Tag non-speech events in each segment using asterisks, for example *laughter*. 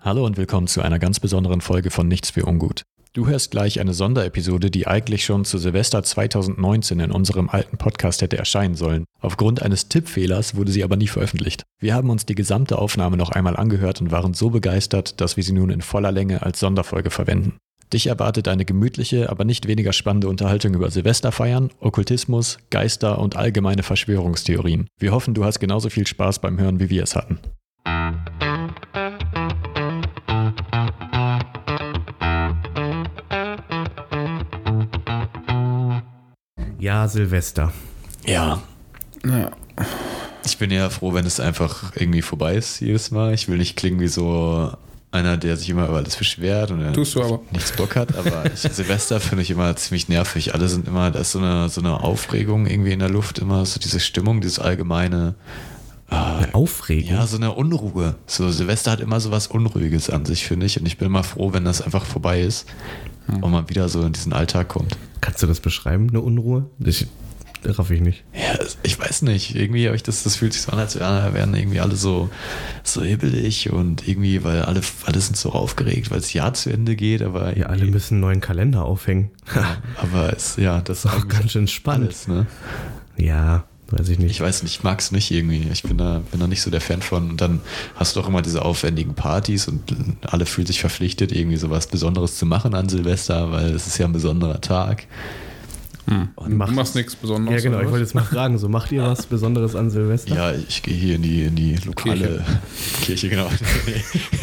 Hallo und willkommen zu einer ganz besonderen Folge von Nichts für Ungut. Du hörst gleich eine Sonderepisode, die eigentlich schon zu Silvester 2019 in unserem alten Podcast hätte erscheinen sollen. Aufgrund eines Tippfehlers wurde sie aber nie veröffentlicht. Wir haben uns die gesamte Aufnahme noch einmal angehört und waren so begeistert, dass wir sie nun in voller Länge als Sonderfolge verwenden. Dich erwartet eine gemütliche, aber nicht weniger spannende Unterhaltung über Silvesterfeiern, Okkultismus, Geister und allgemeine Verschwörungstheorien. Wir hoffen, du hast genauso viel Spaß beim Hören, wie wir es hatten. Ja, Silvester. Ja. Ja. Ich bin ja froh, wenn es einfach irgendwie vorbei ist jedes Mal. Ich will nicht klingen wie so einer, der sich immer über alles beschwert und Tust du aber. nichts Bock hat, aber ich, *laughs* Silvester finde ich immer ziemlich nervig. Alle sind immer, da ist so eine, so eine Aufregung irgendwie in der Luft, immer so diese Stimmung, dieses allgemeine, ah, Eine Aufregung. ja, so eine Unruhe. So Silvester hat immer so was Unruhiges an sich, finde ich. Und ich bin immer froh, wenn das einfach vorbei ist und man wieder so in diesen Alltag kommt. Kannst du das beschreiben, eine Unruhe? Ich, raff ich nicht. Ja, ich weiß nicht. Irgendwie habe ich das, das fühlt sich so an, als wären irgendwie alle so, so hibbelig und irgendwie, weil alle, alle sind so aufgeregt, weil das Jahr zu Ende geht, aber Ja, alle müssen einen neuen Kalender aufhängen. aber es, ja, das *laughs* Ist auch ganz schön spannend. alles, ne? Ja, weiß ich nicht. Ich weiß nicht, ich mag es nicht irgendwie. Ich bin da, bin da nicht so der Fan von. Und dann hast du auch immer diese aufwendigen Partys und alle fühlen sich verpflichtet, irgendwie so was Besonderes zu machen an Silvester, weil es ist ja ein besonderer Tag. Du machst nichts Besonderes. ja, genau. Ich wollte jetzt mal fragen, so macht ihr was Besonderes an Silvester? Ja, ich gehe hier in die, in die lokale Kirche, genau.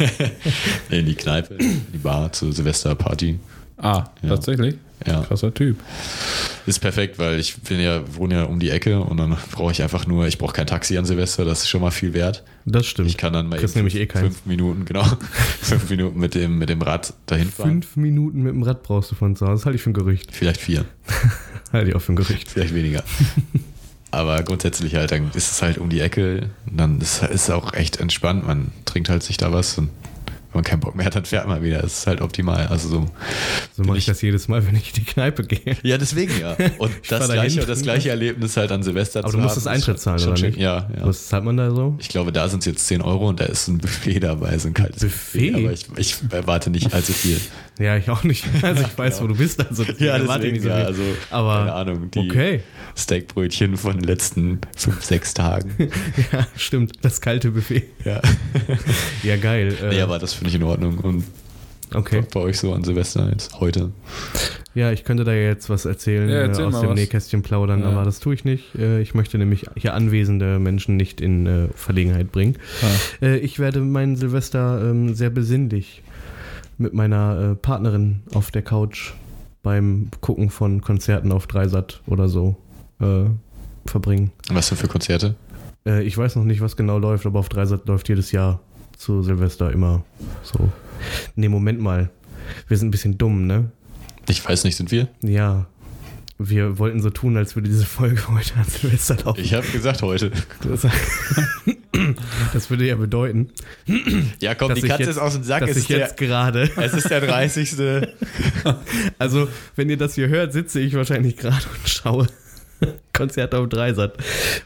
*laughs* nee, in die Kneipe, in die Bar zur Silvesterparty. Ah, Ja. tatsächlich? Ja. Krasser Typ. Ist perfekt, weil ich bin ja, wohne ja um die Ecke und dann brauche ich einfach nur, ich brauche kein Taxi an Silvester, das ist schon mal viel wert. Das stimmt. Ich kann dann mal Kriegst eben nämlich eh keins. fünf Minuten, genau, *laughs* fünf Minuten mit dem, mit dem Rad dahin fahren. Fünf Minuten mit dem Rad brauchst du von zu Hause. Das halte ich für ein Gerücht. Vielleicht vier, *laughs* Halte ich auch für ein Gerücht. vielleicht weniger. *laughs* Aber grundsätzlich halt, dann ist es halt um die Ecke. Und dann ist es auch echt entspannt. Man trinkt halt sich da was und man keinen Bock mehr hat, dann fährt man wieder. Das ist halt optimal. Also so. So mache ich ich- das jedes Mal, wenn ich in die Kneipe gehe. Ja, deswegen ja. *laughs* Und das gleiche, das gleiche Erlebnis halt an Silvester Aber zu du musst haben, das Eintritt zahlen, schon oder schön. nicht? Ja, ja. Was zahlt man da so? Ich glaube, da sind es jetzt 10 Euro und da ist ein Buffet dabei, so ein kaltes Buffet? Aber ich, ich erwarte nicht allzu viel. *laughs* Ja, ich auch nicht. *laughs* Also ich weiß, wo du bist. Also deswegen erwarte ich nicht so ja, also Aber keine Ahnung, die okay. Steakbrötchen von den letzten fünf, sechs Tagen. Ja, stimmt. Das kalte Buffet. ja. Ja, geil. Äh, Nee, aber das finde ich in Ordnung. Und okay. bei euch so an Silvester jetzt heute. Ja, ich könnte da jetzt was erzählen, Ja, äh, erzähl aus mal dem was. Nähkästchen plaudern, Ja. aber das tue ich nicht. Äh, ich möchte nämlich hier anwesende Menschen nicht in äh, Verlegenheit bringen. Äh, ich werde meinen Silvester ähm, sehr besinnlich mit meiner äh, Partnerin auf der Couch beim Gucken von Konzerten auf Dreisat oder so äh, verbringen. Was denn für Konzerte? Äh, ich weiß noch nicht, was genau läuft, aber auf Dreisat läuft jedes Jahr zu Silvester immer so. Nee, Moment mal. Wir sind ein bisschen dumm, ne? Ich weiß nicht, sind wir? Ja. Wir wollten so tun, als würde diese Folge *laughs* heute an Silvester laufen. Ich habe gesagt heute. Das, *laughs* das würde ja bedeuten, Ja, komm, die ich Katze jetzt, ist aus dem Sack. dass Es ich ist, der, jetzt gerade. es ist der 30. *laughs* Also, wenn ihr das hier hört, sitze ich wahrscheinlich gerade und schaue *laughs* Konzert auf Dreisat.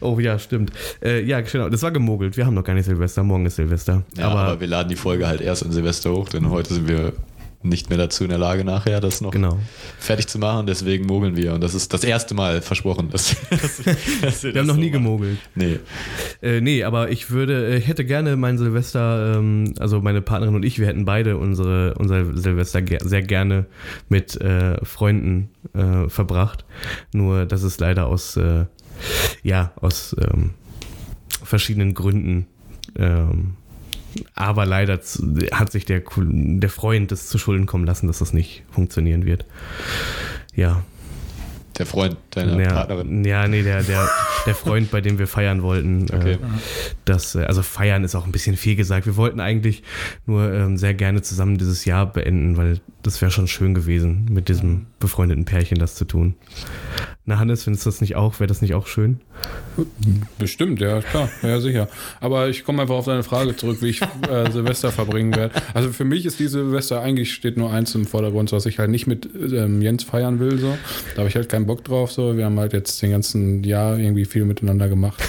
Oh ja, stimmt. Äh, ja, genau. Das war gemogelt. Wir haben noch gar nicht Silvester. Morgen ist Silvester. Ja, aber, aber wir laden die Folge halt erst an Silvester hoch, denn heute sind wir nicht mehr dazu in der Lage, nachher das noch genau. fertig zu machen. Deswegen mogeln wir. Und das ist das erste Mal versprochen. Dass, dass, *laughs* dass Wir haben noch nie gemogelt. Nee. Äh, nee, aber ich würde, äh, ich hätte gerne mein Silvester, ähm, also meine Partnerin und ich, wir hätten beide unsere, unser Silvester ge sehr gerne mit äh, Freunden äh, verbracht. Nur das ist leider aus, äh, ja, aus ähm, verschiedenen Gründen. Ähm, aber leider hat sich der, der Freund das zu Schulden kommen lassen, dass das nicht funktionieren wird. Ja, Der Freund deiner ja, Partnerin. Ja, nee, der, der, der Freund, bei dem wir feiern wollten. Okay. Äh, das, äh, also feiern ist auch ein bisschen viel gesagt. Wir wollten eigentlich nur ähm, sehr gerne zusammen dieses Jahr beenden, weil das wäre schon schön gewesen, mit diesem befreundeten Pärchen das zu tun. Na, Hannes, findest du das nicht auch? Wäre das nicht auch schön? Bestimmt, ja, klar, ja, sicher. Aber ich komme einfach auf deine Frage zurück, wie ich äh, Silvester verbringen werde. Also für mich ist die Silvester eigentlich steht nur eins im Vordergrund, was ich halt nicht mit ähm, Jens feiern will. So. Da habe ich halt keinen Bock drauf. So. Wir haben halt jetzt den ganzen Jahr irgendwie viel miteinander gemacht.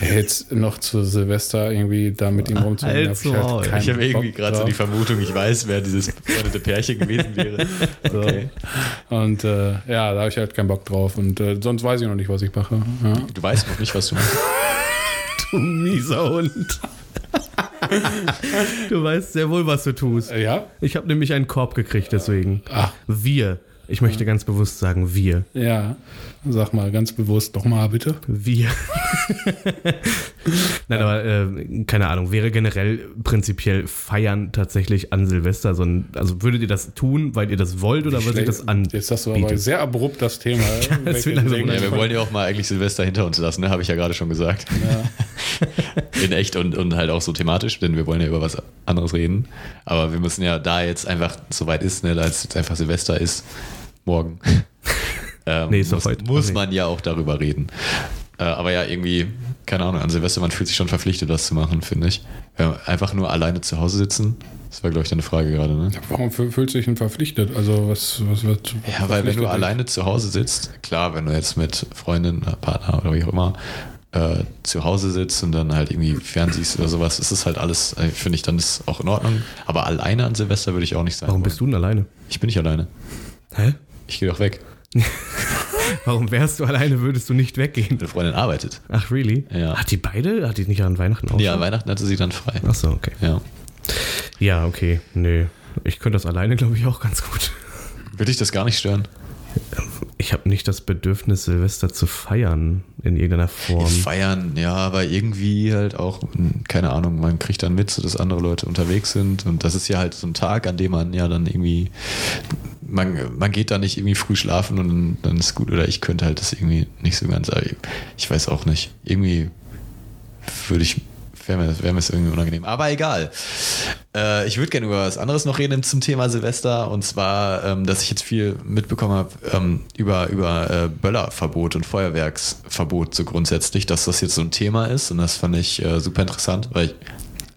Und *laughs* jetzt noch zu Silvester irgendwie da mit ihm rumzuhängen, halt habe ich halt Ich habe irgendwie gerade so die Vermutung, ich weiß, wer dieses befreundete Pärchen gewesen wäre. *laughs* So. Okay. Und äh, ja, da habe ich halt keinen Bock drauf. Und äh, sonst weiß ich noch nicht, was ich mache. Ja. Du weißt noch nicht, was du machst. *laughs* du mieser Hund. du weißt sehr wohl, was du tust. Ja? Ich habe nämlich einen Korb gekriegt, deswegen. Ach. Wir. Ich möchte ganz bewusst sagen, wir. Ja, sag mal ganz bewusst nochmal bitte. Wir. *laughs* Nein, aber äh, keine Ahnung, wäre generell prinzipiell feiern tatsächlich an Silvester. So ein, also würdet ihr das tun, weil ihr das wollt oder würdet ihr das an? Jetzt hast du aber sehr abrupt das Thema. *laughs* ja, das ja, wir wollen ja auch mal eigentlich Silvester hinter uns lassen, ne? habe ich ja gerade schon gesagt. Ja. *laughs* In echt und, und halt auch so thematisch, denn wir wollen ja über was anderes reden. Aber wir müssen ja da jetzt einfach so weit ist, ne, da es jetzt einfach Silvester ist, morgen. *laughs* ähm, nee, ist muss, heute. muss man ja auch darüber reden. Äh, aber ja, irgendwie, keine Ahnung, an Silvester, man fühlt sich schon verpflichtet, das zu machen, finde ich. Ja, einfach nur alleine zu Hause sitzen, das war, glaube ich, deine Frage gerade, ne? Ja, warum fühlt sich denn verpflichtet? Also, was, was wird. Ja, weil wenn du alleine zu Hause sitzt, klar, wenn du jetzt mit Freundin, Partner oder wie auch immer äh, zu Hause sitzt und dann halt irgendwie fernsiehst oder sowas, ist es halt alles, äh, finde ich, dann ist auch in Ordnung. Aber alleine an Silvester würde ich auch nicht sagen. Warum bist du denn alleine? Ich bin nicht alleine. Hä? Ich gehe doch weg. *laughs* Warum wärst du alleine, würdest du nicht weggehen? Meine Freundin arbeitet. Ach, really? Ja. Hat die beide? Hat die nicht an Weihnachten auch? Ja, an Weihnachten hatte sie dann frei. Ach so, okay. Ja. Ja, okay. Nö. Ich könnte das alleine, glaube ich, auch ganz gut. Würde ich das gar nicht stören? Ich habe nicht das Bedürfnis, Silvester zu feiern in irgendeiner Form. Feiern, ja, aber irgendwie halt auch, keine Ahnung, man kriegt dann mit, dass andere Leute unterwegs sind und das ist ja halt so ein Tag, an dem man ja dann irgendwie, man, man geht da nicht irgendwie früh schlafen und dann, dann ist gut oder ich könnte halt das irgendwie nicht so ganz, ich weiß auch nicht. Irgendwie würde ich wäre mir, wär mir das irgendwie unangenehm. Aber egal. Äh, ich würde gerne über was anderes noch reden zum Thema Silvester. Und zwar, ähm, dass ich jetzt viel mitbekommen habe ähm, über, über äh, Böllerverbot und Feuerwerksverbot so grundsätzlich, dass das jetzt so ein Thema ist. Und das fand ich äh, super interessant, weil ich,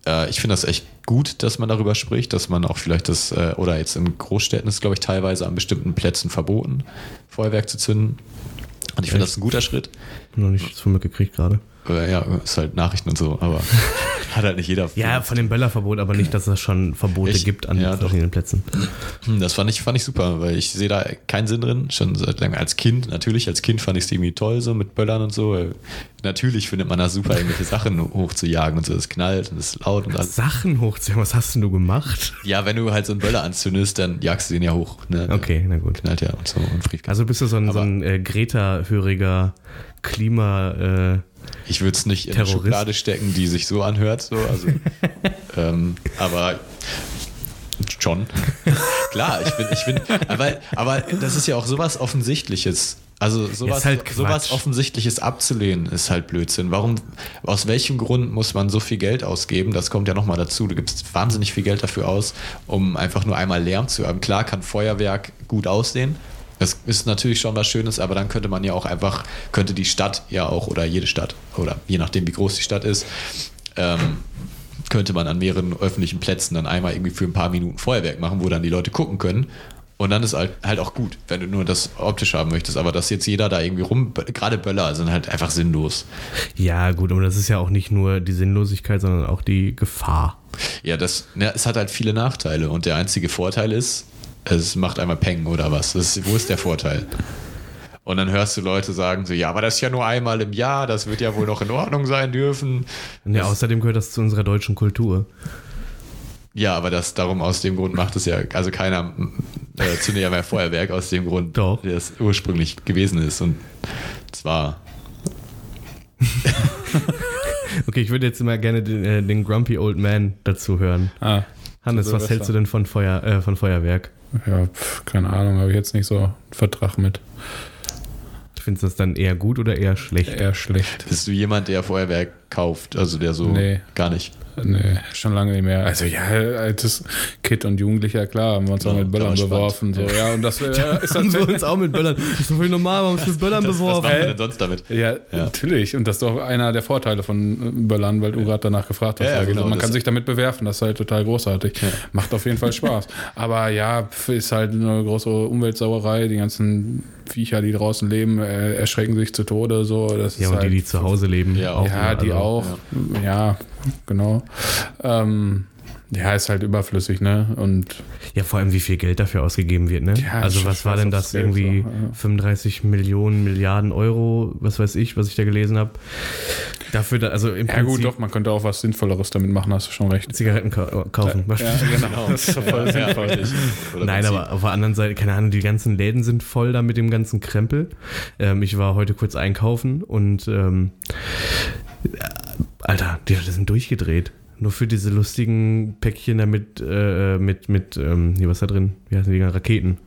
äh, ich finde das echt gut, dass man darüber spricht, dass man auch vielleicht das, äh, oder jetzt in Großstädten ist, glaube ich, teilweise an bestimmten Plätzen verboten, Feuerwerk zu zünden. Und ich finde das ein guter Schritt. Noch nichts von mitgekriegt gerade. Äh, ja, ist halt Nachrichten und so, aber *laughs* hat halt nicht jeder. ja, von dem Böllerverbot, aber nicht, dass es schon Verbote ich, gibt an ja, verschiedenen doch. Plätzen. Hm, das fand ich, fand ich super, weil ich sehe da keinen Sinn drin. Schon seit langem als Kind, natürlich, als Kind fand ich es irgendwie toll, so mit Böllern und so. Natürlich findet man das super, irgendwelche Sachen *laughs* hochzujagen und so. Es knallt und es ist laut und alles. Sachen hochzujagen? Was hast denn du gemacht? Ja, wenn du halt so einen Böller anzündest, dann jagst du den ja hoch. Ne? Okay, na gut. Knallt ja und so. Und also bist du so ein, so ein äh, Greta-höriger Klima- äh, ich würde es nicht in Terrorist. eine Schublade stecken, die sich so anhört, so, also, *laughs* ähm, aber schon. *laughs* Klar, ich bin, ich bin, aber, aber das ist ja auch sowas Offensichtliches. Also sowas, halt sowas Offensichtliches abzulehnen ist halt Blödsinn. Warum, aus welchem Grund muss man so viel Geld ausgeben? Das kommt ja nochmal dazu. Du gibst wahnsinnig viel Geld dafür aus, um einfach nur einmal Lärm zu haben. Klar kann Feuerwerk gut aussehen, das ist natürlich schon was Schönes, aber dann könnte man ja auch einfach, könnte die Stadt ja auch oder jede Stadt oder je nachdem, wie groß die Stadt ist, ähm, könnte man an mehreren öffentlichen Plätzen dann einmal irgendwie für ein paar Minuten Feuerwerk machen, wo dann die Leute gucken können. Und dann ist halt, halt auch gut, wenn du nur das optisch haben möchtest. Aber dass jetzt jeder da irgendwie rum, gerade Böller sind halt einfach sinnlos. Ja, gut, aber das ist ja auch nicht nur die Sinnlosigkeit, sondern auch die Gefahr. Ja, das, ja, es hat halt viele Nachteile. Und der einzige Vorteil ist, es macht einmal Peng oder was. Ist, wo ist der Vorteil? Und dann hörst du Leute sagen so, ja, aber das ist ja nur einmal im Jahr, das wird ja wohl noch in Ordnung sein dürfen. Ja, außerdem gehört das zu unserer deutschen Kultur. Ja, aber das darum aus dem Grund macht es ja, also keiner äh, zündet ja mehr Feuerwerk aus dem Grund, Doch. der es ursprünglich gewesen ist. Und zwar. *laughs* okay, ich würde jetzt immer gerne den, äh, den Grumpy Old Man dazu hören. Ah, Hannes, was hältst du denn von, Feuer, äh, von Feuerwerk? Ja, pf, keine Ahnung, habe ich jetzt nicht so einen Vertrag mit. Findest du das dann eher gut oder eher schlecht? Eher schlecht. Bist du jemand, der Feuerwerk kauft? Also der so nee. gar nicht. Nee, schon lange nicht mehr. Also ja, als Kind und Jugendlicher, klar, haben wir uns auch Ja, mit Böllern beworfen. So. Ja, und das äh, *laughs* ist Haben wir dann uns auch mit Böllern. Das ist doch völlig normal, warum ist mit *laughs* Böllern Was beworfen? machen wir denn sonst damit? Ja, Ja. natürlich. Und das ist doch einer der Vorteile von äh, Böllern, weil du gerade danach gefragt hast. Ja, ja, also, genau, man das- kann sich damit bewerfen, das ist halt total großartig. Macht auf jeden Fall Spaß. *laughs* Aber ja, ist halt eine große Umweltsauerei. Die ganzen Viecher, die draußen leben, äh, erschrecken sich zu Tode. So. Das Ja, ist und die, halt, die zu Hause leben. Ja, auch. Ja, die also, auch. Ja, genau. Ähm, ja, ist halt überflüssig, ne? Und Ja, vor allem, wie viel Geld dafür ausgegeben wird, ne? Ja, also, was war denn das? Irgendwie so, ja. 35 Millionen, Milliarden Euro, was weiß ich, was ich da gelesen habe. Dafür, da, also im ja, gut, Prinzip doch, man könnte auch was Sinnvolleres damit machen, hast du schon recht. Zigaretten ka kaufen. Ja, genau. *laughs* Das ist doch voll Ja, sinnvoll. Nein, aber auf der anderen Seite, keine Ahnung, die ganzen Läden sind voll da mit dem ganzen Krempel. Ähm, ich war heute kurz einkaufen und ähm, äh, Alter, die Leute sind durchgedreht. Nur für diese lustigen Päckchen da mit, äh, mit, mit, ähm, hier, was da drin? Wie heißen die? Raketen.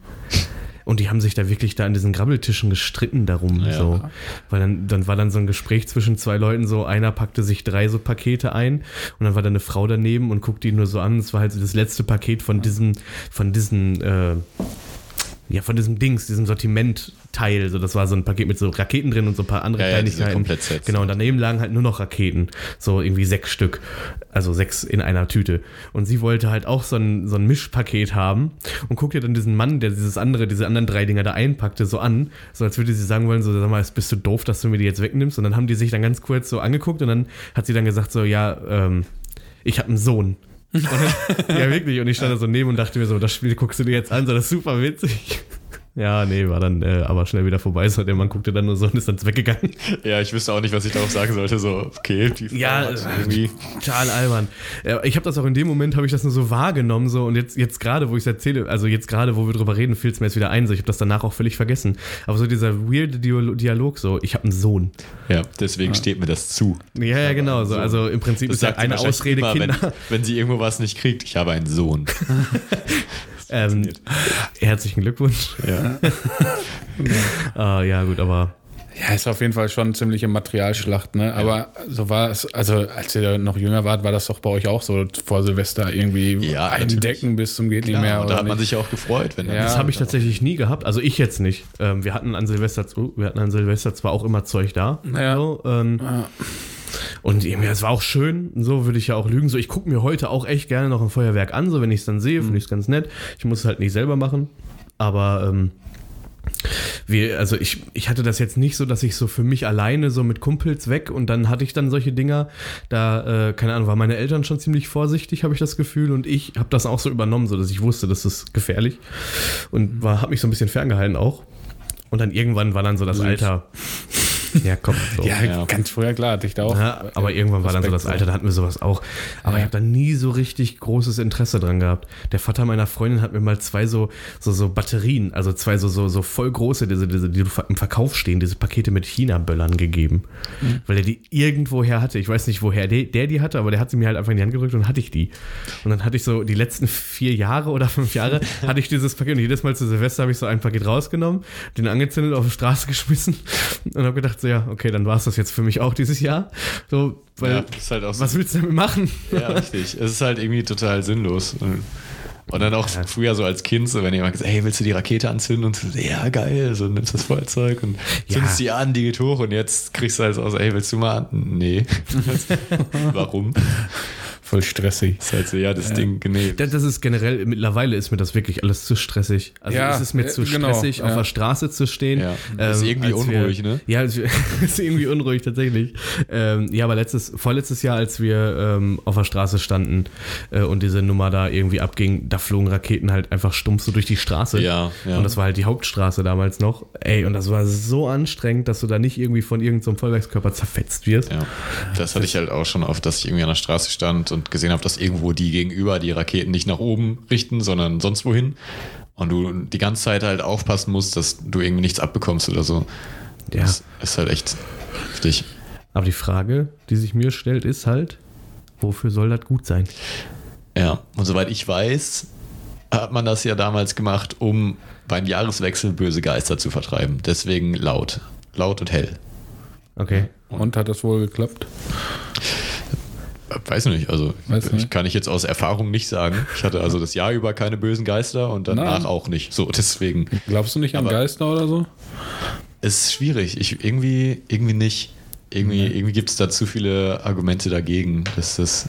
Und die haben sich da wirklich da an diesen Grabbeltischen gestritten darum. Ja. So. Weil dann, dann war dann so ein Gespräch zwischen zwei Leuten, so einer packte sich drei so Pakete ein und dann war da eine Frau daneben und guckte ihn nur so an. Es war halt so das letzte Paket von diesem, von diesen, äh, ja, von diesem Dings, diesem Sortimentteil. So, das war so ein Paket mit so Raketen drin und so ein paar andere Ja, ja, Kleinigkeiten. Komplettsets. Genau, und daneben lagen halt nur noch Raketen. So irgendwie sechs Stück. Also sechs in einer Tüte. Und sie wollte halt auch so ein, so ein Mischpaket haben und guckte dann diesen Mann, der dieses andere, diese anderen drei Dinger da einpackte, so an. So als würde sie sagen wollen, so, sag mal, bist du doof, dass du mir die jetzt wegnimmst. Und dann haben die sich dann ganz kurz so angeguckt und dann hat sie dann gesagt, so, ja, ähm, ich habe einen Sohn. *laughs* Ja, wirklich. Und ich stand da so neben und dachte mir so, das Spiel guckst du dir jetzt an, so das ist super witzig. Ja, nee, war dann äh, aber schnell wieder vorbei. So, der Mann guckte dann nur so und ist dann weggegangen. Ja, ich wüsste auch nicht, was ich darauf sagen sollte. So, okay, die Frau Ja, hat äh, irgendwie. Total albern. Ja, Ich habe das auch in dem Moment, habe ich das nur so wahrgenommen, so und jetzt, jetzt gerade, wo ich es erzähle, also jetzt gerade, wo wir drüber reden, fällt es mir jetzt wieder ein, so ich habe das danach auch völlig vergessen. Aber so dieser weirde Dialo- Dialog, so, ich habe einen Sohn. Ja, deswegen steht mir das zu. Ja, ja, genau. So. so. Also im Prinzip Das ist ja eine Ausrede, immer, Kinder. Wenn, *laughs* wenn sie irgendwo was nicht kriegt, ich habe einen Sohn. *laughs* Ähm, herzlichen Glückwunsch. Ja. *laughs* Ah, ja, gut, aber Ja, ist auf jeden Fall schon eine ziemliche Materialschlacht, ne? Aber so war es, also als ihr noch jünger wart, war das doch bei euch auch so vor Silvester irgendwie Ja, eindecken bis zum geht nicht Ja, mehr. und da oder hat man nicht? sich ja auch gefreut, wenn Ja. das habe ich tatsächlich nie gehabt. Also ich jetzt nicht. Ähm, wir hatten an Silvester, wir hatten an Silvester zwar auch immer Zeug da. Ja. So, ähm, Ja. Und irgendwie, es war auch schön, so würde ich ja auch lügen. So, ich gucke mir heute auch echt gerne noch ein Feuerwerk an, so wenn ich es dann sehe, finde ich es ganz nett. Ich muss es halt nicht selber machen. Aber ähm, wir, also ich, ich hatte das jetzt nicht so, dass ich so für mich alleine so mit Kumpels weg und dann hatte ich dann solche Dinger. Da, äh, keine Ahnung, waren meine Eltern schon ziemlich vorsichtig, habe ich das Gefühl. Und ich habe das auch so übernommen, so dass ich wusste, das ist gefährlich. Und war, habe mich so ein bisschen ferngehalten auch. Und dann irgendwann war dann so das. Alter. *laughs* Ja, komm. So. Ja, Ja. ganz früher, klar, hatte ich da auch. Ja, aber irgendwann war dann so das Respekt Alter, da hatten wir sowas auch. Aber ich habe da nie so richtig großes Interesse dran gehabt. Der Vater meiner Freundin hat mir mal zwei so, so, so Batterien, also zwei so, so, so voll große, diese, diese, die im Verkauf stehen, diese Pakete mit China-Böllern gegeben. Weil er die irgendwoher hatte. Ich weiß nicht, woher der, der die hatte, aber der hat sie mir halt einfach in die Hand gedrückt und hatte ich die. Und dann hatte ich so die letzten vier Jahre oder fünf Jahre *laughs* hatte ich dieses Paket und jedes Mal zu Silvester habe ich so ein Paket rausgenommen, den angezündet, auf die Straße *laughs* geschmissen und habe gedacht, so ja, okay, dann war es das jetzt für mich auch dieses Jahr. So, weil, Ja, ist halt auch so. was willst du damit machen? Ja, richtig. Es ist halt irgendwie total sinnlos. Und dann auch früher so als Kind, so wenn jemand gesagt hey, willst du die Rakete anzünden? Und so, ja, geil, so nimmst das Feuerzeug und Ja. zündest die an, die geht hoch und jetzt kriegst du halt so aus, ey, willst du mal an? Nee. *laughs* Warum? Voll stressig. ist halt so, ja, das Ding, nee. Das, das ist generell, mittlerweile ist mir das wirklich alles zu stressig. Also Ja, es ist mir äh, zu genau, stressig, auf ja. der Straße zu stehen. Ja, ist irgendwie als wir- unruhig, ne? Ja, es *laughs* ist irgendwie unruhig tatsächlich. Ähm, ja, aber letztes, vorletztes Jahr, als wir ähm, auf der Straße standen äh, und diese Nummer da irgendwie abging, da flogen Raketen halt einfach stumpf so durch die Straße. Ja, ja. Und das war halt die Hauptstraße damals noch. Ey, und das war so anstrengend, dass du da nicht irgendwie von irgendeinem so Vollwerkskörper zerfetzt wirst. Ja, das hatte ich halt auch schon oft, dass ich irgendwie an der Straße stand und gesehen habe, dass irgendwo die gegenüber die Raketen nicht nach oben richten, sondern sonst wohin. Und du die ganze Zeit halt aufpassen musst, dass du irgendwie nichts abbekommst oder so. Ja. Das ist halt echt heftig. Aber die Frage, die sich mir stellt, ist halt, wofür soll das gut sein? Ja, und soweit ich weiß, hat man das ja damals gemacht, um beim Jahreswechsel böse Geister zu vertreiben. Deswegen laut. Laut und hell. Okay. Und hat das wohl geklappt? Weiß nicht, also Weiß nicht. ich kann ich jetzt aus Erfahrung nicht sagen. Ich hatte also das Jahr über keine bösen Geister und danach Nein. auch nicht. So, deswegen Glaubst du nicht an Aber- Geister oder so? ist schwierig. Ich irgendwie, irgendwie nicht. Irgendwie, irgendwie gibt es da zu viele Argumente dagegen, dass das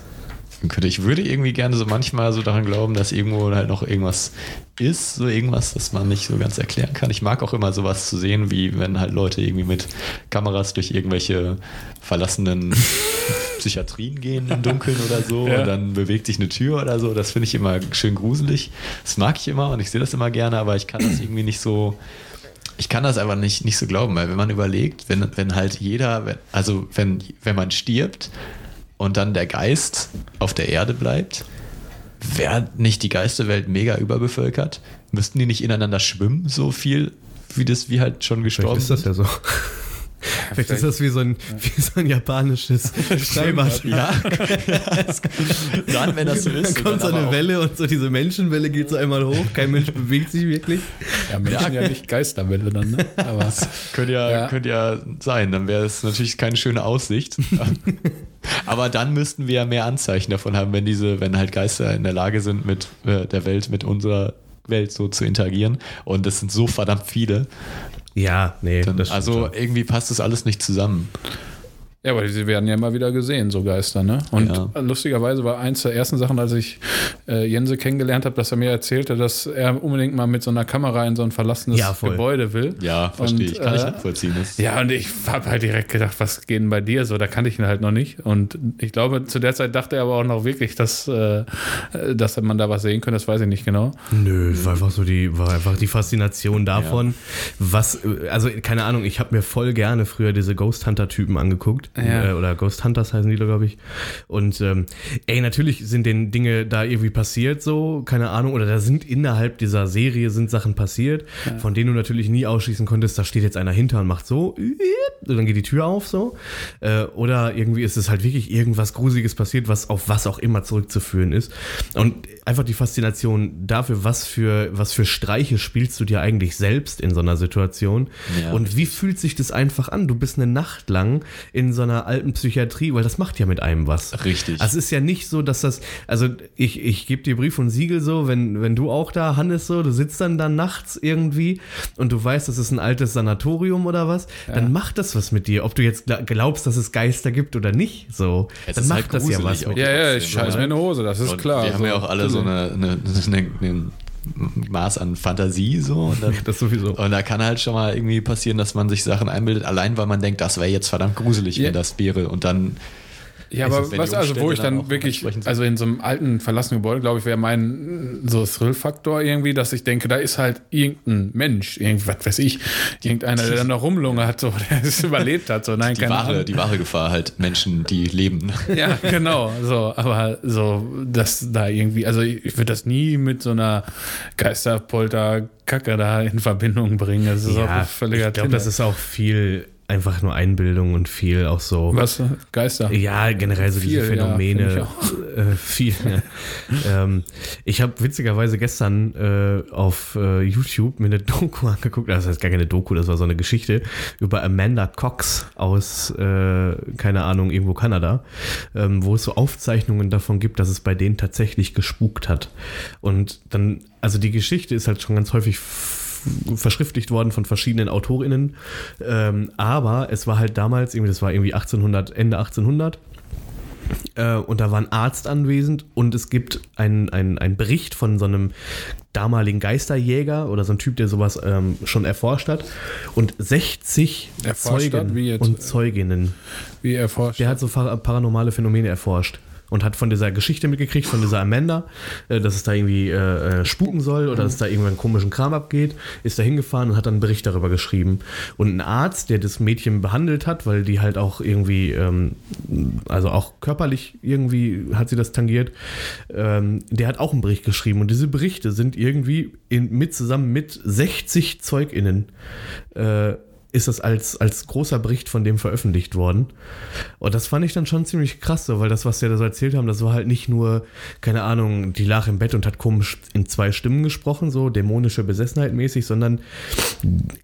könnte. Ich würde irgendwie gerne so manchmal so daran glauben, dass irgendwo halt noch irgendwas ist, so irgendwas, das man nicht so ganz erklären kann. Ich mag auch immer sowas zu sehen, wie wenn halt Leute irgendwie mit Kameras durch irgendwelche verlassenen *laughs* Psychiatrien gehen im Dunkeln oder so Ja. und dann bewegt sich eine Tür oder so. Das finde ich immer schön gruselig. Das mag ich immer und ich sehe das immer gerne, aber ich kann das *clears throat* irgendwie nicht so. Ich kann das aber nicht, nicht so glauben, weil wenn man überlegt, wenn, wenn halt jeder, also wenn, wenn man stirbt und dann der Geist auf der Erde bleibt, wäre nicht die Geisterwelt mega überbevölkert? Müssten die nicht ineinander schwimmen, so viel, wie das wie halt schon Vielleicht gestorben ist das ja so. Vielleicht ist das wie so ein, wie so ein japanisches *laughs* Freibad. Ja, *laughs* dann, wenn das so ist. Dann kommt so eine Welle und so diese Menschenwelle geht so einmal hoch, kein Mensch bewegt sich wirklich. Ja, Menschen ja, nicht Geisterwelle dann, ne? Aber Könnte ja, Ja. könnte ja sein, dann wäre es natürlich keine schöne Aussicht. *laughs* Aber dann müssten wir ja mehr Anzeichen davon haben, wenn diese, wenn halt Geister in der Lage sind, mit äh, der Welt, mit unserer Welt so zu interagieren. Und das sind so verdammt viele. Ja, nee, Dann, also irgendwie passt das alles nicht zusammen. Ja, aber sie werden ja immer wieder gesehen, so Geister, ne? Und Ja. lustigerweise war eins der ersten Sachen, als ich äh, Jense kennengelernt habe, dass er mir erzählte, dass er unbedingt mal mit so einer Kamera in so ein verlassenes Ja. Gebäude will. Ja, verstehe Und, ich. Kann ich äh, nachvollziehen. Das Ja, und ich habe halt direkt gedacht, was geht denn bei dir so? Da kannte ich ihn halt noch nicht. Und ich glaube, zu der Zeit dachte er aber auch noch wirklich, dass, äh, dass man da was sehen könnte. Das weiß ich nicht genau. Nö, war einfach so die, war einfach die Faszination davon, was, äh, also keine Ahnung, ich habe mir voll gerne früher diese Ghost Hunter-Typen angeguckt. Ja. Äh, oder Ghost Hunters heißen die, glaube ich. Und ähm, ey, natürlich sind den Dinge da irgendwie passiert, so, keine Ahnung, oder da sind innerhalb dieser Serie sind Sachen passiert, von denen du natürlich nie ausschließen konntest, da steht jetzt einer hinter und macht so, und dann geht die Tür auf, so. Äh, oder irgendwie ist es halt wirklich irgendwas Gruseliges passiert, was auf was auch immer zurückzuführen ist. Und einfach die Faszination dafür, was für, was für Streiche spielst du dir eigentlich selbst in so einer Situation. Ja, und wie fühlt sich das einfach an? Du bist eine Nacht lang in so einer alten Psychiatrie, weil das macht ja mit einem was. Richtig. Also es ist ja nicht so, dass das, also ich, ich gebe dir Brief und Siegel so, wenn, wenn du auch da, Hannes, so, du sitzt dann da nachts irgendwie und du weißt, das ist ein altes Sanatorium oder was, dann macht das was mit dir. Ob du jetzt gla- glaubst, dass es Geister gibt oder nicht, so, Es dann macht halt das ja was mit Ja, ja, ich scheiß oder? mir in die Hose, das ist Und klar. Wir haben ja auch alle so eine, eine, eine, eine Maß an Fantasie so. Und, dann, *laughs* Das sowieso. und da kann halt schon mal irgendwie passieren, dass man sich Sachen einbildet, allein weil man denkt, das wäre jetzt verdammt gruselig, Ja. wenn das wäre. Und dann Ja, aber was, also wo ich dann dann wirklich, also in so einem alten verlassenen Gebäude, glaube ich, wäre mein so Thrill-Faktor irgendwie, dass ich denke, da ist halt irgendein Mensch, irgendwas weiß ich, irgendeiner, der dann noch rumlungert, so, *laughs* der es überlebt hat, so, nein, die keine wahre, Ahnung. die wahre Gefahr halt Menschen, die leben. *laughs* Ja, genau, so, aber so, dass da irgendwie, also ich, ich würde das nie mit so einer Geisterpolter-Kacke da in Verbindung bringen. Das ist Ja, auch völliger ich glaube, das ist auch viel einfach nur Einbildung und viel auch so. Was? Geister? Ja, generell so diese Viel, ja, Phänomene. ich *laughs* äh, viel. ähm, ich habe witzigerweise gestern äh, auf äh, YouTube mir eine Doku *laughs* angeguckt. Das heißt gar keine Doku, das war so eine Geschichte über Amanda Cox aus, äh, keine Ahnung, irgendwo Kanada, ähm, wo es so Aufzeichnungen davon gibt, dass es bei denen tatsächlich gespukt hat. Und dann, also die Geschichte ist halt schon ganz häufig verschriftlicht worden von verschiedenen AutorInnen. Ähm, aber es war halt damals, irgendwie, das war irgendwie 1800, Ende 1800. Äh, und da war ein Arzt anwesend und es gibt einen ein Bericht von so einem damaligen Geisterjäger oder so ein Typ, der sowas ähm, schon erforscht hat. Und 60 Erforscht hat, Zeugen jetzt? und Zeuginnen. Wie erforscht? Der hat so par- paranormale Phänomene erforscht und hat von dieser Geschichte mitgekriegt, von dieser Amanda, äh, dass es da irgendwie äh, äh, spuken soll oder dass da irgendwann komischen Kram abgeht, ist da hingefahren und hat dann einen Bericht darüber geschrieben. Und ein Arzt, der das Mädchen behandelt hat, weil die halt auch irgendwie, ähm, also auch körperlich irgendwie hat sie das tangiert, ähm, der hat auch einen Bericht geschrieben. Und diese Berichte sind irgendwie in, mit zusammen mit 60 ZeugInnen äh, ist das als, als großer Bericht von dem veröffentlicht worden. Und das fand ich dann schon ziemlich krass, so, weil das, was wir da so erzählt haben, das war halt nicht nur, keine Ahnung, die lag im Bett und hat komisch in zwei Stimmen gesprochen, so dämonische Besessenheit mäßig, sondern,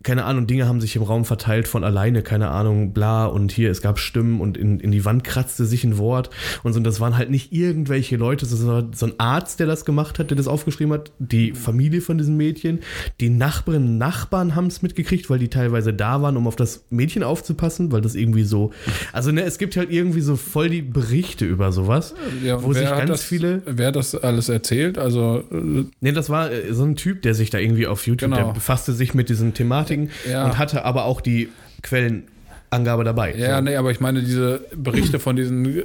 keine Ahnung, Dinge haben sich im Raum verteilt von alleine, keine Ahnung, bla, und hier, es gab Stimmen und in, in die Wand kratzte sich ein Wort und so, und das waren halt nicht irgendwelche Leute, sondern so ein Arzt, der das gemacht hat, der das aufgeschrieben hat, die Familie von diesem Mädchen, die Nachbarinnen Nachbarn haben es mitgekriegt, weil die teilweise da waren, um auf das Mädchen aufzupassen, weil das irgendwie so. Also, ne, es gibt halt irgendwie so voll die Berichte über sowas, Ja, wo sich ganz das, viele. Wer das alles erzählt? Also, äh, Ne, das war äh, so ein Typ, der sich da irgendwie auf YouTube, Genau. der befasste sich mit diesen Thematiken Ja. und hatte aber auch die Quellenangabe dabei. ja, so. nee, aber ich meine, diese Berichte von diesen, äh,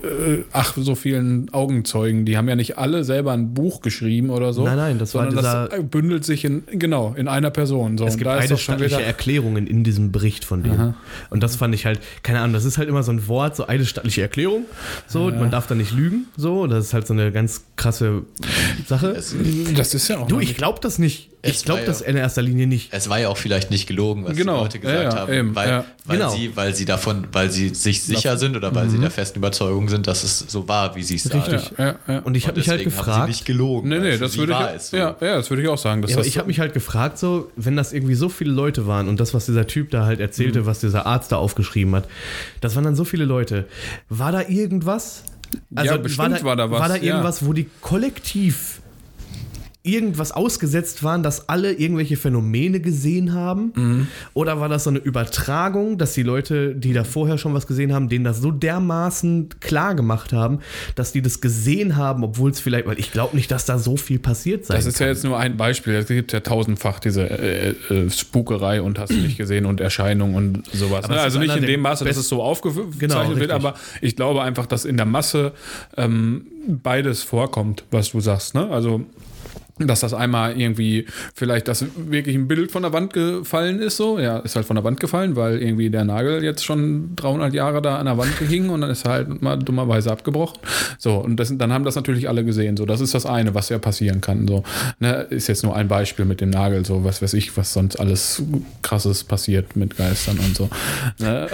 ach, so vielen Augenzeugen, die haben ja nicht alle selber ein Buch geschrieben oder so. Nein, nein, das war sondern das bündelt sich in, genau, in einer Person. So, Es gibt eidesstattliche Erklärungen in diesem Bericht von dem. Und das fand ich halt, keine Ahnung, das ist halt immer so ein Wort, so eidesstattliche Erklärung. So, man darf da nicht lügen. So, das ist halt so eine ganz krasse Sache. Es, das ist ja auch Du, ich glaube das nicht. Ich glaube war das ja- in erster Linie nicht. es war ja auch vielleicht nicht gelogen, was Genau, die Leute gesagt ja, ja, haben, eben, weil, ja. weil, Genau. sie, weil sie davon, weil sie sich sicher sind oder weil sie der festen Überzeugung sind, dass es so war, wie sie es sagen. Richtig. ja, ja. Und ich habe mich halt deswegen Haben sie gefragt, nicht gelogen. Nee, nee, für das würde ich, war so. ja, ja, das würde ich auch sagen. Dass Ja, aber ich habe mich halt gefragt, so, wenn das irgendwie so viele Leute waren und das, was dieser Typ da halt erzählte, Mhm. was dieser Arzt da aufgeschrieben hat, das waren dann so viele Leute. War da irgendwas? Ja, bestimmt war da was, War da ja. irgendwas, wo die kollektiv irgendwas ausgesetzt waren, dass alle irgendwelche Phänomene gesehen haben? Mhm. Oder war das so eine Übertragung, dass die Leute, die da vorher schon was gesehen haben, denen das so dermaßen klar gemacht haben, dass die das gesehen haben, obwohl es vielleicht, weil ich glaube nicht, dass da so viel passiert sein Das ist ja jetzt nur ein Beispiel. Es gibt ja tausendfach diese äh, äh, Spukerei und hast du nicht gesehen und Erscheinungen und sowas. Ne? Also nicht in dem Maße, dass es so aufgezeichnet Genau, wird, aber ich glaube einfach, dass in der Masse ähm, beides vorkommt, was du sagst. Ne? Also dass das einmal irgendwie vielleicht das wirklich ein Bild von der Wand gefallen ist, so, ja, ist halt von der Wand gefallen, weil irgendwie der Nagel jetzt schon 300 Jahre da an der Wand hing und dann ist er halt mal dummerweise abgebrochen. So, und das, dann haben das natürlich alle gesehen, so, das ist das eine, was ja passieren kann, so, ne, ist jetzt nur ein Beispiel mit dem Nagel, so, was weiß ich, was sonst alles krasses passiert mit Geistern und so. Ne?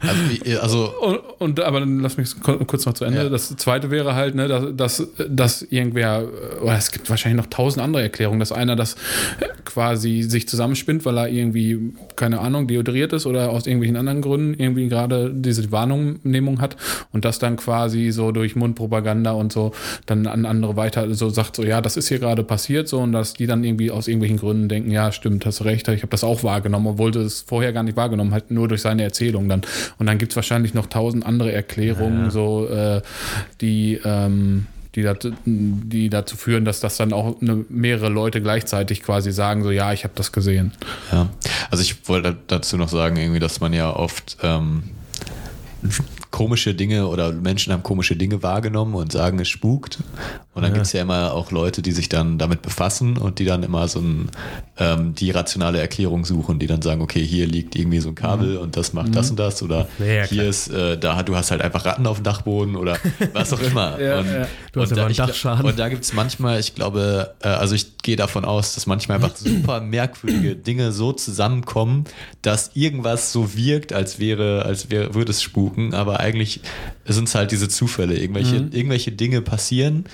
Also, also Und, und aber dann lass mich kurz noch zu Ende. Ja. Das zweite wäre halt, ne, dass, dass, dass irgendwer, oder es gibt wahrscheinlich noch tausend andere Erklärungen, dass einer das quasi sich zusammenspinnt, weil er irgendwie, keine Ahnung, deodoriert ist oder aus irgendwelchen anderen Gründen irgendwie gerade diese Wahrnehmung hat und das dann quasi so durch Mundpropaganda und so dann an andere weiter so sagt, so ja, das ist hier gerade passiert so und dass die dann irgendwie aus irgendwelchen Gründen denken, ja, stimmt, hast recht, ich habe das auch wahrgenommen, obwohl sie es vorher gar nicht wahrgenommen hat, nur durch seine Erzählung dann. Und dann gibt es wahrscheinlich noch tausend andere Erklärungen, so äh, die ähm, die, dazu, die dazu führen, dass das dann auch eine, mehrere Leute gleichzeitig quasi sagen, so ja, ich habe das gesehen. Ja, also ich wollte dazu noch sagen, irgendwie, dass man ja oft ähm, komische Dinge oder Menschen haben komische Dinge wahrgenommen und sagen, es spukt. Und dann Ja. gibt es ja immer auch Leute, die sich dann damit befassen und die dann immer so ein, ähm, die rationale Erklärung suchen, die dann sagen, okay, hier liegt irgendwie so ein Kabel und das macht das und das oder Ja, hier ist, äh, da du hast halt einfach Ratten auf dem Dachboden oder *laughs* was auch immer. Ja, und. Du hast und da, einen ich, Dachschaden. Und da gibt es manchmal, ich glaube, äh, also ich gehe davon aus, dass manchmal einfach *clears throat* super merkwürdige Dinge so zusammenkommen, dass irgendwas so wirkt, als wäre, als wäre, würde es spuken, aber eigentlich sind es halt diese Zufälle. Irgendwelche, Mhm. irgendwelche Dinge passieren.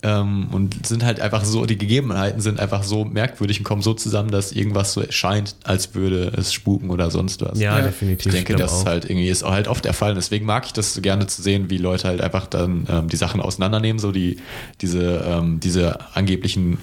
Ähm, und sind halt einfach so, die Gegebenheiten sind einfach so merkwürdig und kommen so zusammen, dass irgendwas so erscheint, als würde es spuken oder sonst was. Ja, Ja. definitiv. Ich denke, glaube das ist halt irgendwie ist auch halt oft der Fall. Deswegen mag ich das so gerne zu sehen, wie Leute halt einfach dann ähm, die Sachen auseinandernehmen, so die, diese, ähm, diese angeblichen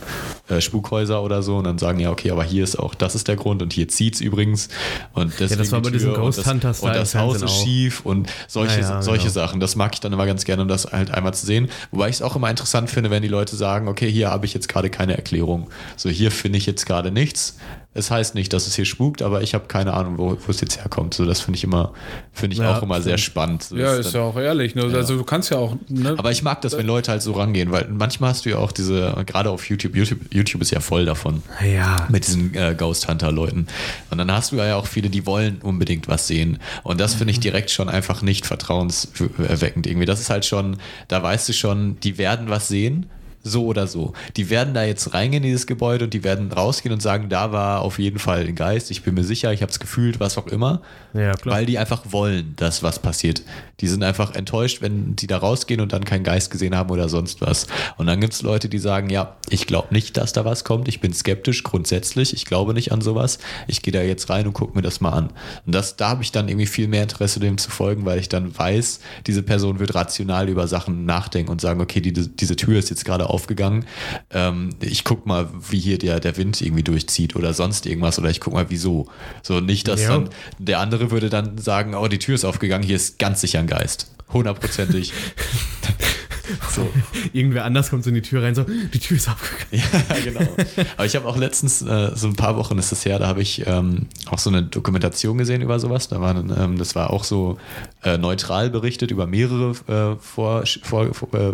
äh, Spukhäuser oder so und dann sagen, ja, okay, aber hier ist auch, das ist der Grund und hier zieht's übrigens. Und deswegen das war bei diesen Tür Ghost und das, Und das Haus ist auch. schief und solche, Ja, ja, solche genau. Sachen. Das mag ich dann immer ganz gerne, um das halt einmal zu sehen. Wobei ich es auch immer interessant finde, wenn die Leute sagen, okay, hier habe ich jetzt gerade keine Erklärung. So, hier finde ich jetzt gerade nichts. Es heißt nicht, dass es hier spukt, aber ich habe keine Ahnung, wo, wo es jetzt herkommt. So, das finde ich immer, finde ich Ja, auch immer sehr spannend. So, Ja, ist dann- ja auch ehrlich. Ne? Also du kannst ja auch. Ne? aber ich mag das, wenn Leute halt so rangehen, weil manchmal hast du ja auch diese, gerade auf YouTube, YouTube, YouTube ist ja voll davon. Ja. Mit diesen äh, Ghost Hunter-Leuten. Und dann hast du ja auch viele, die wollen unbedingt was sehen. Und das finde ich direkt schon einfach nicht vertrauenserweckend irgendwie. Das ist halt schon, da weißt du schon, die werden was sehen. So oder so. Die werden da jetzt reingehen in dieses Gebäude und die werden rausgehen und sagen, da war auf jeden Fall ein Geist, ich bin mir sicher, ich habe es gefühlt, was auch immer. Ja, klar. Weil die einfach wollen, dass was passiert. Die sind einfach enttäuscht, wenn die da rausgehen und dann keinen Geist gesehen haben oder sonst was. Und dann gibt es Leute, die sagen, ja, ich glaube nicht, dass da was kommt, ich bin skeptisch grundsätzlich, ich glaube nicht an sowas, ich gehe da jetzt rein und gucke mir das mal an. Und das, da habe ich dann irgendwie viel mehr Interesse, dem zu folgen, weil ich dann weiß, diese Person wird rational über Sachen nachdenken und sagen, okay, die, diese Tür ist jetzt gerade aufgegangen. Ähm, ich guck mal, wie hier der, der Wind irgendwie durchzieht oder sonst irgendwas oder ich guck mal, wieso. So nicht, dass Ja. dann der andere würde dann sagen, oh, die Tür ist aufgegangen, hier ist ganz sicher ein Geist. Hundertprozentig. *laughs* so. Irgendwer anders kommt so in die Tür rein, so, die Tür ist aufgegangen. *laughs* Ja, genau. Aber ich habe auch letztens, äh, so ein paar Wochen ist das her, da habe ich ähm, auch so eine Dokumentation gesehen über sowas. Da waren, ähm, das war auch so äh, neutral berichtet über mehrere äh, vor, vor, vor, äh,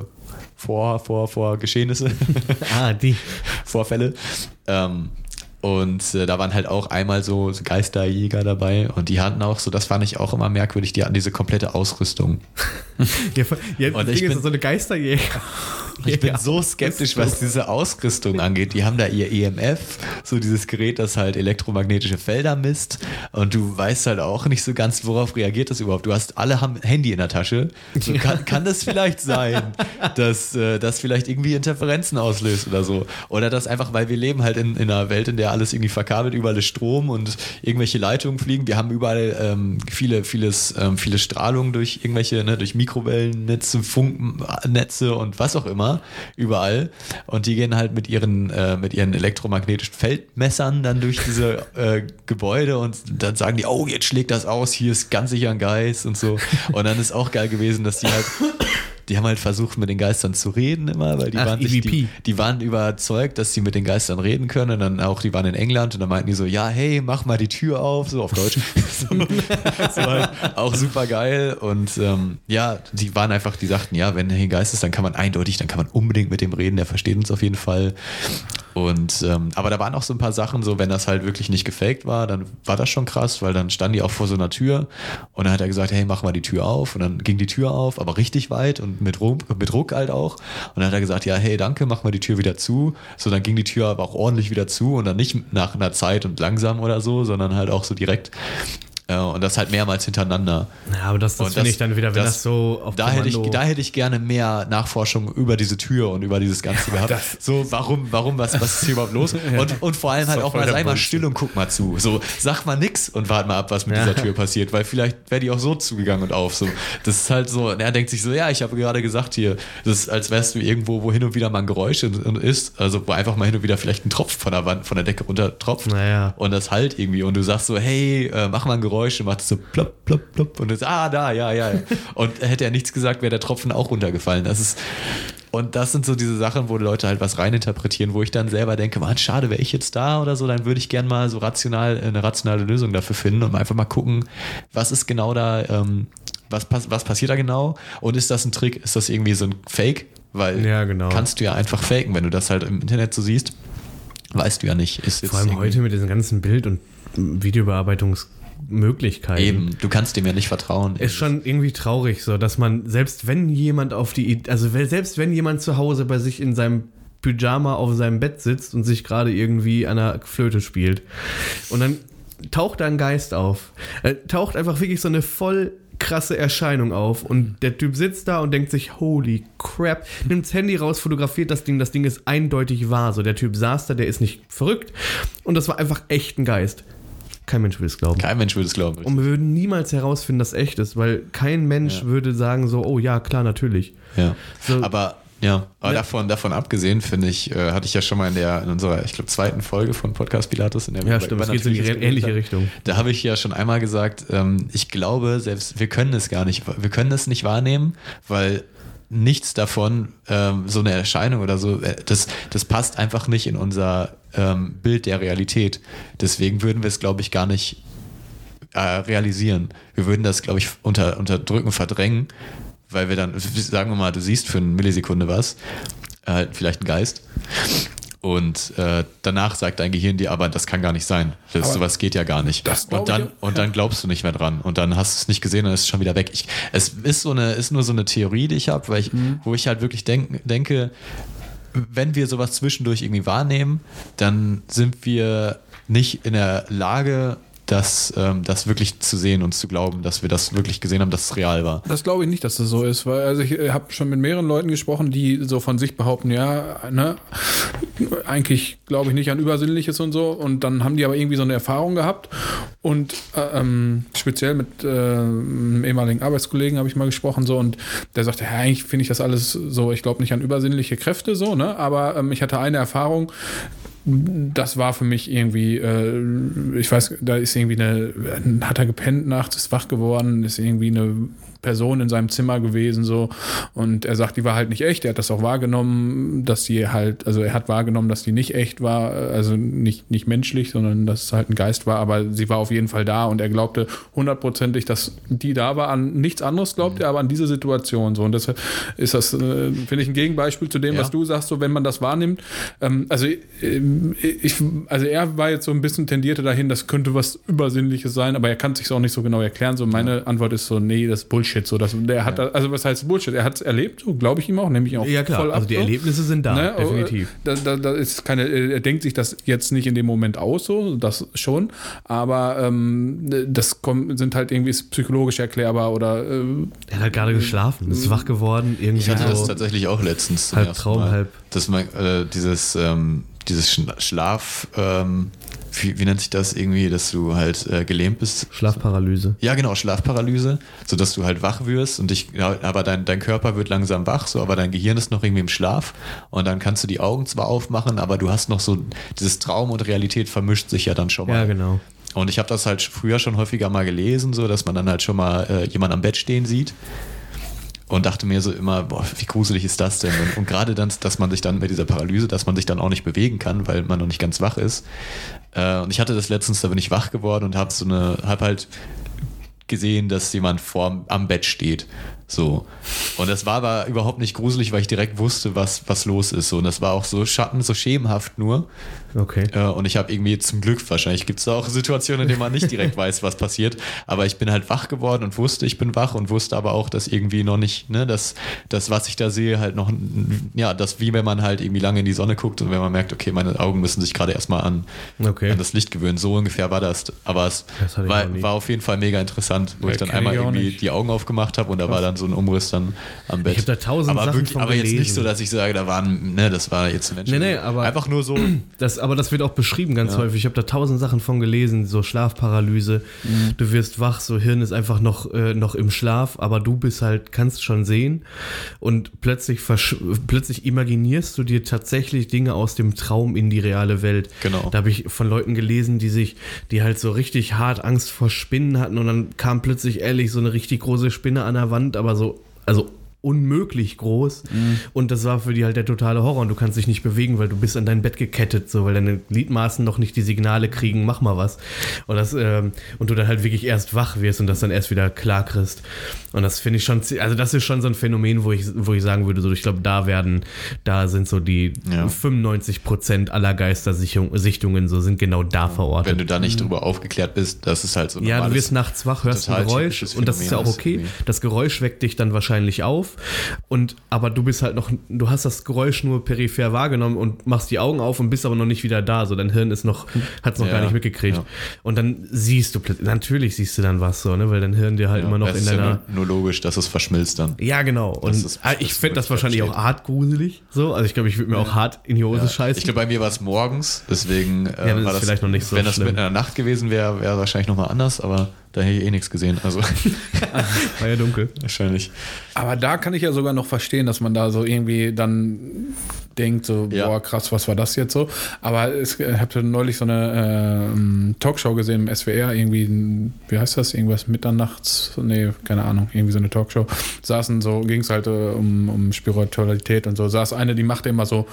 vor, vor, vor Geschehnisse. Ah, die. *laughs* Vorfälle. Ähm, und äh, da waren halt auch einmal so, so Geisterjäger dabei und die hatten auch so, das fand ich auch immer merkwürdig, die hatten diese komplette Ausrüstung. *laughs* Ja, ja, Und das ich bin- so eine Geisterjäger. *laughs* Ich bin so skeptisch, was diese Ausrüstung angeht. Die haben da ihr EMF, so dieses Gerät, das halt elektromagnetische Felder misst. Und du weißt halt auch nicht so ganz, worauf reagiert das überhaupt. Du hast alle haben Handy in der Tasche. So, kann, kann das vielleicht sein, *laughs* dass äh, das vielleicht irgendwie Interferenzen auslöst oder so? Oder dass einfach, weil wir leben halt in, in einer Welt, in der alles irgendwie verkabelt, überall ist Strom und irgendwelche Leitungen fliegen. Wir haben überall ähm, viele, vieles, ähm, viele Strahlung durch irgendwelche, ne, durch Mikrowellennetze, Funknetze und was auch immer, überall. Und die gehen halt mit ihren, äh, mit ihren elektromagnetischen Feldmessern dann durch diese äh, Gebäude und dann sagen die, oh, jetzt schlägt das aus, hier ist ganz sicher ein Geist und so. Und dann ist auch geil gewesen, dass die halt die haben halt versucht, mit den Geistern zu reden immer, weil die, Ach, waren, sich, die, die waren überzeugt, dass sie mit den Geistern reden können. Und dann auch, die waren in England und dann meinten die so, ja, hey, mach mal die Tür auf, so auf Deutsch. *laughs* *laughs* so, so halt auch super geil. Und ähm, ja, die waren einfach, die sagten, ja, wenn hier ein Geist ist, dann kann man eindeutig, dann kann man unbedingt mit dem reden, der versteht uns auf jeden Fall. Und ähm, aber da waren auch so ein paar Sachen, so wenn das halt wirklich nicht gefaked war, dann war das schon krass, weil dann standen die auch vor so einer Tür und dann hat er gesagt, hey, mach mal die Tür auf und dann ging die Tür auf, aber richtig weit und mit Druck, mit Druck halt auch. Und dann hat er gesagt, ja, hey, danke, mach mal die Tür wieder zu. So, dann ging die Tür aber auch ordentlich wieder zu und dann nicht nach einer Zeit und langsam oder so, sondern halt auch so direkt. Und das halt mehrmals hintereinander. Ja, aber das, das finde ich dann wieder, wenn das, so auf da hätte, ich, da hätte ich gerne mehr Nachforschung über diese Tür und über dieses Ganze gehabt. so, warum, warum, was, was ist hier überhaupt los? *laughs* Und, und vor allem halt auch mal, sei mal still und guck mal zu. So, sag mal nix und wart mal ab, was mit Ja. dieser Tür passiert, weil vielleicht wäre die auch so zugegangen und auf. So, das ist halt so, und er denkt sich so, ja, ich habe gerade gesagt hier, das ist, als wärst du irgendwo, wo hin und wieder mal ein Geräusch ist, also wo einfach mal hin und wieder vielleicht ein Tropf von der Wand, von der Decke runter tropft Naja. und das halt irgendwie und du sagst so, hey, äh, mach mal ein Geräusch und macht so plopp, plopp, plopp und das, ah, da, ja, ja. Und hätte er nichts gesagt, wäre der Tropfen auch runtergefallen. Das ist, und das sind so diese Sachen, wo Leute halt was reininterpretieren, wo ich dann selber denke, man, schade, wäre ich jetzt da oder so, dann würde ich gern mal so rational, eine rationale Lösung dafür finden und einfach mal gucken, was ist genau da, ähm, was, was passiert da genau und ist das ein Trick, ist das irgendwie so ein Fake? Weil Ja, genau. kannst du ja einfach faken, wenn du das halt im Internet so siehst. Weißt du ja nicht. Ist Vor allem heute mit diesen ganzen Bild- und Videobearbeitungsmöglichkeiten. Eben, du kannst dem ja nicht vertrauen. Ist schon irgendwie traurig, so dass man, selbst wenn jemand auf die, also selbst wenn jemand zu Hause bei sich in seinem Pyjama auf seinem Bett sitzt und sich gerade irgendwie an der Flöte spielt und dann taucht da ein Geist auf. Äh, taucht einfach wirklich so eine voll krasse Erscheinung auf und der Typ sitzt da und denkt sich, holy crap, nimmt das Handy raus, fotografiert das Ding, das Ding ist eindeutig wahr. So, der Typ saß da, der ist nicht verrückt und das war einfach echt ein Geist. Kein Mensch will es glauben. Kein Mensch würde es glauben. Und wir würden niemals herausfinden, dass echt ist, weil kein Mensch Ja. würde sagen so, oh ja, klar, natürlich. Ja. So- aber ja, aber Ne- davon, davon abgesehen, finde ich, äh, hatte ich ja schon mal in der in unserer, ich glaube, zweiten Folge von Podcast Pilatus, in der Ja, stimmt, es geht in die ähnliche. Richtung. Da habe ich ja schon einmal gesagt, ähm, ich glaube, selbst wir können es gar nicht, wir können es nicht wahrnehmen, weil nichts davon, ähm, so eine Erscheinung oder so, äh, das, das passt einfach nicht in unser ähm, Bild der Realität. Deswegen würden wir es, glaube ich, gar nicht äh, realisieren. Wir würden das, glaube ich, unter, unterdrücken, verdrängen, weil wir dann, sagen wir mal, du siehst für eine Millisekunde was, äh, vielleicht ein Geist. Und äh, danach sagt dein Gehirn dir, aber das kann gar nicht sein. Das, Aber sowas geht ja gar nicht. und, dann, und dann glaubst du nicht mehr dran. Und dann hast du es nicht gesehen und es ist schon wieder weg. Ich, es ist, so eine, ist nur so eine Theorie, die ich habe, weil ich, wo ich halt wirklich denk, denke, wenn wir sowas zwischendurch irgendwie wahrnehmen, dann sind wir nicht in der Lage, das, ähm, das wirklich zu sehen und zu glauben, dass wir das wirklich gesehen haben, dass es real war. Das glaube ich nicht, dass das so ist, weil also ich äh, habe schon mit mehreren Leuten gesprochen, die so von sich behaupten, ja, ne, eigentlich glaube ich nicht an Übersinnliches und so. Und dann haben die aber irgendwie so eine Erfahrung gehabt. Und äh, ähm, speziell mit äh, einem ehemaligen Arbeitskollegen habe ich mal gesprochen so und der sagte, ja, eigentlich finde ich das alles so, ich glaube nicht an übersinnliche Kräfte so, ne? Aber ähm, ich hatte eine Erfahrung, das war für mich irgendwie, äh, ich weiß, da ist irgendwie eine, hat er gepennt nachts, ist wach geworden, ist irgendwie eine Person in seinem Zimmer gewesen so und er sagt, die war halt nicht echt. Er hat das auch wahrgenommen, dass sie halt, also er hat wahrgenommen, dass die nicht echt war, also nicht nicht menschlich, sondern dass es halt ein Geist war, aber sie war auf jeden Fall da und er glaubte hundertprozentig, dass die da war. An nichts anderes glaubt er, aber an diese Situation so und deshalb ist das äh, finde ich ein Gegenbeispiel zu dem, Ja. was du sagst, so wenn man das wahrnimmt. Ähm, also ähm, ich, also er war jetzt so ein bisschen tendierte dahin, das könnte was Übersinnliches sein, aber er kann sich auch nicht so genau erklären. So meine Antwort ist so, nee, das ist Bullshit. So, das, der hat, also was heißt Bullshit? Er hat es erlebt, so glaube ich ihm auch, nämlich auch Ja, klar. voll ab. also die so. Erlebnisse sind da, Ne? definitiv. Da, da, da ist keine, er denkt sich das jetzt nicht in dem Moment aus, so, das schon, aber ähm, das kommt, sind halt irgendwie psychologisch erklärbar oder äh, Er hat halt gerade geschlafen, ist wach geworden, irgendwie Ich hatte das so. tatsächlich auch letztens. halb Traum, Mal. halb- Dass man äh, dieses, ähm, dieses Schla- Schlaf, ähm, wie, wie nennt sich das irgendwie, dass du halt äh, gelähmt bist? Schlafparalyse. Ja, genau, Schlafparalyse, sodass du halt wach wirst und dich, aber dein, dein Körper wird langsam wach, so, aber dein Gehirn ist noch irgendwie im Schlaf und dann kannst du die Augen zwar aufmachen, aber du hast noch so, dieses Traum und Realität vermischt sich ja dann schon mal. Ja, genau. Und ich habe das halt früher schon häufiger mal gelesen, so dass man dann halt schon mal äh, jemanden am Bett stehen sieht. Und dachte mir so immer, boah, wie gruselig ist das denn? Und, und gerade dann, dass man sich dann bei dieser Paralyse, dass man sich dann auch nicht bewegen kann, weil man noch nicht ganz wach ist. Äh, und ich hatte das letztens, da bin ich wach geworden und habe so eine, hab halt gesehen, dass jemand vor am Bett steht. So. Und das war aber überhaupt nicht gruselig, weil ich direkt wusste, was, was los ist. Und das war auch so Schatten, so schemenhaft nur. Okay. Äh, und ich habe irgendwie zum Glück, wahrscheinlich gibt es auch Situationen, in denen man nicht direkt *laughs* weiß, was passiert. Aber ich bin halt wach geworden und wusste, ich bin wach und wusste aber auch, dass irgendwie noch nicht, ne, dass das, was ich da sehe, halt noch, ja, das wie wenn man halt irgendwie lange in die Sonne guckt und wenn man merkt, okay, meine Augen müssen sich gerade erstmal an, Okay. an das Licht gewöhnen. So ungefähr war das. Aber es Das war, war auf jeden Fall mega interessant, wo Ja, ich dann einmal ich irgendwie nicht. die Augen aufgemacht habe und da war dann so ein Umriss dann am Bett. Ich hab da tausend aber Sachen wirklich, aber jetzt nicht gelesen. so, dass ich sage, da waren, ne, das war jetzt Menschen. Nee, nee, aber- einfach nur so. *clears throat* Das, aber das wird auch beschrieben ganz Ja. häufig. Ich habe da tausend Sachen von gelesen, so Schlafparalyse. Mhm. Du wirst wach, so Hirn ist einfach noch, äh, noch im Schlaf, aber du bist halt, kannst schon sehen und plötzlich, plötzlich imaginierst du dir tatsächlich Dinge aus dem Traum in die reale Welt. Genau. Da habe ich von Leuten gelesen, die sich, die halt so richtig hart Angst vor Spinnen hatten und dann kam plötzlich ehrlich so eine richtig große Spinne an der Wand, aber so, also unmöglich groß und das war für die halt der totale Horror und du kannst dich nicht bewegen, weil du bist an dein Bett gekettet, so weil deine Gliedmaßen noch nicht die Signale kriegen, mach mal was und das ähm, und du dann halt wirklich erst wach wirst und das dann erst wieder klar kriegst und das finde ich schon, also das ist schon so ein Phänomen, wo ich, wo ich sagen würde, so ich glaube, da werden, da sind so die Ja. 95 Prozent aller Geistersichtungen so sind genau da verortet. wenn du da nicht drüber aufgeklärt bist, das ist halt so Ja, du wirst nachts wach, hörst ein Geräusch und das ist ja auch okay. Das Geräusch weckt dich dann wahrscheinlich auf und aber du bist halt noch, du hast das Geräusch nur peripher wahrgenommen und machst die Augen auf und bist aber noch nicht wieder da. So dein Hirn ist noch, hat es noch Ja, gar nicht mitgekriegt. ja. Und dann siehst du plötzlich, natürlich siehst du dann was so, ne, weil dein Hirn dir halt Ja, immer noch in ist deiner ja nur, logisch, dass es verschmilzt dann. ja, genau. Und ist- ah, ich das finde das wirklich wahrscheinlich auch versteht. hart gruselig. So, also ich glaube, ich würde mir auch hart in die Hose scheißen. ich glaube, bei mir war es morgens, deswegen äh, das war ist vielleicht noch nicht so Wenn das schlimm. mitten in der Nacht gewesen wäre, wäre wahrscheinlich nochmal anders, aber da hätte ich eh nichts gesehen. Also *laughs* War ja dunkel. wahrscheinlich. Aber da kann ich ja sogar noch verstehen, dass man da so irgendwie dann denkt, so, Ja. boah, krass, was war das jetzt so? Aber es, ich habe neulich so eine ähm, Talkshow gesehen im SWR, irgendwie, wie heißt das? Irgendwas mitternachts? Nee, keine Ahnung, irgendwie so eine Talkshow. Saßen so, ging es halt äh, um, um Spiritualität und so. Saß eine, die machte immer so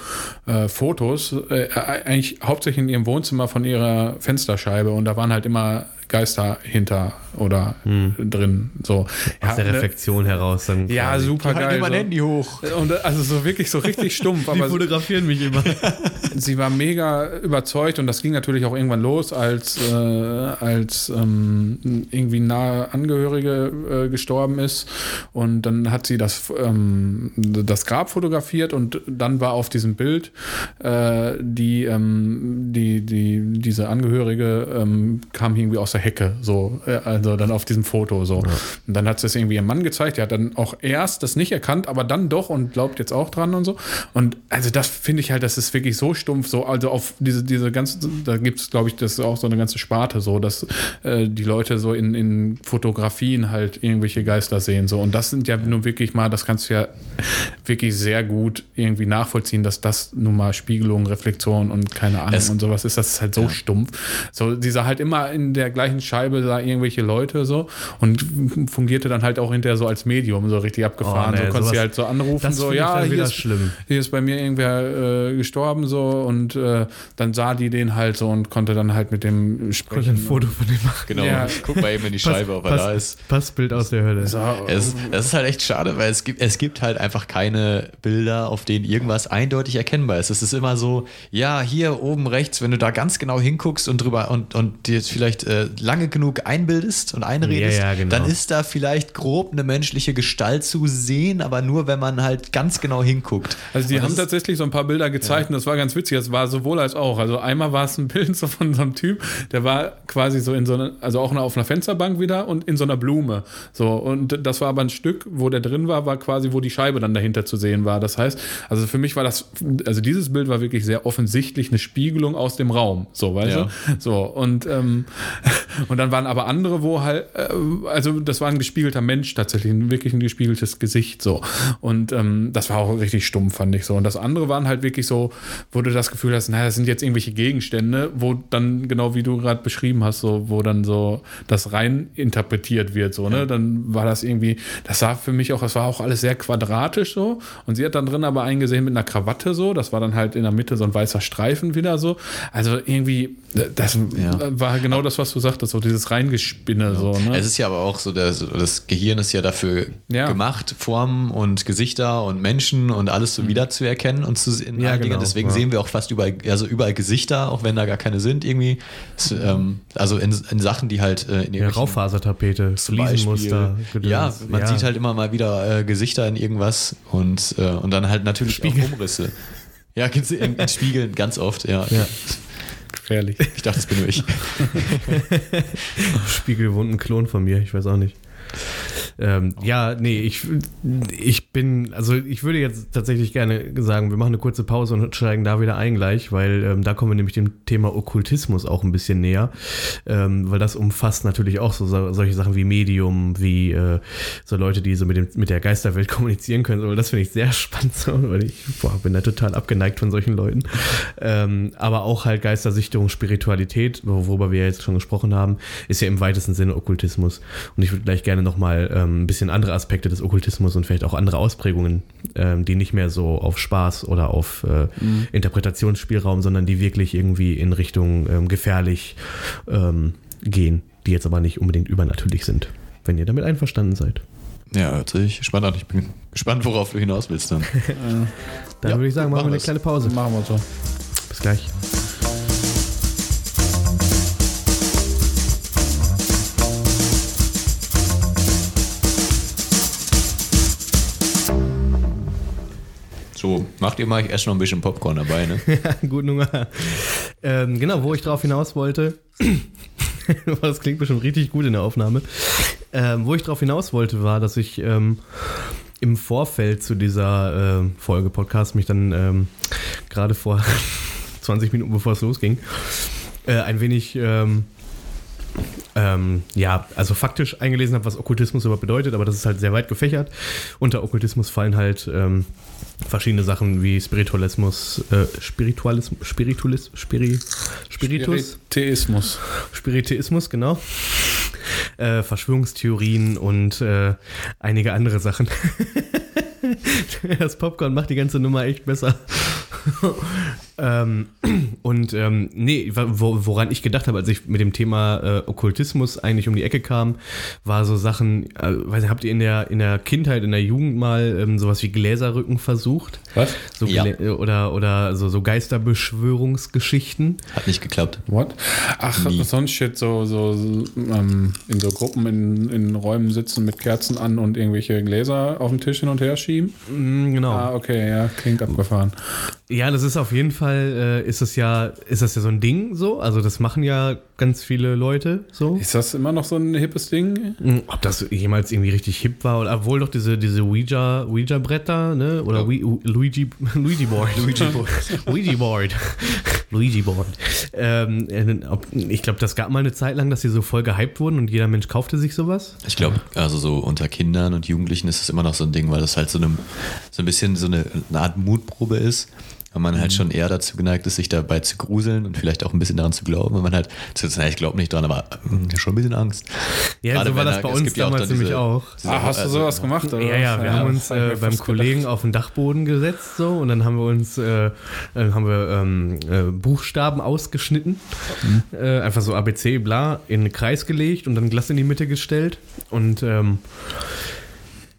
äh, Fotos, äh, eigentlich hauptsächlich in ihrem Wohnzimmer von ihrer Fensterscheibe und da waren halt immer Geister hinter oder drin. So. Aus der ne- Reflexion heraus dann. Ja, quasi. super Halt geil. immer so. Handy hoch. Und also so wirklich so richtig *laughs* stumpf, Die aber fotografieren mich immer. *laughs* sie war mega überzeugt und das ging natürlich auch irgendwann los, als, äh, als ähm, irgendwie nahe Angehörige äh, gestorben ist. Und dann hat sie das, ähm, das Grab fotografiert und dann war auf diesem Bild äh, die, ähm, die, die, diese Angehörige ähm, kam irgendwie aus der Hecke, so, äh, also dann auf diesem Foto so. Und dann hat sie es irgendwie ihrem Mann gezeigt, der hat dann auch erst das nicht erkannt, aber dann doch und glaubt jetzt auch dran und so. Und also das finde ich halt, das ist wirklich so stumpf, so, also auf diese, diese ganze, da gibt es, glaube ich, das ist auch so eine ganze Sparte, so, dass äh, die Leute so in, in Fotografien halt irgendwelche Geister sehen, so. Und das sind ja nun wirklich mal, das kannst du ja wirklich sehr gut irgendwie nachvollziehen, dass das nun mal Spiegelung, Reflexion und keine Ahnung Es- und sowas ist. Das ist halt so stumpf. So, dieser halt immer in der gleichen Scheibe da irgendwelche Leute so und fungierte dann halt auch hinterher so als Medium, so richtig abgefahren. Oh, nee, so konntest du halt so anrufen, so, ja, hier wieder ist, schlimm. hier ist bei mir irgendwer äh, gestorben so und äh, dann sah die den halt so und konnte dann halt mit dem Konnte sprechen. ein Foto von dem machen. Genau. Ja. Guck mal eben in die *laughs* Scheibe, ob er da ist. Passbild aus der Hölle. So, Es, es ist halt echt schade, weil es gibt, es gibt halt einfach keine Bilder, auf denen irgendwas eindeutig erkennbar ist. Es ist immer so, ja, hier oben rechts, wenn du da ganz genau hinguckst und drüber und, und dir jetzt vielleicht äh, lange genug einbildest und einredest, Ja, ja, genau. dann ist da vielleicht grob eine menschliche Gestalt zu sehen, aber nur wenn man halt ganz genau hinguckt. Also die Und haben tatsächlich so ein paar Bilder gezeigt und das war ganz witzig. Das war sowohl als auch. Also einmal war es ein Bild so von so einem Typ, der war quasi so in so einer, also auch auf einer Fensterbank wieder und in so einer Blume. So, und das war aber ein Stück, wo der drin war, war quasi, wo die Scheibe dann dahinter zu sehen war. Das heißt, also für mich war das, also dieses Bild war wirklich sehr offensichtlich eine Spiegelung aus dem Raum. So, weißt Ja. du? So, und, ähm, und dann waren aber andere, wo halt, äh, also das war ein gespiegelter Mensch tatsächlich, wirklich ein gespiegeltes Gesicht so. Und ähm, das war auch richtig stumpf, fand ich so. Und das andere waren halt wirklich so, wo du das Gefühl hast, naja, das sind jetzt irgendwelche Gegenstände, wo dann, genau wie du gerade beschrieben hast, so, wo dann so das rein interpretiert wird, so, ne? Dann war das irgendwie, das sah für mich auch, das war auch alles sehr quadratisch so. Und sie hat dann drin aber eingesehen mit einer Krawatte so, das war dann halt in der Mitte so ein weißer Streifen wieder so. Also irgendwie, das Ja. war genau das, was du sagtest, so dieses Reingespinne so, ne? Es ist ja aber auch so, das, das Gehirn ist ja dafür Ja. gemacht, Formen und Gesichter und Menschen und alles so wiederzuerkennen und zu in Ja, genau, Deswegen ja. sehen wir auch fast überall, also überall Gesichter, auch wenn da gar keine sind irgendwie. Es, ähm, also in, in Sachen, die halt äh, in Ja, Raufasertapete, zum Fliesenmuster. Ja, man sieht halt immer mal wieder äh, Gesichter in irgendwas und, äh, und dann halt natürlich Spiegel. auch Umrisse. Ja, in, in Spiegeln ganz oft, ja. Ja. Gefährlich. Ich dachte, das bin nur ich. *laughs* Spiegelwunden Klon von mir, ich weiß auch nicht. Ähm, ja, nee, ich, ich bin, also ich würde jetzt tatsächlich gerne sagen, wir machen eine kurze Pause und steigen da wieder ein gleich, weil ähm, da kommen wir nämlich dem Thema Okkultismus auch ein bisschen näher, ähm, weil das umfasst natürlich auch so, so solche Sachen wie Medium, wie äh, so Leute, die so mit, dem, mit der Geisterwelt *laughs* kommunizieren können. So, das finde ich sehr *laughs* spannend, so, weil ich boah, bin da total abgeneigt von solchen Leuten. Ähm, aber auch halt Geistersichtung, Spiritualität, worüber wir jetzt schon gesprochen haben, ist ja im weitesten Sinne Okkultismus. Und ich würde gleich gerne nochmal ähm, ein bisschen andere Aspekte des Okkultismus und vielleicht auch andere Ausprägungen, ähm, die nicht mehr so auf Spaß oder auf äh, Interpretationsspielraum, sondern die wirklich irgendwie in Richtung ähm, gefährlich ähm, gehen, die jetzt aber nicht unbedingt übernatürlich sind. Wenn ihr damit einverstanden seid. Ja, hört sich spannend an. Ich bin gespannt, worauf du hinaus willst dann. *laughs* Dann Ja, würde ich sagen, machen wir eine wir's. kleine Pause. Machen wir so. Bis gleich. So, macht ihr mal, ich esse noch ein bisschen Popcorn dabei, ne? *laughs* Guten Hunger. Ähm, genau, wo ich drauf hinaus wollte. *laughs* das klingt bestimmt richtig gut in der Aufnahme. Ähm, wo ich drauf hinaus wollte, war, dass ich ähm, im Vorfeld zu dieser ähm, Folge Podcast mich dann ähm, gerade vor *laughs* 20 Minuten bevor es losging, äh, ein wenig ähm, ähm, ja, also faktisch eingelesen habe, was Okkultismus überhaupt bedeutet, aber das ist halt sehr weit gefächert. Unter Okkultismus fallen halt ähm, verschiedene Sachen wie Spiritualismus, äh, Spiritualismus, Spiritualis, Spiri, Spiritus, Theismus. Spiritismus, genau. Äh, Verschwörungstheorien und äh, einige andere Sachen. *laughs* das Popcorn macht die ganze Nummer echt besser. Ähm, und ähm, nee, wo, woran ich gedacht habe, als ich mit dem Thema äh, Okkultismus eigentlich um die Ecke kam, war so Sachen, äh, weiß nicht, habt ihr in der, in der Kindheit, in der Jugend mal ähm, sowas wie Gläserrücken versucht? Was? So Ja. Oder, oder so, so Geisterbeschwörungsgeschichten? Hat nicht geklappt. What? Ach, Nie. sonst Shit, so, so, so ähm, in so Gruppen in, in Räumen sitzen mit Kerzen an und irgendwelche Gläser auf dem Tisch hin und her schieben. Mm, genau. Ah, okay, ja, klingt abgefahren. Ja, das ist auf jeden Fall, äh, ist es ja, ist das ja so ein Ding so. Also das machen ja ganz viele Leute so. Ist das immer noch so ein hippes Ding? Mm, Ob das jemals irgendwie richtig hip war oder obwohl doch diese, diese Ouija, Ouija-Bretter, ne? Oder U- Luigi, *laughs* Luigi Board. Luigi Board. *laughs* Luigi Board. *laughs* Luigi Board. Ähm, äh, ich glaube, das gab mal eine Zeit lang, dass sie so voll gehypt wurden und jeder Mensch kaufte sich sowas. Ich glaube, also so unter Kindern und Jugendlichen ist es immer noch so ein Ding, weil das halt so, eine, so ein bisschen so eine, eine Art Mutprobe ist. Weil man Mhm. halt schon eher dazu geneigt ist, sich dabei zu gruseln und vielleicht auch ein bisschen daran zu glauben. Wenn man halt, zu sagen, ich glaube nicht dran, aber äh, schon ein bisschen Angst. Ja, Gerade so war das bei uns ja damals dann nämlich diese- auch. diese- Ah, hast du also- sowas gemacht? Oder Ja, ja, wir haben uns äh, beim Kollegen gedacht. auf den Dachboden gesetzt so und dann haben wir uns äh, äh, haben wir ähm, äh, Buchstaben ausgeschnitten, äh, einfach so ABC bla in einen Kreis gelegt und dann ein Glas in die Mitte gestellt und ähm,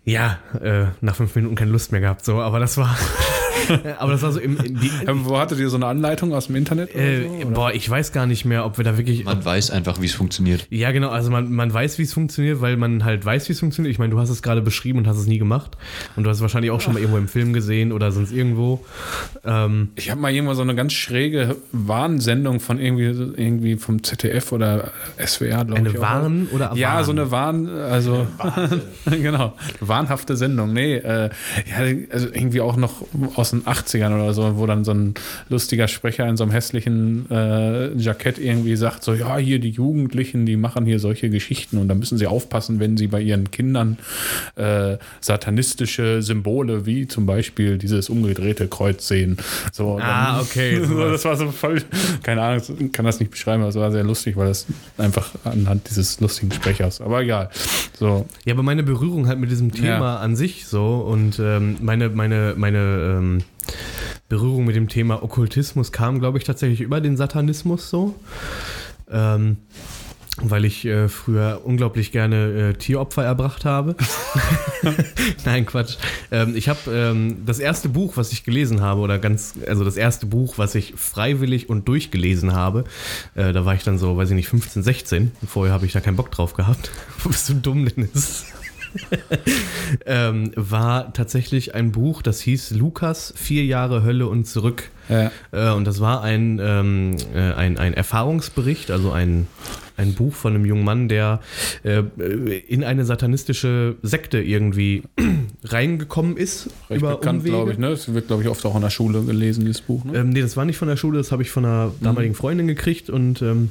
ja, äh, nach fünf Minuten keine Lust mehr gehabt so, aber das war *laughs* aber das war so im, in die, Ähm, wo hattet ihr so eine Anleitung aus dem Internet? oder äh, so, oder? boah, ich weiß gar nicht mehr, ob wir da wirklich Man weiß einfach, wie es funktioniert. ja, genau. Also man, man weiß, wie es funktioniert, weil man halt weiß, wie es funktioniert. Ich meine, du hast es gerade beschrieben und hast es nie gemacht. Und du hast es wahrscheinlich auch schon mal irgendwo im Film gesehen oder sonst irgendwo. Ähm, Ich habe mal irgendwann so eine ganz schräge Warnsendung von irgendwie, irgendwie vom ZDF oder SWR, glaube ich. eine auch. Warn- oder Ja, Warn? so eine Warn, also *laughs* genau, wahnhafte Sendung. Nee, äh, ja, also irgendwie auch noch aus den 80ern oder so, wo dann so ein lustiger Sprecher in so einem hässlichen äh, Jackett irgendwie sagt, so, ja, hier die Jugendlichen, die machen hier solche Geschichten und da müssen sie aufpassen, wenn sie bei ihren Kindern äh, satanistische Symbole wie zum Beispiel dieses umgedrehte Kreuz sehen. So, Ah, dann- okay, *laughs* so, das war so voll, keine Ahnung, ich kann das nicht beschreiben, aber es war sehr lustig, weil das einfach anhand dieses lustigen Sprechers, aber egal. So, ja, aber meine Berührung halt mit diesem Thema Ja. an sich so und ähm, meine, meine, meine ähm, Berührung mit dem Thema Okkultismus kam, glaube ich, tatsächlich über den Satanismus so. Ähm, weil ich äh, früher unglaublich gerne äh, Tieropfer erbracht habe. *laughs* *laughs* Nein, Quatsch. Ähm, ich habe ähm, das erste Buch, was ich gelesen habe, oder ganz, also das erste Buch, was ich freiwillig und durchgelesen habe, äh, da war ich dann so, weiß ich nicht, 15, 16. Vorher habe ich da keinen Bock drauf gehabt. *laughs* Wo bist du dumm, Dennis? *laughs* ähm, war tatsächlich ein Buch, das hieß Lukas, vier Jahre Hölle und zurück. ja. Äh, und das war ein, ähm, äh, ein, ein Erfahrungsbericht, also ein, ein Buch von einem jungen Mann, der äh, in eine satanistische Sekte irgendwie *clears throat* reingekommen ist. recht bekannt, glaube ich, ne? Es wird, glaube ich, oft auch in der Schule gelesen, dieses Buch, ne? Ähm, nee, das war nicht von der Schule, das habe ich von einer damaligen Freundin gekriegt und, ähm,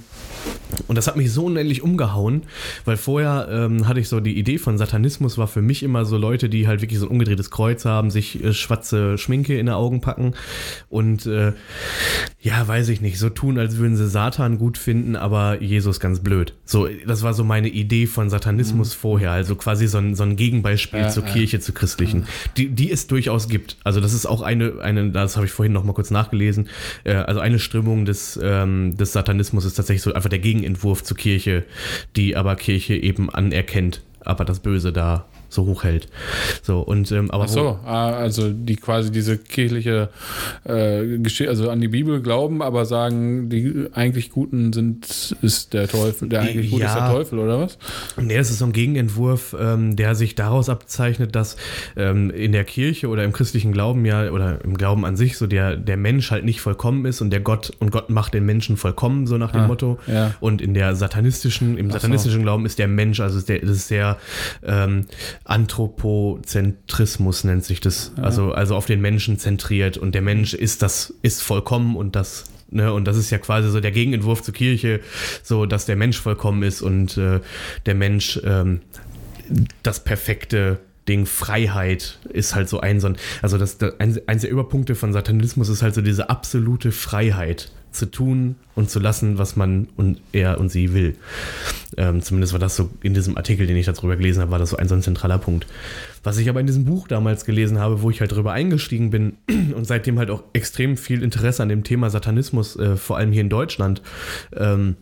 und das hat mich so unendlich umgehauen, weil vorher ähm, hatte ich so die Idee von Satanismus war für mich immer so Leute, die halt wirklich so ein umgedrehtes Kreuz haben, sich äh, schwarze Schminke in die Augen packen und äh, ja, weiß ich nicht, so tun, als würden sie Satan gut finden, aber Jesus ganz blöd. So, das war so meine Idee von Satanismus vorher, also quasi so ein, so ein Gegenbeispiel Ja, zur ja. Kirche, zu christlichen, die, die es durchaus gibt. Also das ist auch eine, eine das habe ich vorhin noch mal kurz nachgelesen, äh, also eine Strömung des, ähm, des Satanismus ist tatsächlich so einfach der Gegenentwurf zur Kirche, die aber Kirche eben anerkennt, aber das Böse da so hoch hält. So, und ähm, aber Ach so, ah, also die quasi diese kirchliche äh, Geschichte, also an die Bibel glauben, aber sagen, die eigentlich Guten sind, ist der Teufel, der eigentlich Gute ist Ja. der Teufel, oder was? Nee, es ist so ein Gegenentwurf, ähm, der sich daraus abzeichnet, dass ähm, in der Kirche oder im christlichen Glauben ja, oder im Glauben an sich, so der, der Mensch halt nicht vollkommen ist und der Gott und Gott macht den Menschen vollkommen, so nach dem Ah, Motto. ja. Und in der satanistischen, im so. satanistischen Glauben ist der Mensch, also ist der, das ist sehr ähm, Anthropozentrismus nennt sich das. Also, also auf den Menschen zentriert und der Mensch ist das, ist vollkommen und das Ne, und das ist ja quasi so der Gegenentwurf zur Kirche, so dass der Mensch vollkommen ist und äh, der Mensch ähm, das perfekte Ding Freiheit ist halt so ein, so ein also das, eins, eins der Überpunkte von Satanismus ist halt so diese absolute Freiheit. Zu tun und zu lassen, was man und er und sie will. Ähm, zumindest war das so in diesem Artikel, den ich darüber gelesen habe, war das so ein so ein zentraler Punkt. Was ich aber in diesem Buch damals gelesen habe, wo ich halt drüber eingestiegen bin *clears throat* und seitdem halt auch extrem viel Interesse an dem Thema Satanismus, äh, vor allem hier in Deutschland, ähm,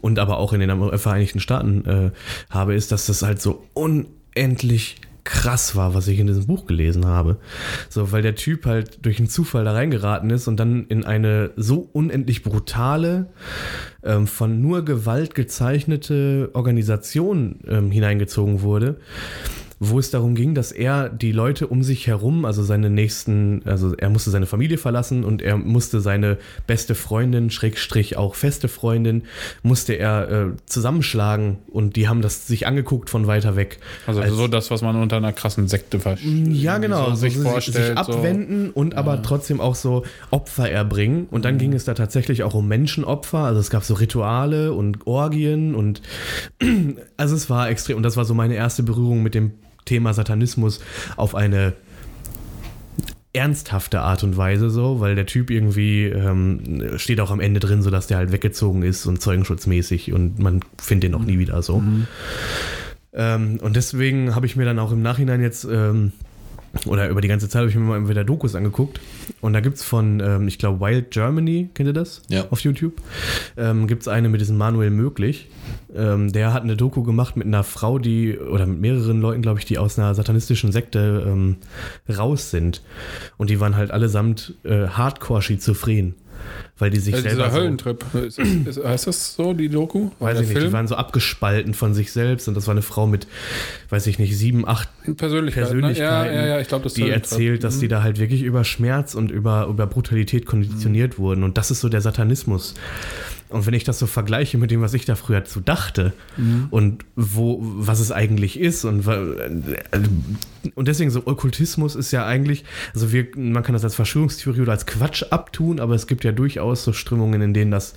und aber auch in den Vereinigten Staaten äh, habe, ist, dass das halt so unendlich krass war, was ich in diesem Buch gelesen habe. So, weil der Typ halt durch einen Zufall da reingeraten ist und dann in eine so unendlich brutale, ähm, von nur Gewalt gezeichnete Organisation ähm, hineingezogen wurde wo es darum ging, dass er die Leute um sich herum, also seine nächsten, also er musste seine Familie verlassen und er musste seine beste Freundin, Schrägstrich auch feste Freundin, musste er äh, zusammenschlagen und die haben das sich angeguckt von weiter weg. Also Als, so das, was man unter einer krassen Sekte versteht. Ja, genau. So sich so vorstellt. Sich abwenden so. und aber ja. trotzdem auch so Opfer erbringen. Und dann mhm. ging es da tatsächlich auch um Menschenopfer. Also es gab so Rituale und Orgien und *clears throat* also es war extrem. Und das war so meine erste Berührung mit dem Thema Satanismus auf eine ernsthafte Art und Weise so, weil der Typ irgendwie ähm, steht auch am Ende drin, sodass der halt weggezogen ist und zeugenschutzmäßig und man findet den auch nie wieder so. Mhm. Ähm, und deswegen habe ich mir dann auch im Nachhinein jetzt ähm, oder über die ganze Zeit habe ich mir mal wieder Dokus angeguckt. Und da gibt es von, ähm, ich glaube, Wild Germany, kennt ihr das? Ja. Auf YouTube. Ähm, gibt es eine mit diesem Manuel Möglich. Ähm, der hat eine Doku gemacht mit einer Frau, die, oder mit mehreren Leuten, glaube ich, die aus einer satanistischen Sekte ähm, raus sind. Und die waren halt allesamt äh, hardcore schizophren weil die sich also selber. Dieser so, Höllentrip, ist, ist, heißt das so, die Doku? Weiß ich nicht, die waren so abgespalten von sich selbst und das war eine Frau mit, weiß ich nicht, sieben, acht Persönlichkeit, Persönlichkeiten, ja, ja, ja, ich glaube, das die erzählt, dass mhm. die da halt wirklich über Schmerz und über, über Brutalität konditioniert mhm. wurden und das ist so der Satanismus. Und wenn ich das so vergleiche mit dem, was ich da früher zu dachte mhm. und wo, was es eigentlich ist und, und deswegen so Okkultismus ist ja eigentlich, also wir, man kann das als Verschwörungstheorie oder als Quatsch abtun, aber es gibt ja durchaus so Strömungen, in denen das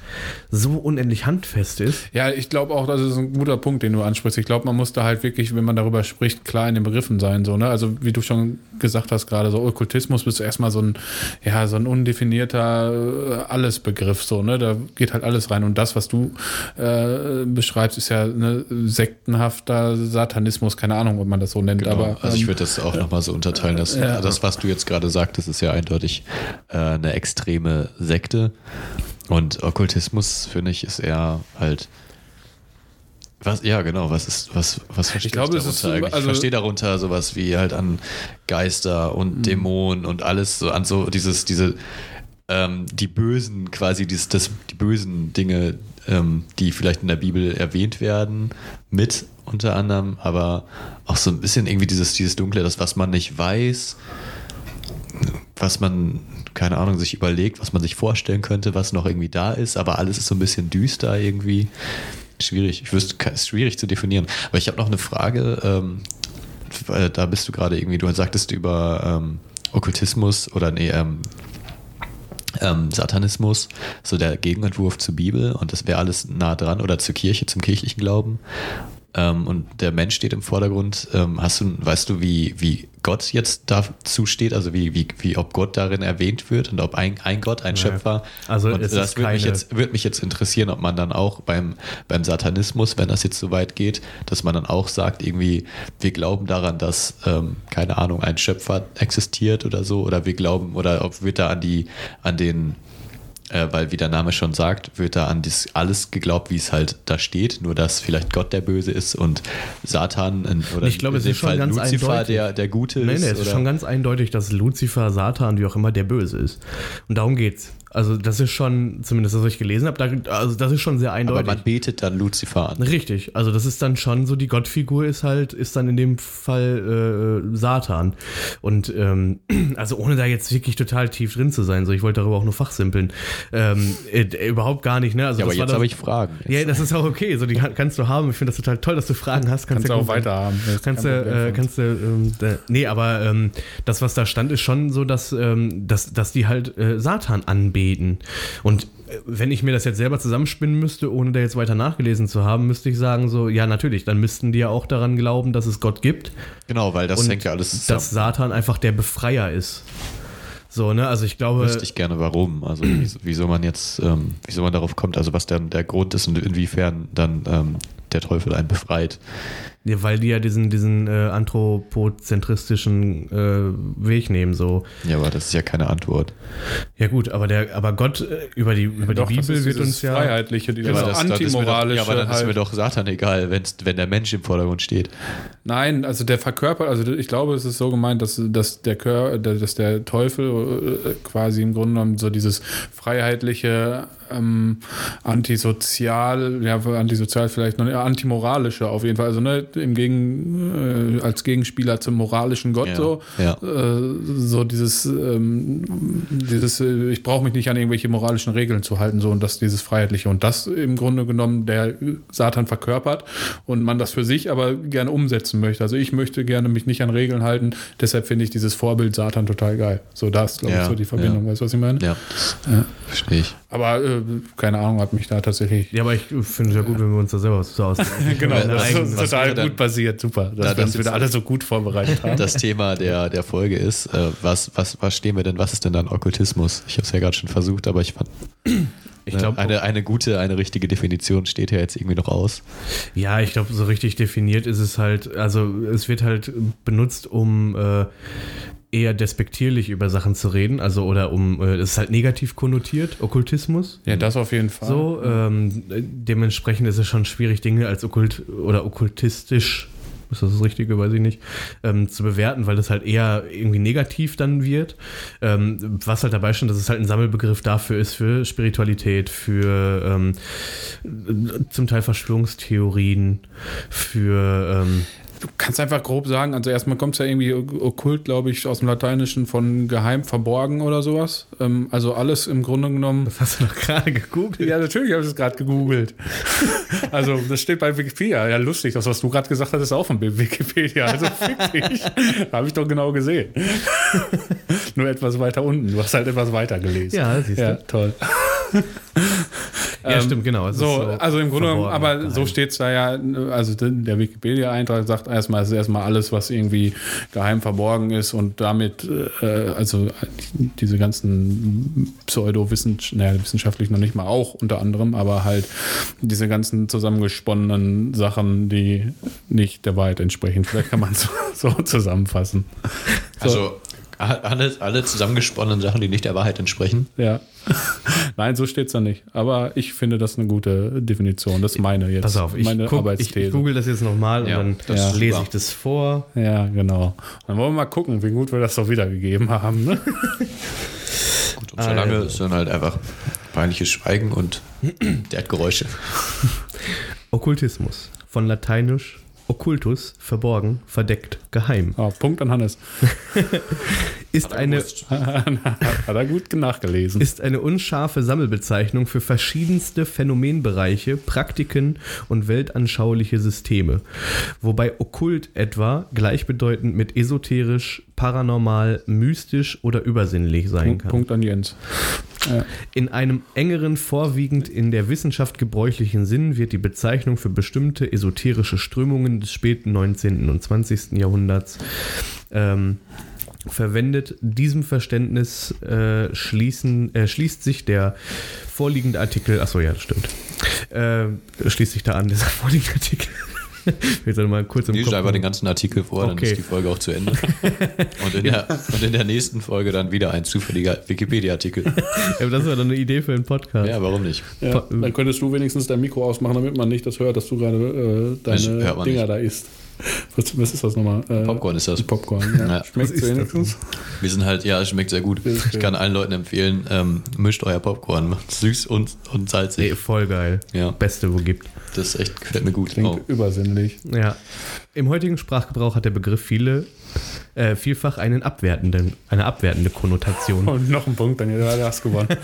so unendlich handfest ist. Ja, ich glaube auch, das ist ein guter Punkt, den du ansprichst. Ich glaube, man muss da halt wirklich, wenn man darüber spricht, klar in den Begriffen sein, so, ne? Also, wie du schon gesagt hast, gerade so Okkultismus ist erstmal so ein, ja, so ein undefinierter äh, Allesbegriff, so, ne? Da geht halt alles alles rein. Und das, was du äh, beschreibst, ist ja ne, sektenhafter Satanismus, keine Ahnung, ob man das so nennt. Genau. Aber, also ich würde das auch äh, nochmal so unterteilen, dass ja. das, was du jetzt gerade sagtest, ist ja eindeutig äh, eine extreme Sekte. Und Okkultismus, finde ich, ist eher halt. Was, ja, genau, was ist, was, was verstehe ich, glaube, ich darunter ist, eigentlich? Also, ich verstehe darunter sowas wie halt an Geister und mhm. Dämonen und alles, so an so dieses, diese ähm, die bösen, quasi dieses, das, die bösen Dinge, ähm, die vielleicht in der Bibel erwähnt werden, mit unter anderem, aber auch so ein bisschen irgendwie dieses, dieses Dunkle, das, was man nicht weiß, was man, keine Ahnung, sich überlegt, was man sich vorstellen könnte, was noch irgendwie da ist, aber alles ist so ein bisschen düster irgendwie. Schwierig, ich wüsste, ist schwierig zu definieren. Aber ich habe noch eine Frage, ähm, da bist du gerade irgendwie, du sagtest über ähm, Okkultismus oder nee, ähm, ähm, Satanismus, so der Gegenentwurf zur Bibel und das wäre alles nah dran oder zur Kirche, zum kirchlichen Glauben. Ähm, und der Mensch steht im Vordergrund. Ähm, hast du, weißt du, wie, wie Gott jetzt dazu steht, also wie, wie, wie ob Gott darin erwähnt wird und ob ein, ein Gott, ein Schöpfer. Also und das würde mich, jetzt, würd mich jetzt interessieren, ob man dann auch beim, beim Satanismus, wenn das jetzt so weit geht, dass man dann auch sagt, irgendwie, wir glauben daran, dass, ähm, keine Ahnung, ein Schöpfer existiert oder so, oder wir glauben, oder ob wird da an die, an den äh, weil wie der Name schon sagt, wird da an das alles geglaubt, wie es halt da steht, nur dass vielleicht Gott der Böse ist und Satan in, oder ich glaube, in dem Fall Lucifer der, der Gute nee, ist. Nee, es ist schon ganz eindeutig, dass Lucifer, Satan, wie auch immer, der Böse ist. Und darum geht's. Also das ist schon, zumindest das, was ich gelesen habe, da, also das ist schon sehr eindeutig. Aber man betet dann Lucifer an. Richtig, also das ist dann schon so, die Gottfigur ist halt, ist dann in dem Fall äh, Satan. Und ähm, *clears throat* also ohne da jetzt wirklich total tief drin zu sein, so ich wollte darüber auch nur fachsimpeln. Ähm, äh, überhaupt gar nicht, ne? Also ja, aber jetzt habe ich Fragen. Jetzt. Ja, das ist auch okay, so die kannst du haben. Ich finde das total toll, dass du Fragen hast. Kannst, kannst du auch weiter haben. Kannst du, äh, kannst du, ähm, nee, aber ähm, das, was da stand, ist schon so, dass, ähm, dass, dass die halt äh, Satan anbeten beten. Und äh, wenn ich mir das jetzt selber zusammenspinnen müsste, ohne da jetzt weiter nachgelesen zu haben, müsste ich sagen, so, ja, natürlich, dann müssten die ja auch daran glauben, dass es Gott gibt. Genau, weil das hängt ja alles zusammen. Dass Satan einfach der Befreier ist. So, ne? Also ich glaube. Wüsste ich gerne warum. Also wieso, wieso man jetzt, ähm, wieso man darauf kommt, also was dann der Grund ist und inwiefern dann ähm, der Teufel einen befreit. Ja, weil die ja diesen, diesen äh, anthropozentristischen äh, Weg nehmen, so. Ja, aber das ist ja keine Antwort. Ja, gut, aber der, aber Gott äh, über die, über Doch, die das Bibel ist wird uns ja. Freiheitliche, die Ja, aber das doch, antimoralische. ja, aber dann ist halt. mir doch Satan egal, wenn's, wenn der Mensch im Vordergrund steht. Nein, also der verkörpert, also ich glaube, es ist so gemeint, dass, dass, der, Kör, dass der Teufel äh, quasi im Grunde genommen so dieses freiheitliche, ähm, antisozial, ja, antisozial vielleicht noch, ja, antimoralische auf jeden Fall, also ne, im Gegen, äh, als Gegenspieler zum moralischen Gott Ja, so, ja. äh, so dieses, ähm, dieses, äh, ich brauche mich nicht an irgendwelche moralischen Regeln zu halten, so und das dieses Freiheitliche und das im Grunde genommen der Satan verkörpert und man das für sich aber gerne umsetzen möchte. Also ich möchte gerne mich nicht an Regeln halten, deshalb finde ich dieses Vorbild Satan total geil. So, da ist, glaube Ja, ich, so die Verbindung, weißt du, was ich meine? Ja, Ja. verstehe ich. Aber äh, keine Ahnung, hat mich da tatsächlich. Ja, aber ich finde es ja gut, wenn wir uns da selber so aus. *laughs* Genau, das ist total dann- gut basiert, super, dass Na, wir das uns wieder jetzt- alle so gut vorbereitet haben. Das Thema der, der Folge ist, äh, was, was, was stehen wir denn, was ist denn dann Okkultismus? Ich habe es ja gerade schon versucht, aber ich fand, *clears throat* Ich äh, glaube, eine, eine gute, eine richtige Definition steht ja jetzt irgendwie noch aus. Ja, ich glaube, so richtig definiert ist es halt, also es wird halt benutzt, um äh, eher despektierlich über Sachen zu reden, also oder um, äh, es ist halt negativ konnotiert, Okkultismus. ja, das auf jeden Fall. So, ähm, dementsprechend ist es schon schwierig, Dinge als okkult oder okkultistisch, ist das das Richtige, weiß ich nicht, ähm, zu bewerten, weil das halt eher irgendwie negativ dann wird. Ähm, was halt dabei steht, dass es halt ein Sammelbegriff dafür ist, für Spiritualität, für ähm, zum Teil Verschwörungstheorien, für ähm, Du kannst einfach grob sagen, also erstmal kommt es ja irgendwie okkult, glaube ich, aus dem Lateinischen von geheim verborgen oder sowas. Ähm, also alles im Grunde genommen. was hast du noch gerade gegoogelt? Ja, natürlich habe ich es gerade gegoogelt. *laughs* also, das steht bei Wikipedia. Ja, lustig. Das, was du gerade gesagt hast, ist auch von Wikipedia. Also, fick dich. *laughs* habe ich doch genau gesehen. *laughs* Nur etwas weiter unten. Du hast halt etwas weiter gelesen. Ja, siehst du. Ja, toll. Ja, Ähm, stimmt, genau. Es So, ist also im Grunde genommen, aber geheim. so steht es da ja, also der Wikipedia-Eintrag sagt erstmal, es ist erstmal alles, was irgendwie geheim verborgen ist und damit, äh, also diese ganzen Pseudo-wissenschaftlich noch nicht mal auch unter anderem, aber halt diese ganzen zusammengesponnenen Sachen, die nicht der Wahrheit entsprechen. Vielleicht kann man es *laughs* so, so zusammenfassen. Also alle, alle zusammengesponnenen Sachen, die nicht der Wahrheit entsprechen. Ja. *laughs* Nein, so steht es da nicht. Aber ich finde das eine gute Definition. Das ist meine jetzt. Pass auf, ich, meine guck, ich, ich google das jetzt nochmal Ja, und dann ist lese ich das vor. Ja, genau. Dann wollen wir mal gucken, wie gut wir das so wiedergegeben haben. Ne? *laughs* Gut, und solange Also. ist dann halt einfach peinliches Schweigen und der hat Geräusche. Okkultismus. Von lateinisch okkultus, verborgen, verdeckt, geheim. Oh, Punkt an Hannes. *laughs* Ist eine, *laughs* Hat er gut nachgelesen. ist eine unscharfe Sammelbezeichnung für verschiedenste Phänomenbereiche, Praktiken und weltanschauliche Systeme, wobei okkult etwa gleichbedeutend mit esoterisch, paranormal, mystisch oder übersinnlich sein Punkt, kann. Punkt an Jens. Ja. In einem engeren, vorwiegend in der Wissenschaft gebräuchlichen Sinn wird die Bezeichnung für bestimmte esoterische Strömungen des späten 19. und 20. Jahrhunderts ähm, verwendet. Diesem Verständnis äh, schließen, äh, schließt sich der vorliegende Artikel, achso, ja, das stimmt, äh, schließt sich da an, dieser *laughs* vorliegende Artikel. Ich will jetzt mal kurz im Lies Kopf einfach den ganzen Artikel vor, dann Okay. ist die Folge auch zu Ende. *laughs* Und in, der, und in der nächsten Folge dann wieder ein zufälliger Wikipedia-Artikel. *laughs* Ja, das war doch eine Idee für einen Podcast. Ja, warum nicht? Ja, dann könntest du wenigstens dein Mikro ausmachen, damit man nicht das hört, dass du gerade äh, deine Dinger nicht. da isst. Was, was ist das nochmal? Äh, Popcorn ist das. Popcorn, ja. Ja. Schmeckt das wenigstens? Wir sind halt, ja, es schmeckt sehr gut. Ich kann allen Leuten empfehlen, ähm, mischt euer Popcorn. Macht Süß und, und Nee, salzig. voll geil. Ja, Beste, wo gibt. das ist echt, gefällt mir gut. Klingt Oh. übersinnlich. Ja. Im heutigen Sprachgebrauch hat der Begriff viele, äh, vielfach einen abwertenden, eine abwertende Konnotation. Und noch ein Punkt, dann hast du gewonnen. *laughs*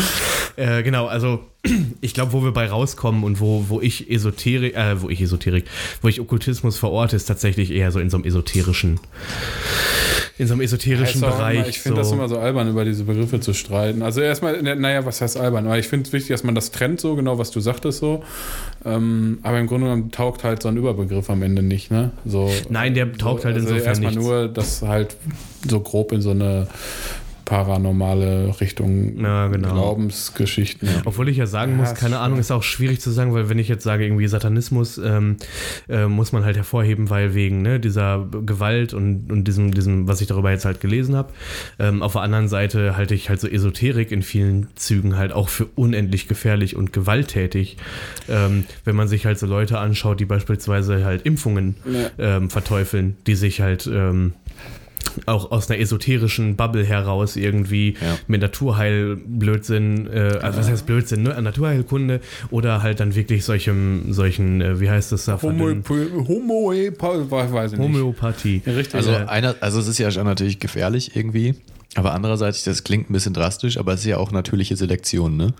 *laughs* Äh, genau, also *clears throat* ich glaube, wo wir bei rauskommen und wo, wo ich Esoterik, äh, wo ich Esoterik, wo ich Okkultismus verorte, ist tatsächlich eher so in so einem esoterischen, in so einem esoterischen auch Bereich. Immer, ich finde so. das immer so albern, über diese Begriffe zu streiten. Also erstmal, na- naja, was heißt albern? Aber ich finde es wichtig, dass man das trennt, so genau, was du sagtest, so. Ähm, aber im Grunde genommen taugt halt so ein Überbegriff am Ende nicht, ne? So, Nein, der taugt halt also insofern erstmal nichts. nur, dass halt so grob in so eine paranormale Richtung Ja, genau. Glaubensgeschichten. Obwohl ich ja sagen Ja, muss, keine Ahnung, ist auch schwierig zu sagen, weil wenn ich jetzt sage, irgendwie Satanismus, ähm, äh, muss man halt hervorheben, weil wegen ne, dieser Gewalt und, und diesem, diesem, was ich darüber jetzt halt gelesen habe. Ähm, auf der anderen Seite halte ich halt so Esoterik in vielen Zügen halt auch für unendlich gefährlich und gewalttätig. Ähm, wenn man sich halt so Leute anschaut, die beispielsweise halt Impfungen Ja. ähm, verteufeln, die sich halt ähm, auch aus einer esoterischen Bubble heraus irgendwie Ja. mit Naturheilblödsinn, äh, also was heißt Blödsinn, ne? Naturheilkunde oder halt dann wirklich solchem, solchen, äh, wie heißt das da? Nicht. Homöopathie. Richtig. Also, Äh, einer, also es ist ja schon natürlich gefährlich irgendwie. Aber andererseits, das klingt ein bisschen drastisch, aber es ist ja auch natürliche Selektion, ne?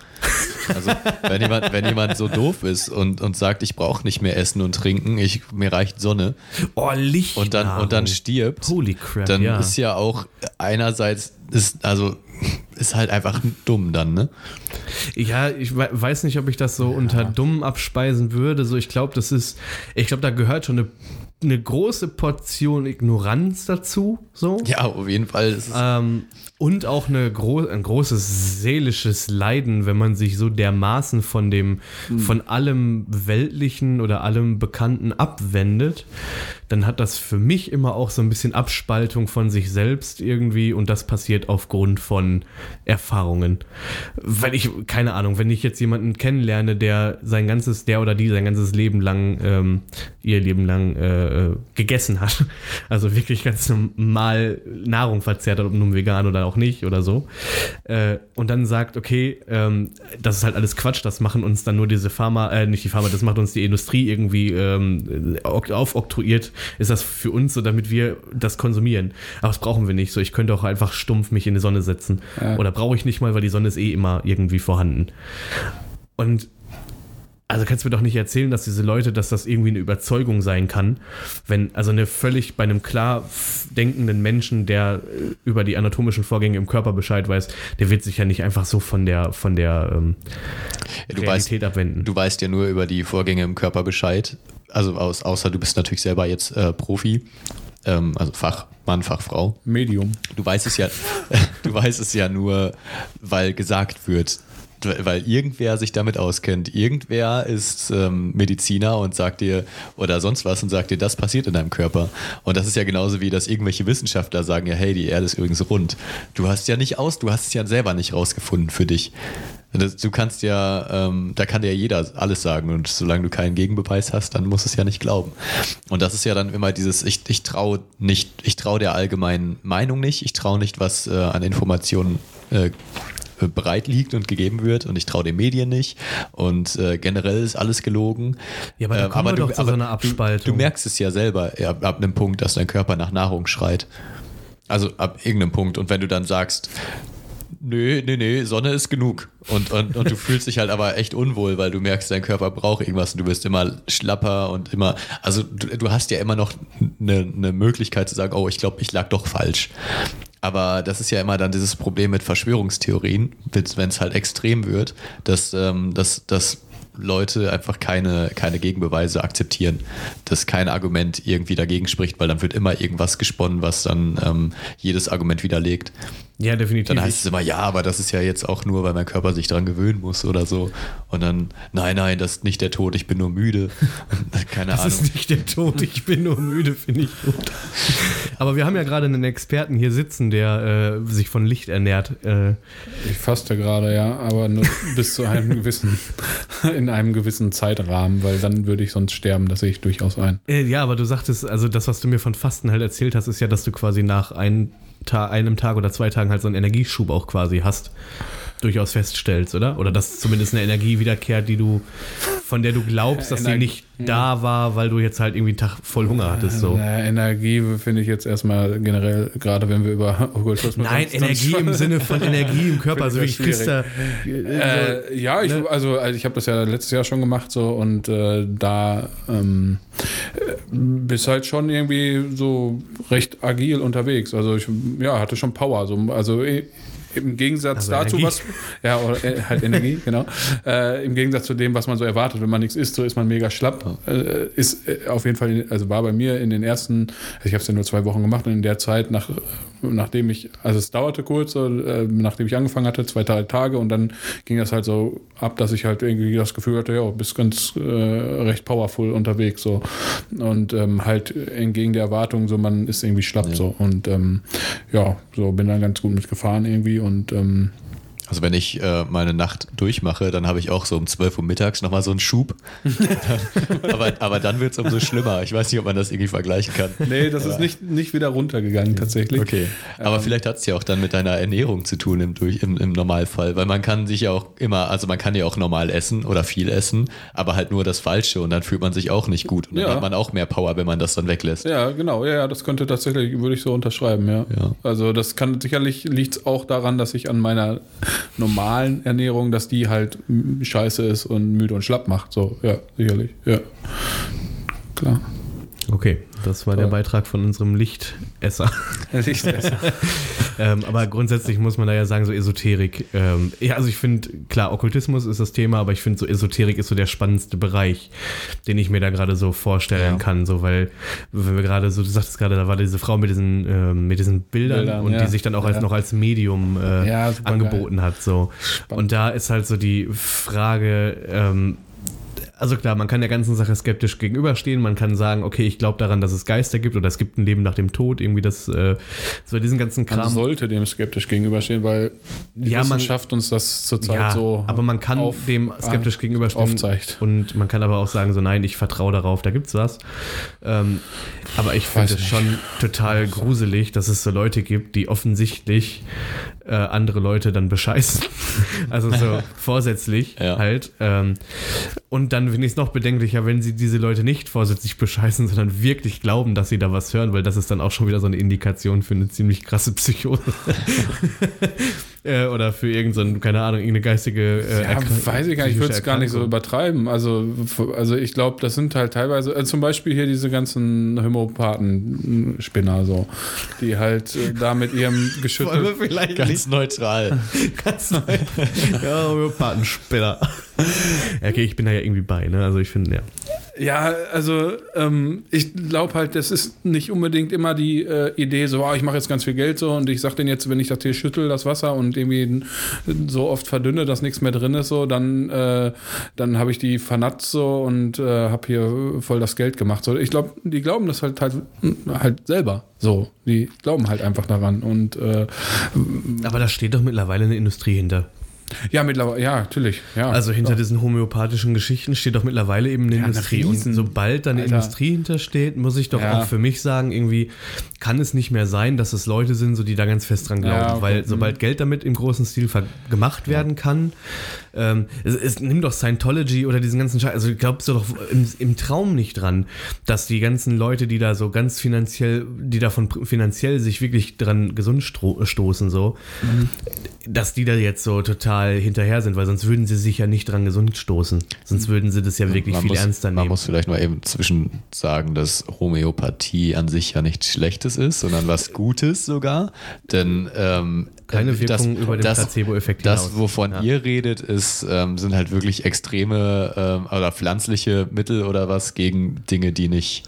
Also, wenn jemand, wenn jemand so doof ist und, und sagt, ich brauche nicht mehr essen und trinken, ich, mir reicht Sonne oh, Licht. und dann, und dann stirbt, Holy crap, dann ja. ist ja auch einerseits, ist, also, ist halt einfach dumm dann, ne? Ja, ich we- weiß nicht, ob ich das so unter dumm abspeisen würde. So, ich glaube, das ist, ich glaube, da gehört schon eine, eine große Portion Ignoranz dazu. So. Ja, auf jeden Fall. Ähm, und auch eine gro ein großes seelisches Leiden, wenn man sich so dermaßen von dem, von allem Weltlichen oder allem Bekannten abwendet, dann hat das für mich immer auch so ein bisschen Abspaltung von sich selbst irgendwie und das passiert aufgrund von Erfahrungen. Weil ich, keine Ahnung, wenn ich jetzt jemanden kennenlerne, der sein ganzes, der oder die sein ganzes Leben lang, ähm, ihr Leben lang äh, äh, gegessen hat, *laughs* also wirklich ganz normal Nahrung verzehrt hat, ob nun vegan oder auch nicht oder so, äh, und dann sagt, okay, ähm, das ist halt alles Quatsch, das machen uns dann nur diese Pharma, äh, nicht die Pharma, das macht uns die Industrie irgendwie ähm, ok- aufoktroyiert, ist das für uns so, damit wir das konsumieren. Aber das brauchen wir nicht. So, ich könnte auch einfach stumpf mich in die Sonne setzen. Ja. Oder brauche ich nicht mal, weil die Sonne ist eh immer irgendwie vorhanden. Und also kannst du mir doch nicht erzählen, dass diese Leute, dass das irgendwie eine Überzeugung sein kann, wenn also eine völlig bei einem klar denkenden Menschen, der äh, über die anatomischen Vorgänge im Körper Bescheid weiß, der wird sich ja nicht einfach so von der von der ähm, ja, du, weißt, Realität abwenden. du weißt ja nur über die Vorgänge im Körper Bescheid. Also aus, außer du bist natürlich selber jetzt äh, Profi, ähm, also Fachmann, Fachfrau. Medium. Du weißt es ja, *laughs* du weißt es ja nur, weil gesagt wird, weil irgendwer sich damit auskennt. Irgendwer ist ähm, Mediziner und sagt dir oder sonst was und sagt dir, das passiert in deinem Körper. Und das ist ja genauso wie, dass irgendwelche Wissenschaftler sagen ja, hey, die Erde ist übrigens rund. Du hast ja nicht aus, du hast es ja selber nicht rausgefunden für dich. Du kannst ja, ähm, da kann dir jeder alles sagen und solange du keinen Gegenbeweis hast, dann musst du es ja nicht glauben. Und das ist ja dann immer dieses, ich, ich traue nicht, ich traue der allgemeinen Meinung nicht, ich traue nicht, was äh, an Informationen äh, bereit liegt und gegeben wird und ich traue den Medien nicht und äh, generell ist alles gelogen. Ja, aber da Ähm, wir doch zu so du- Abspaltung. Du, merkst es ja selber ab, ab einem Punkt, dass dein Körper nach Nahrung schreit. Also ab irgendeinem Punkt. Und wenn du dann sagst, nö, nö, nö, Sonne ist genug. Und, und, und du *laughs* fühlst dich halt aber echt unwohl, weil du merkst, dein Körper braucht irgendwas und du wirst immer schlapper und immer, also du, du hast ja immer noch eine, eine Möglichkeit zu sagen, oh, ich glaube, ich lag doch falsch. Aber das ist ja immer dann dieses Problem mit Verschwörungstheorien, wenn es halt extrem wird, dass, ähm, dass, dass Leute einfach keine, keine Gegenbeweise akzeptieren, dass kein Argument irgendwie dagegen spricht, weil dann wird immer irgendwas gesponnen, was dann ähm, jedes Argument widerlegt. ja, definitiv. Dann heißt es immer, ja, aber das ist ja jetzt auch nur, weil mein Körper sich daran gewöhnen muss oder so. Und dann, nein, nein, das ist nicht der Tod, ich bin nur müde. *laughs* Keine Das Ahnung. ist nicht der Tod, ich bin nur müde, finde ich gut. Aber wir haben ja gerade einen Experten hier sitzen, der äh, sich von Licht ernährt. Äh, Ich faste gerade, ja, aber nur bis zu einem gewissen, in *laughs* einem gewissen Zeitrahmen, weil dann würde ich sonst sterben, das sehe ich durchaus ein. äh, ja, aber du sagtest, also das, was du mir von Fasten halt erzählt hast, ist ja, dass du quasi nach ein, Ta einem Tag oder zwei Tagen halt so einen Energieschub auch quasi hast. Durchaus feststellst, oder? Oder dass zumindest eine Energie wiederkehrt, die du, von der du glaubst, dass sie Energie- nicht da war, weil du jetzt halt irgendwie einen Tag voll Hunger hattest. So. Naja, Energie finde ich jetzt erstmal generell, gerade wenn wir über *laughs* Okkultismus Nein, Energie im Sinne von Energie im Körper, *laughs* also ich kriegst da, Äh, ja, ich, ne? also, also ich habe das ja letztes Jahr schon gemacht so und äh, da ähm, äh, bist halt schon irgendwie so recht agil unterwegs. Also ich ja, hatte schon Power. So, also i- im Gegensatz Also dazu, Energie. was, ja, oder äh, halt Energie, *laughs* genau. Äh, Im Gegensatz zu dem, was man so erwartet, wenn man nichts isst, so ist man mega schlapp. Äh, ist äh, auf jeden Fall, also war bei mir in den ersten, also ich habe es ja nur zwei Wochen gemacht und in der Zeit, nach, nachdem ich, also es dauerte kurz, so, äh, nachdem ich angefangen hatte, zwei drei Tage und dann ging das halt so ab, dass ich halt irgendwie das Gefühl hatte, ja, bist ganz äh, recht powerful unterwegs so und ähm, halt entgegen der Erwartung, so man ist irgendwie schlapp so und ähm, ja, so bin dann ganz gut mitgefahren irgendwie und ähm, Also wenn ich äh, meine Nacht durchmache, dann habe ich auch so um 12 Uhr mittags nochmal so einen Schub. *laughs* aber, aber dann wird es umso schlimmer. Ich weiß nicht, ob man das irgendwie vergleichen kann. nee, das ist nicht, nicht wieder runtergegangen tatsächlich. Okay. Aber vielleicht hat es ja auch dann mit deiner Ernährung zu tun im, durch, im, im Normalfall. Weil man kann sich ja auch immer, also man kann ja auch normal essen oder viel essen, aber halt nur das Falsche und dann fühlt man sich auch nicht gut. Und dann Ja. hat man auch mehr Power, wenn man das dann weglässt. Ja, genau, ja, ja, das könnte tatsächlich, würde ich so unterschreiben, ja. Ja. Also das kann sicherlich liegt es auch daran, dass ich an meiner normalen Ernährung, dass die halt scheiße ist und müde und schlapp macht. So, ja, sicherlich. Ja. Klar. Okay, das war der So. Beitrag von unserem Lichtesser. *laughs* Lichtesser. *laughs* ähm, aber grundsätzlich muss man da ja sagen, so Esoterik. Ähm, ja, also ich finde, klar, Okkultismus ist das Thema, aber ich finde, so Esoterik ist so der spannendste Bereich, den ich mir da gerade so vorstellen Ja. kann. So, weil, wenn wir gerade so, du sagtest gerade, da war diese Frau mit diesen, ähm, mit diesen Bildern, Bildern, und ja. die sich dann auch als Ja. noch als Medium äh, angeboten hat. So. Und da ist halt so die Frage, ähm, also klar, man kann der ganzen Sache skeptisch gegenüberstehen. Man kann sagen, okay, ich glaube daran, dass es Geister gibt oder es gibt ein Leben nach dem Tod. Irgendwie das, äh, so diesen ganzen Man Kram. sollte dem skeptisch gegenüberstehen, weil die Ja, man- Wissenschaft uns das zurzeit ja, so aber man kann auf- dem skeptisch gegenüberstehen. aufzeigt. Und man kann aber auch sagen, so nein, ich vertraue darauf, da gibt's was. Ähm, aber ich finde es schon total gruselig, dass es so Leute gibt, die offensichtlich äh, andere Leute dann bescheißen. *laughs* also so *laughs* vorsätzlich Ja. halt. Ähm, und dann finde ich es noch bedenklicher, wenn sie diese Leute nicht vorsätzlich bescheißen, sondern wirklich glauben, dass sie da was hören, weil das ist dann auch schon wieder so eine Indikation für eine ziemlich krasse Psychose. *laughs* äh, oder für irgendeine, keine Ahnung, irgendeine geistige äh, Ja, weiß ich gar nicht, ich würde es gar nicht so übertreiben. Also, also ich glaube, das sind halt teilweise, also zum Beispiel hier diese ganzen Homöopathen-Spinner, so, die halt äh, da mit ihrem *laughs* Wollen wir vielleicht Ganz neutral. *laughs* ganz neu. *laughs* ja, Homöopathenspinner. Okay, ich bin da ja irgendwie bei, ne? Also ich finde, ja. Ja, also ähm, ich glaube halt, das ist nicht unbedingt immer die äh, Idee, so, ah, ich mache jetzt ganz viel Geld so und ich sag denen jetzt, wenn ich das hier schüttel, das Wasser und irgendwie so oft verdünne, dass nichts mehr drin ist, so, dann, äh, dann habe ich die vernatzt so und äh, habe hier voll das Geld gemacht. So, ich glaube, die glauben das halt, halt halt selber so. Die glauben halt einfach daran und äh, Aber da steht doch mittlerweile eine Industrie hinter. Ja, mittlerweile, ja, natürlich, ja. Also hinter diesen homöopathischen Geschichten steht doch mittlerweile eben eine Ja, eine Industrie. Und Riesen- sobald da eine Alter. Industrie hintersteht, muss ich doch Ja. auch für mich sagen, irgendwie kann es nicht mehr sein, dass es Leute sind, so die da ganz fest dran glauben. Ja, okay. Weil Mhm. sobald Geld damit im großen Stil gemacht werden kann, ähm, es, es nimm doch Scientology oder diesen ganzen Scheiß. Also glaubst du doch im, im Traum nicht dran, dass die ganzen Leute, die da so ganz finanziell, die davon finanziell sich wirklich dran gesund stro- stoßen, so, Mhm. dass die da jetzt so total hinterher sind, weil sonst würden sie sich ja nicht dran gesund stoßen. Sonst würden sie das ja wirklich man viel muss, ernster Man nehmen. muss vielleicht mal eben zwischen sagen, dass Homöopathie an sich ja nichts Schlechtes ist, sondern was Gutes sogar. Denn ähm, Keine äh, Wirkung das, über den das, Placebo-Effekt Das, hinaus. wovon Ja. ihr redet, ist, ähm, sind halt wirklich extreme ähm, oder pflanzliche Mittel oder was gegen Dinge, die nicht.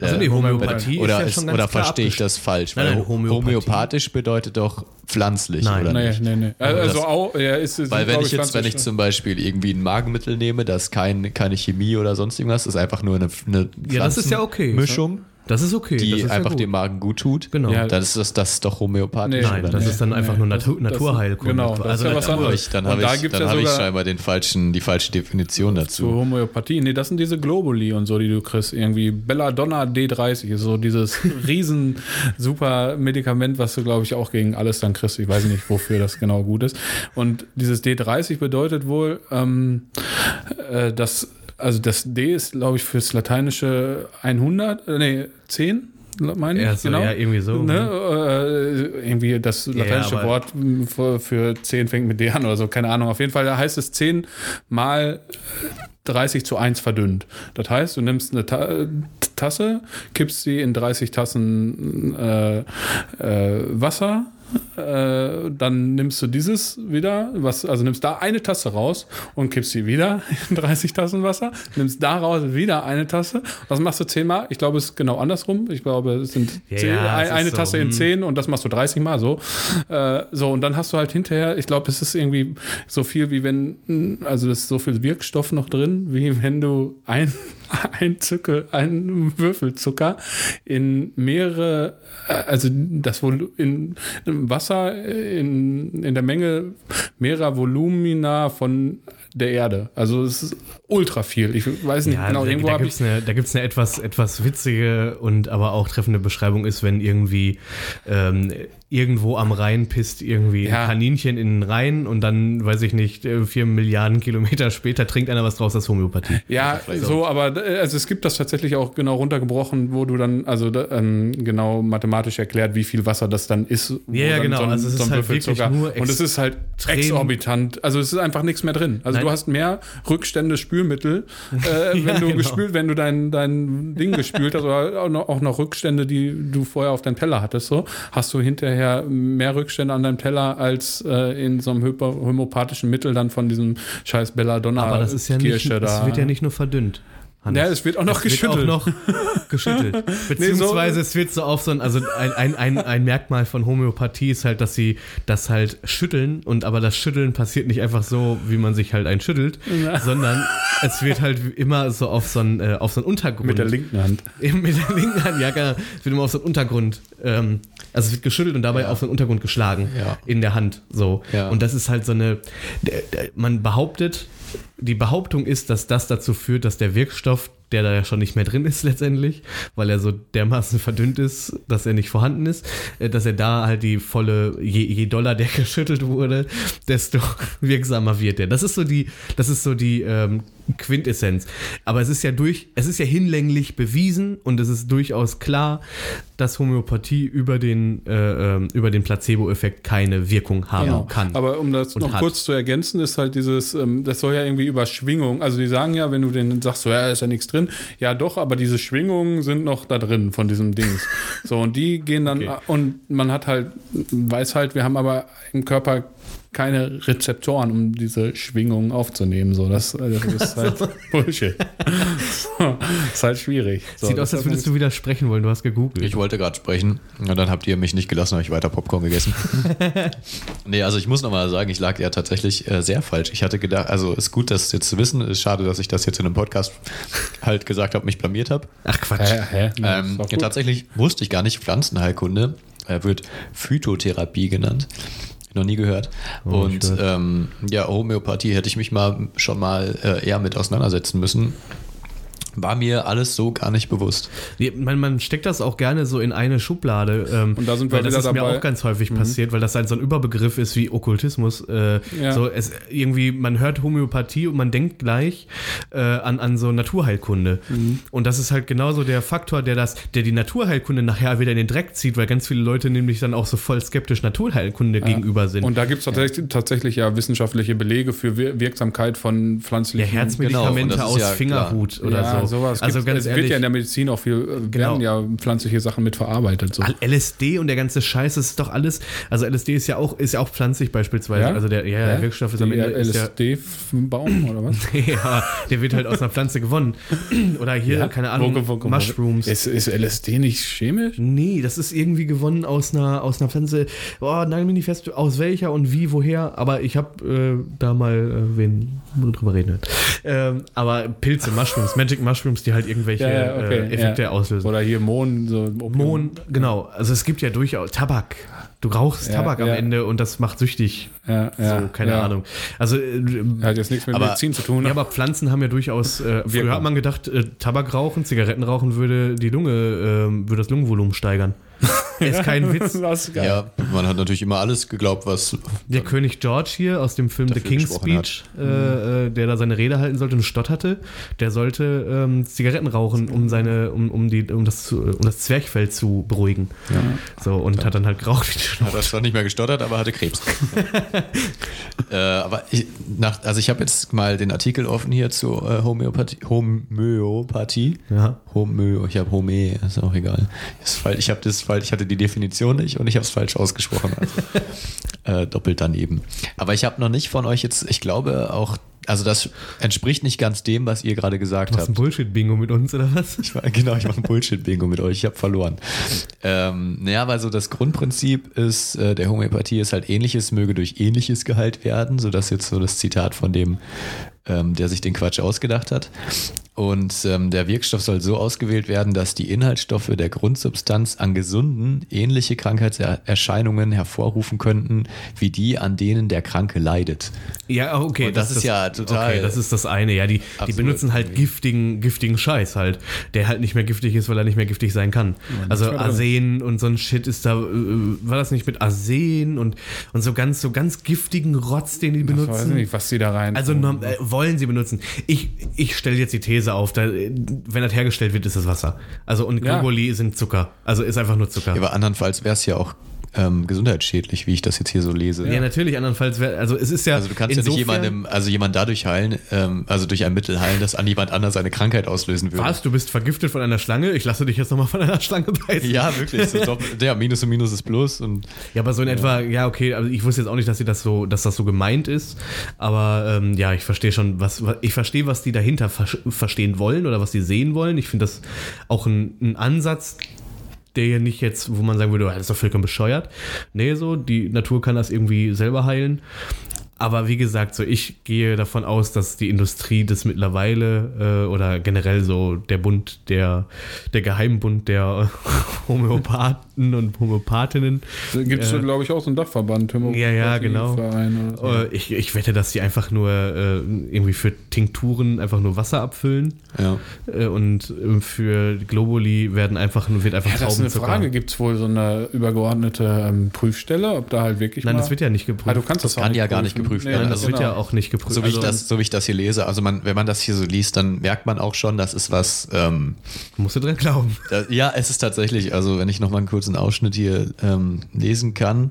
Also nee, äh, Homöopathie oder ist ja ist, schon ganz oder verstehe ich das falsch? Nein, Weil nein, Homöopathie- homöopathisch bedeutet doch pflanzlich, Nein. oder nee, nicht? nee, nee. Aber Also das- auch, ja, ist, sind, Weil wenn ich jetzt, wenn ich zum Beispiel irgendwie ein Magenmittel nehme, das kein, keine Chemie oder sonst irgendwas, ist einfach nur eine, eine Ja, das ist ja okay. Mischung, Das ist okay. die das ist einfach ja gut. dem Magen gut tut. Genau. Ja, Dann ist das, das ist doch homöopathisch. Nee. Nein, oder das nicht? ist dann einfach nur Natur, das- Naturheilkunde. genau, das also ist ja was Natur- Dann habe anderes. ich, dann habe da ich, gibt's dann ja habe ich scheinbar den falschen, die falsche Definition Zur dazu. Homöopathie. Nee, das sind diese Globuli und so, die du kriegst. Irgendwie Belladonna D30 ist so dieses *laughs* riesen super Medikament, was du, glaube ich, auch gegen alles dann kriegst. Ich weiß nicht, wofür das genau gut ist. Und dieses D30 bedeutet wohl, ähm, äh, dass, also das D ist, glaube ich, fürs lateinische 100, äh, nee, 10, meine ich. Ja, so, ja, irgendwie so. Ne? Äh, irgendwie das lateinische aber- Wort für, für 10 fängt mit D an oder so, keine Ahnung. Auf jeden Fall da heißt es 10 mal 30 zu 1 verdünnt. Das heißt, du nimmst eine Ta Tasse, kippst sie in 30 Tassen äh, äh, Wasser äh, dann nimmst du dieses wieder, was, also nimmst da eine Tasse raus und kippst sie wieder in 30 Tassen Wasser, nimmst daraus wieder eine Tasse. Das machst du zehnmal. Ich glaube, es ist genau andersrum. Ich glaube, es sind Ja, zehn, ja, es ein, eine ist so, Tasse in hm. zehn und das machst du 30 Mal so. Äh, so, und dann hast du halt hinterher, ich glaube, es ist irgendwie so viel wie wenn, also das ist so viel Wirkstoff noch drin, wie wenn du ein, *laughs* ein Zückel, ein Würfelzucker in mehrere, äh, also das wohl in, Wasser in, in der Menge mehrerer Volumina von der Erde. Also es ist ultra viel. Ich weiß nicht Ja, genau, da, irgendwo habe gibt ich es eine, da gibt's eine etwas, etwas witzige und aber auch treffende Beschreibung ist, wenn irgendwie ähm, irgendwo am Rhein pisst irgendwie Ja. ein Kaninchen in den Rhein und dann, weiß ich nicht, äh, vier Milliarden Kilometer später trinkt einer was draus, das Homöopathie. Ja, so, aber äh, also es gibt das tatsächlich auch genau runtergebrochen, wo du dann, also ähm, genau mathematisch erklärt, wie viel Wasser das dann ist. wo Ja, ja, genau. So ein, Also es so ist halt wirklich Würfelzucker- nur Und es ist halt exorbitant. Also es ist einfach nichts mehr drin. Also Nein. du hast mehr Rückstände Spülmittel, äh, *laughs* wenn du genau. gespült, wenn du dein, dein Ding gespült hast, oder auch noch, auch noch Rückstände, die du vorher auf deinem Teller hattest, so, hast du hinterher mehr Rückstände an deinem Teller als äh, in so einem homöopathischen Mittel dann von diesem scheiß Belladonna Aber das ist ja nicht, da. es wird ja nicht nur verdünnt. Hannes. Ja, es wird auch noch Es wird geschüttelt. auch noch *laughs* geschüttelt. Beziehungsweise es wird so auf so ein, also ein, ein, ein, ein Merkmal von Homöopathie ist halt, dass sie das halt schütteln und aber das Schütteln passiert nicht einfach so, wie man sich halt einschüttelt, sondern es wird halt immer so auf so einen, äh, auf so einen Untergrund. Mit der linken Hand. *laughs* Eben mit der linken Hand, ja, genau. Es wird immer auf so einen Untergrund, ähm, also es wird geschüttelt und dabei Ja. auf so einen Untergrund geschlagen Ja. in der Hand, so. Ja. Und das ist halt so eine, der- der- man behauptet, die Behauptung ist, dass das dazu führt, dass der Wirkstoff, der da ja schon nicht mehr drin ist *laughs* letztendlich, weil er so dermaßen verdünnt ist, dass er nicht vorhanden ist, äh, dass er da halt die volle, je, je doller der *laughs* geschüttelt wurde, desto *laughs* wirksamer wird er. Das ist so die, das ist so die ähm, Quintessenz. Aber es ist ja durch, es ist ja hinlänglich bewiesen und es ist durchaus klar, dass Homöopathie über den, äh, ähm, über den Placebo-Effekt keine Wirkung haben Genau. kann. Aber um das noch hat. kurz zu ergänzen, ist halt dieses, ähm, das soll ja irgendwie über Schwingung, also die sagen ja, wenn du denen sagst, so, ja, ist ja nichts drin, ja doch, aber diese Schwingungen sind noch da drin von diesem Dings. so, und die gehen dann, Okay. und man hat halt, weiß halt, wir haben aber im Körper keine Rezeptoren, um diese Schwingungen aufzunehmen. So, das, äh, das ist *laughs* halt Bullshit. so, ist halt schwierig. So, Sieht das aus, als würdest du widersprechen wollen. Du hast gegoogelt. Ich wollte gerade sprechen und dann habt ihr mich nicht gelassen, habe ich weiter Popcorn gegessen. *laughs* nee, also ich muss nochmal sagen, ich lag ja tatsächlich äh, sehr falsch. Ich hatte gedacht, also ist gut, das jetzt zu wissen. Ist schade, dass ich das jetzt in einem Podcast halt gesagt habe, mich blamiert habe. Ach Quatsch. Hä, hä? Ja, Ähm, ja, tatsächlich wusste ich gar nicht, Pflanzenheilkunde äh, wird Phytotherapie genannt. Noch nie gehört. Oh, und ähm, ja, Homöopathie hätte ich mich mal schon mal äh, eher mit auseinandersetzen müssen. War mir alles so gar nicht bewusst. Man, man steckt das auch gerne so in eine Schublade. Ähm, Und da sind wir weil das ist mir dabei. Mhm. auch ganz häufig passiert, weil das halt so ein Überbegriff ist wie Okkultismus. Äh, Ja. So es irgendwie, man hört Homöopathie und man denkt gleich äh, an, an so Naturheilkunde. Mhm. Und das ist halt genauso der Faktor, der das, der die Naturheilkunde nachher wieder in den Dreck zieht, weil ganz viele Leute nämlich dann auch so voll skeptisch Naturheilkunde gegenüber sind. Und da gibt es tatsächlich, tatsächlich ja wissenschaftliche Belege für Wir Wirksamkeit von ja, pflanzlichen Herzmedikamente Genau, aus ja Fingerhut oder ja, so. sowas. also ganz es ehrlich, wird ja in der Medizin auch viel, äh, Genau. werden ja pflanzliche Sachen mit verarbeitet. So. LSD und der ganze Scheiß, das ist doch alles. Also LSD ist ja auch, ist ja auch pflanzlich beispielsweise. Also der, ja, der? Wirkstoff ist am Die Ende ist ja, LSD-Baum oder was? *laughs* ja, der wird halt aus einer Pflanze gewonnen. Oder hier, keine Ahnung, Wo- wo- wo- Mushrooms. Ist, ist LSD nicht chemisch? Nee, das ist irgendwie gewonnen aus einer, aus einer Pflanze. Boah, nagel mich nicht fest, aus welcher und wie, woher. Aber ich habe äh, da mal äh, wen drüber reden. Ähm, aber Pilze, Mushrooms, Magic Mushrooms, die halt irgendwelche Ja, ja, okay, äh, Effekte ja. auslösen. Oder hier Mohn, so. Mohn, genau. Also es gibt ja durchaus Tabak. Du rauchst Ja, Tabak am ja. Ende und das macht süchtig. Ja, ja, so, keine ja. Ahnung. Also äh, Hat jetzt nichts mit Aber- Medizin zu tun. ja, ne? aber Pflanzen haben ja durchaus. Äh, früher hat man gedacht, äh, Tabak rauchen, Zigaretten rauchen würde die Lunge, ähm, würde das Lungenvolumen steigern. *laughs* Ist kein Witz. *laughs* das. Ja, man hat natürlich immer alles geglaubt, was. Der König George hier aus dem Film The King's. Speech, äh, äh, der da seine Rede halten sollte und stotterte, der sollte ähm, Zigaretten rauchen, um seine, um, um die, um das, zu- um das Zwerchfell zu beruhigen. So und hat dann halt geraucht wie die Schnauze. Hat er zwar nicht mehr gestottert, aber hatte Krebs. *laughs* äh, aber ich, nach, also ich habe jetzt mal den Artikel offen hier zu äh, Homöopathie. Homöopathie. Ja. Homö, ich habe Home, ist auch egal. Ist ich habe das falsch, ich hatte die Definition nicht und ich habe es falsch ausgesprochen. Also, *laughs* äh, doppelt daneben. Aber ich habe noch nicht von euch jetzt, ich glaube auch, also das entspricht nicht ganz dem, was ihr gerade gesagt Du hast habt. ein Bullshit-Bingo mit uns, oder was? Ich, war- genau, ich mache ein *laughs* Bullshit-Bingo mit euch, ich habe verloren. Ähm, naja, weil so das Grundprinzip ist, äh, der Homöopathie ist halt ähnliches möge durch ähnliches geheilt werden, so dass jetzt so das Zitat von dem, ähm, der sich den Quatsch ausgedacht hat. Und ähm, der Wirkstoff soll so ausgewählt werden, dass die Inhaltsstoffe der Grundsubstanz an gesunden ähnliche Krankheitserscheinungen hervorrufen könnten, wie die, an denen der Kranke leidet. Ja, okay. Und das ist ja total Okay, das ist das eine. Ja, die, die benutzen halt irgendwie. giftigen, giftigen Scheiß halt, der halt nicht mehr giftig ist, weil er nicht mehr giftig sein kann. also mehr drin. Arsen und so ein Shit ist da, äh, war das nicht mit Arsen und, und so ganz, so ganz giftigen Rotz, den die Ich benutzen? weiß nicht, was die da rein. Also äh, wollen sie benutzen. Ich, ich stelle jetzt die These auf, da, wenn das hergestellt wird, ist das Wasser. Also und Ja. Globuli sind Zucker. Also ist einfach nur Zucker. Ja, aber andernfalls wäre es ja auch ähm, gesundheitsschädlich, wie ich das jetzt hier so lese. Ja, natürlich, andernfalls wäre, also es ist ja. Also du kannst ja nicht jemandem, also jemand dadurch heilen, ähm, also durch ein Mittel heilen, das an jemand anders eine Krankheit auslösen würde. Was? Du bist vergiftet von einer Schlange? Ich lasse dich jetzt nochmal von einer Schlange beißen. Ja, wirklich. So doppelt, *laughs* ja, Minus und Minus ist Plus und Ja, aber so in etwa, ja, okay, also ich wusste jetzt auch nicht, dass sie das so, dass das so gemeint ist. Aber ähm, ja, ich verstehe schon, was, was ich verstehe, was die dahinter ver verstehen wollen oder was sie sehen wollen. Ich finde das auch ein, ein Ansatz, der ja nicht jetzt, wo man sagen würde, oh, das ist doch vollkommen bescheuert. Nee, so, die Natur kann das irgendwie selber heilen. Aber wie gesagt, so ich gehe davon aus, dass die Industrie das mittlerweile äh, oder generell so der Bund, der, der Geheimbund der *laughs* Homöopathen und Homöopathinnen Gibt es, äh, glaube ich, auch so einen Dachverband. Ja, ja, genau. So. äh, ich, ich wette, dass die einfach nur äh, irgendwie für Tinkturen einfach nur Wasser abfüllen ja. äh, und äh, für Globuli werden einfach, wird einfach Ja, das ist eine Traubenzucker. Frage. Gibt es wohl so eine übergeordnete ähm, Prüfstelle, ob da halt wirklich Nein, mal... das wird ja nicht geprüft. ah, du kannst das, Das auch kann ja gar nicht prüfen. Geprüft Nee. Nein, also das wird genau. ja auch nicht geprüft. So wie, ich Also, das, so wie ich das hier lese, also man, wenn man das hier so liest, dann merkt man auch schon, das ist was, ähm, musst du dran glauben. da, ja, es ist tatsächlich, also wenn ich nochmal einen kurzen Ausschnitt hier ähm, lesen kann,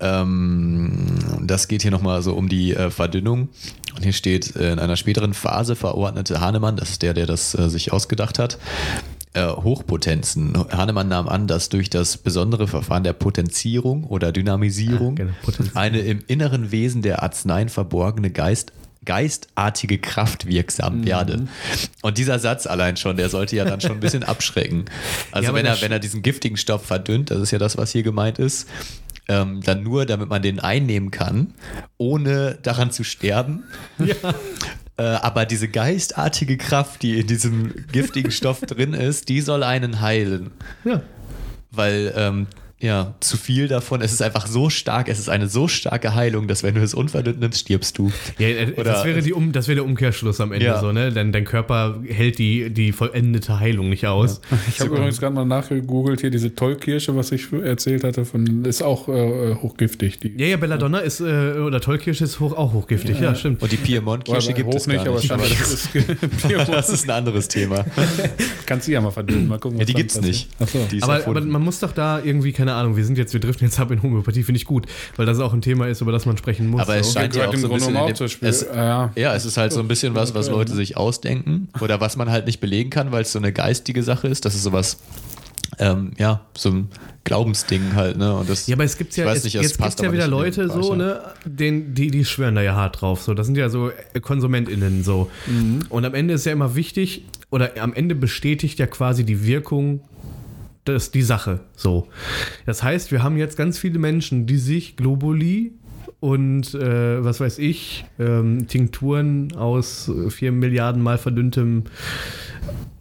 ähm, das geht hier nochmal so um die äh, Verdünnung. Und hier steht, äh, in einer späteren Phase verordnete Hahnemann, das ist der, der das äh, sich ausgedacht hat, äh, Hochpotenzen. Hahnemann nahm an, dass durch das besondere Verfahren der Potenzierung oder Dynamisierung Ah, genau, eine im inneren Wesen der Arzneien verborgene Geist geistartige Kraft wirksam Mhm. werde. Und dieser Satz allein schon, der sollte ja dann schon ein bisschen *laughs* abschrecken. Also Ja, wenn er, wenn er diesen giftigen Stoff verdünnt, das ist ja das, was hier gemeint ist, ähm, dann nur, damit man den einnehmen kann, ohne daran zu sterben. Äh, aber diese geistartige Kraft, die in diesem giftigen Stoff drin ist, die soll einen heilen. Ja. Weil, ähm, ja, zu viel davon, es ist einfach so stark, es ist eine so starke Heilung, dass wenn du es unverdünnt nimmst, stirbst du. Ja, äh, Oder- das, wäre die um, das wäre der Umkehrschluss am Ende Ja. so, ne? Denn dein Körper hält die, die vollendete Heilung nicht aus. *laughs* Ich habe übrigens gerade mal nachgegoogelt, hier diese Tollkirsche, was ich erzählt hatte, von, ist auch äh, hochgiftig. Die, Ja, ja, Belladonna ist, äh, oder Tollkirsche ist hoch, auch hochgiftig, ja, stimmt. Und die Piemont-Kirsche gibt hoch es gar nicht. aber das *laughs* ist Piemont. *laughs* das ist ein anderes Thema. Kannst du ja mal verdünnen, mal gucken. Ja, die gibt's passiert. nicht. Achso. Die Aber, aber man muss doch da irgendwie, keine Ahnung, wir sind jetzt, wir driften jetzt ab in Homöopathie, finde ich gut, weil das auch ein Thema ist, über das man sprechen muss. Aber es so. scheint ja auch im so ein Grunde bisschen. in auch dem- es, Ja. ja, es ist halt so ein bisschen was, was Leute sich ausdenken oder was man halt nicht belegen kann, weil es so eine geistige Sache ist. Das ist sowas, ähm, ja, so ein Glaubensding halt, ne? Und das, Ja, aber es gibt ja, nicht, es jetzt passt gibt's ja wieder Leute so, ja. ne, den, die, die schwören da ja hart drauf. So, das sind ja so äh, KonsumentInnen so. Mhm. Und am Ende ist ja immer wichtig, oder am Ende bestätigt ja quasi die Wirkung das die Sache. So. Das heißt, wir haben jetzt ganz viele Menschen, die sich Globuli und äh, was weiß ich, ähm, Tinkturen aus äh, 4 Milliarden mal verdünntem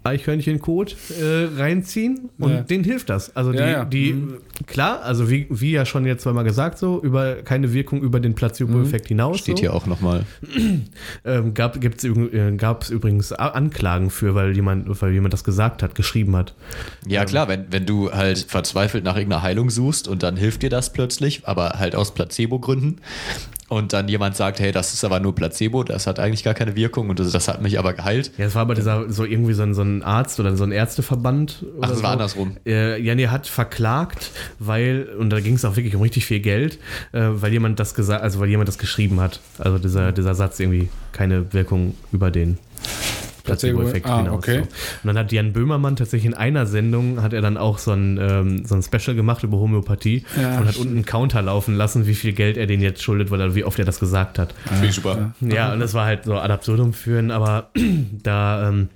Eichhörnchenkot äh, reinziehen und Ja. denen hilft das. Also die, Ja, ja. die klar, also wie, wie ja schon jetzt zweimal gesagt, so, über keine Wirkung über den Placebo-Effekt hinaus. steht so. hier auch nochmal. *clears throat* Ähm, gab es äh, übrigens Anklagen für, weil jemand, weil jemand das gesagt hat, geschrieben hat. Ja, klar, wenn, wenn du halt verzweifelt nach irgendeiner Heilung suchst und dann hilft dir das plötzlich, aber halt aus Placebo-Gründen. Und dann jemand sagt, hey, das ist aber nur Placebo, das hat eigentlich gar keine Wirkung und das, das hat mich aber geheilt. Ja, es war aber dieser, so irgendwie so ein, so ein Arzt oder so ein Ärzteverband. Ach, oder das war so. andersrum. Äh, ja, nee, hat verklagt, weil, und da ging es auch wirklich um richtig viel Geld, äh, weil jemand das gesagt, also weil jemand das geschrieben hat. Also dieser, dieser Satz irgendwie keine Wirkung über den Placebo-Effekt ah, hinaus. okay. So. Und dann hat Jan Böhmermann tatsächlich in einer Sendung, hat er dann auch so ein, ähm, so ein Special gemacht über Homöopathie Ja, und hat unten einen Counter laufen lassen, wie viel Geld er den jetzt schuldet, weil er, wie oft er das gesagt hat. Finde ich super. Ja, und das war halt so ad absurdum führen, aber *clears throat* da, ähm,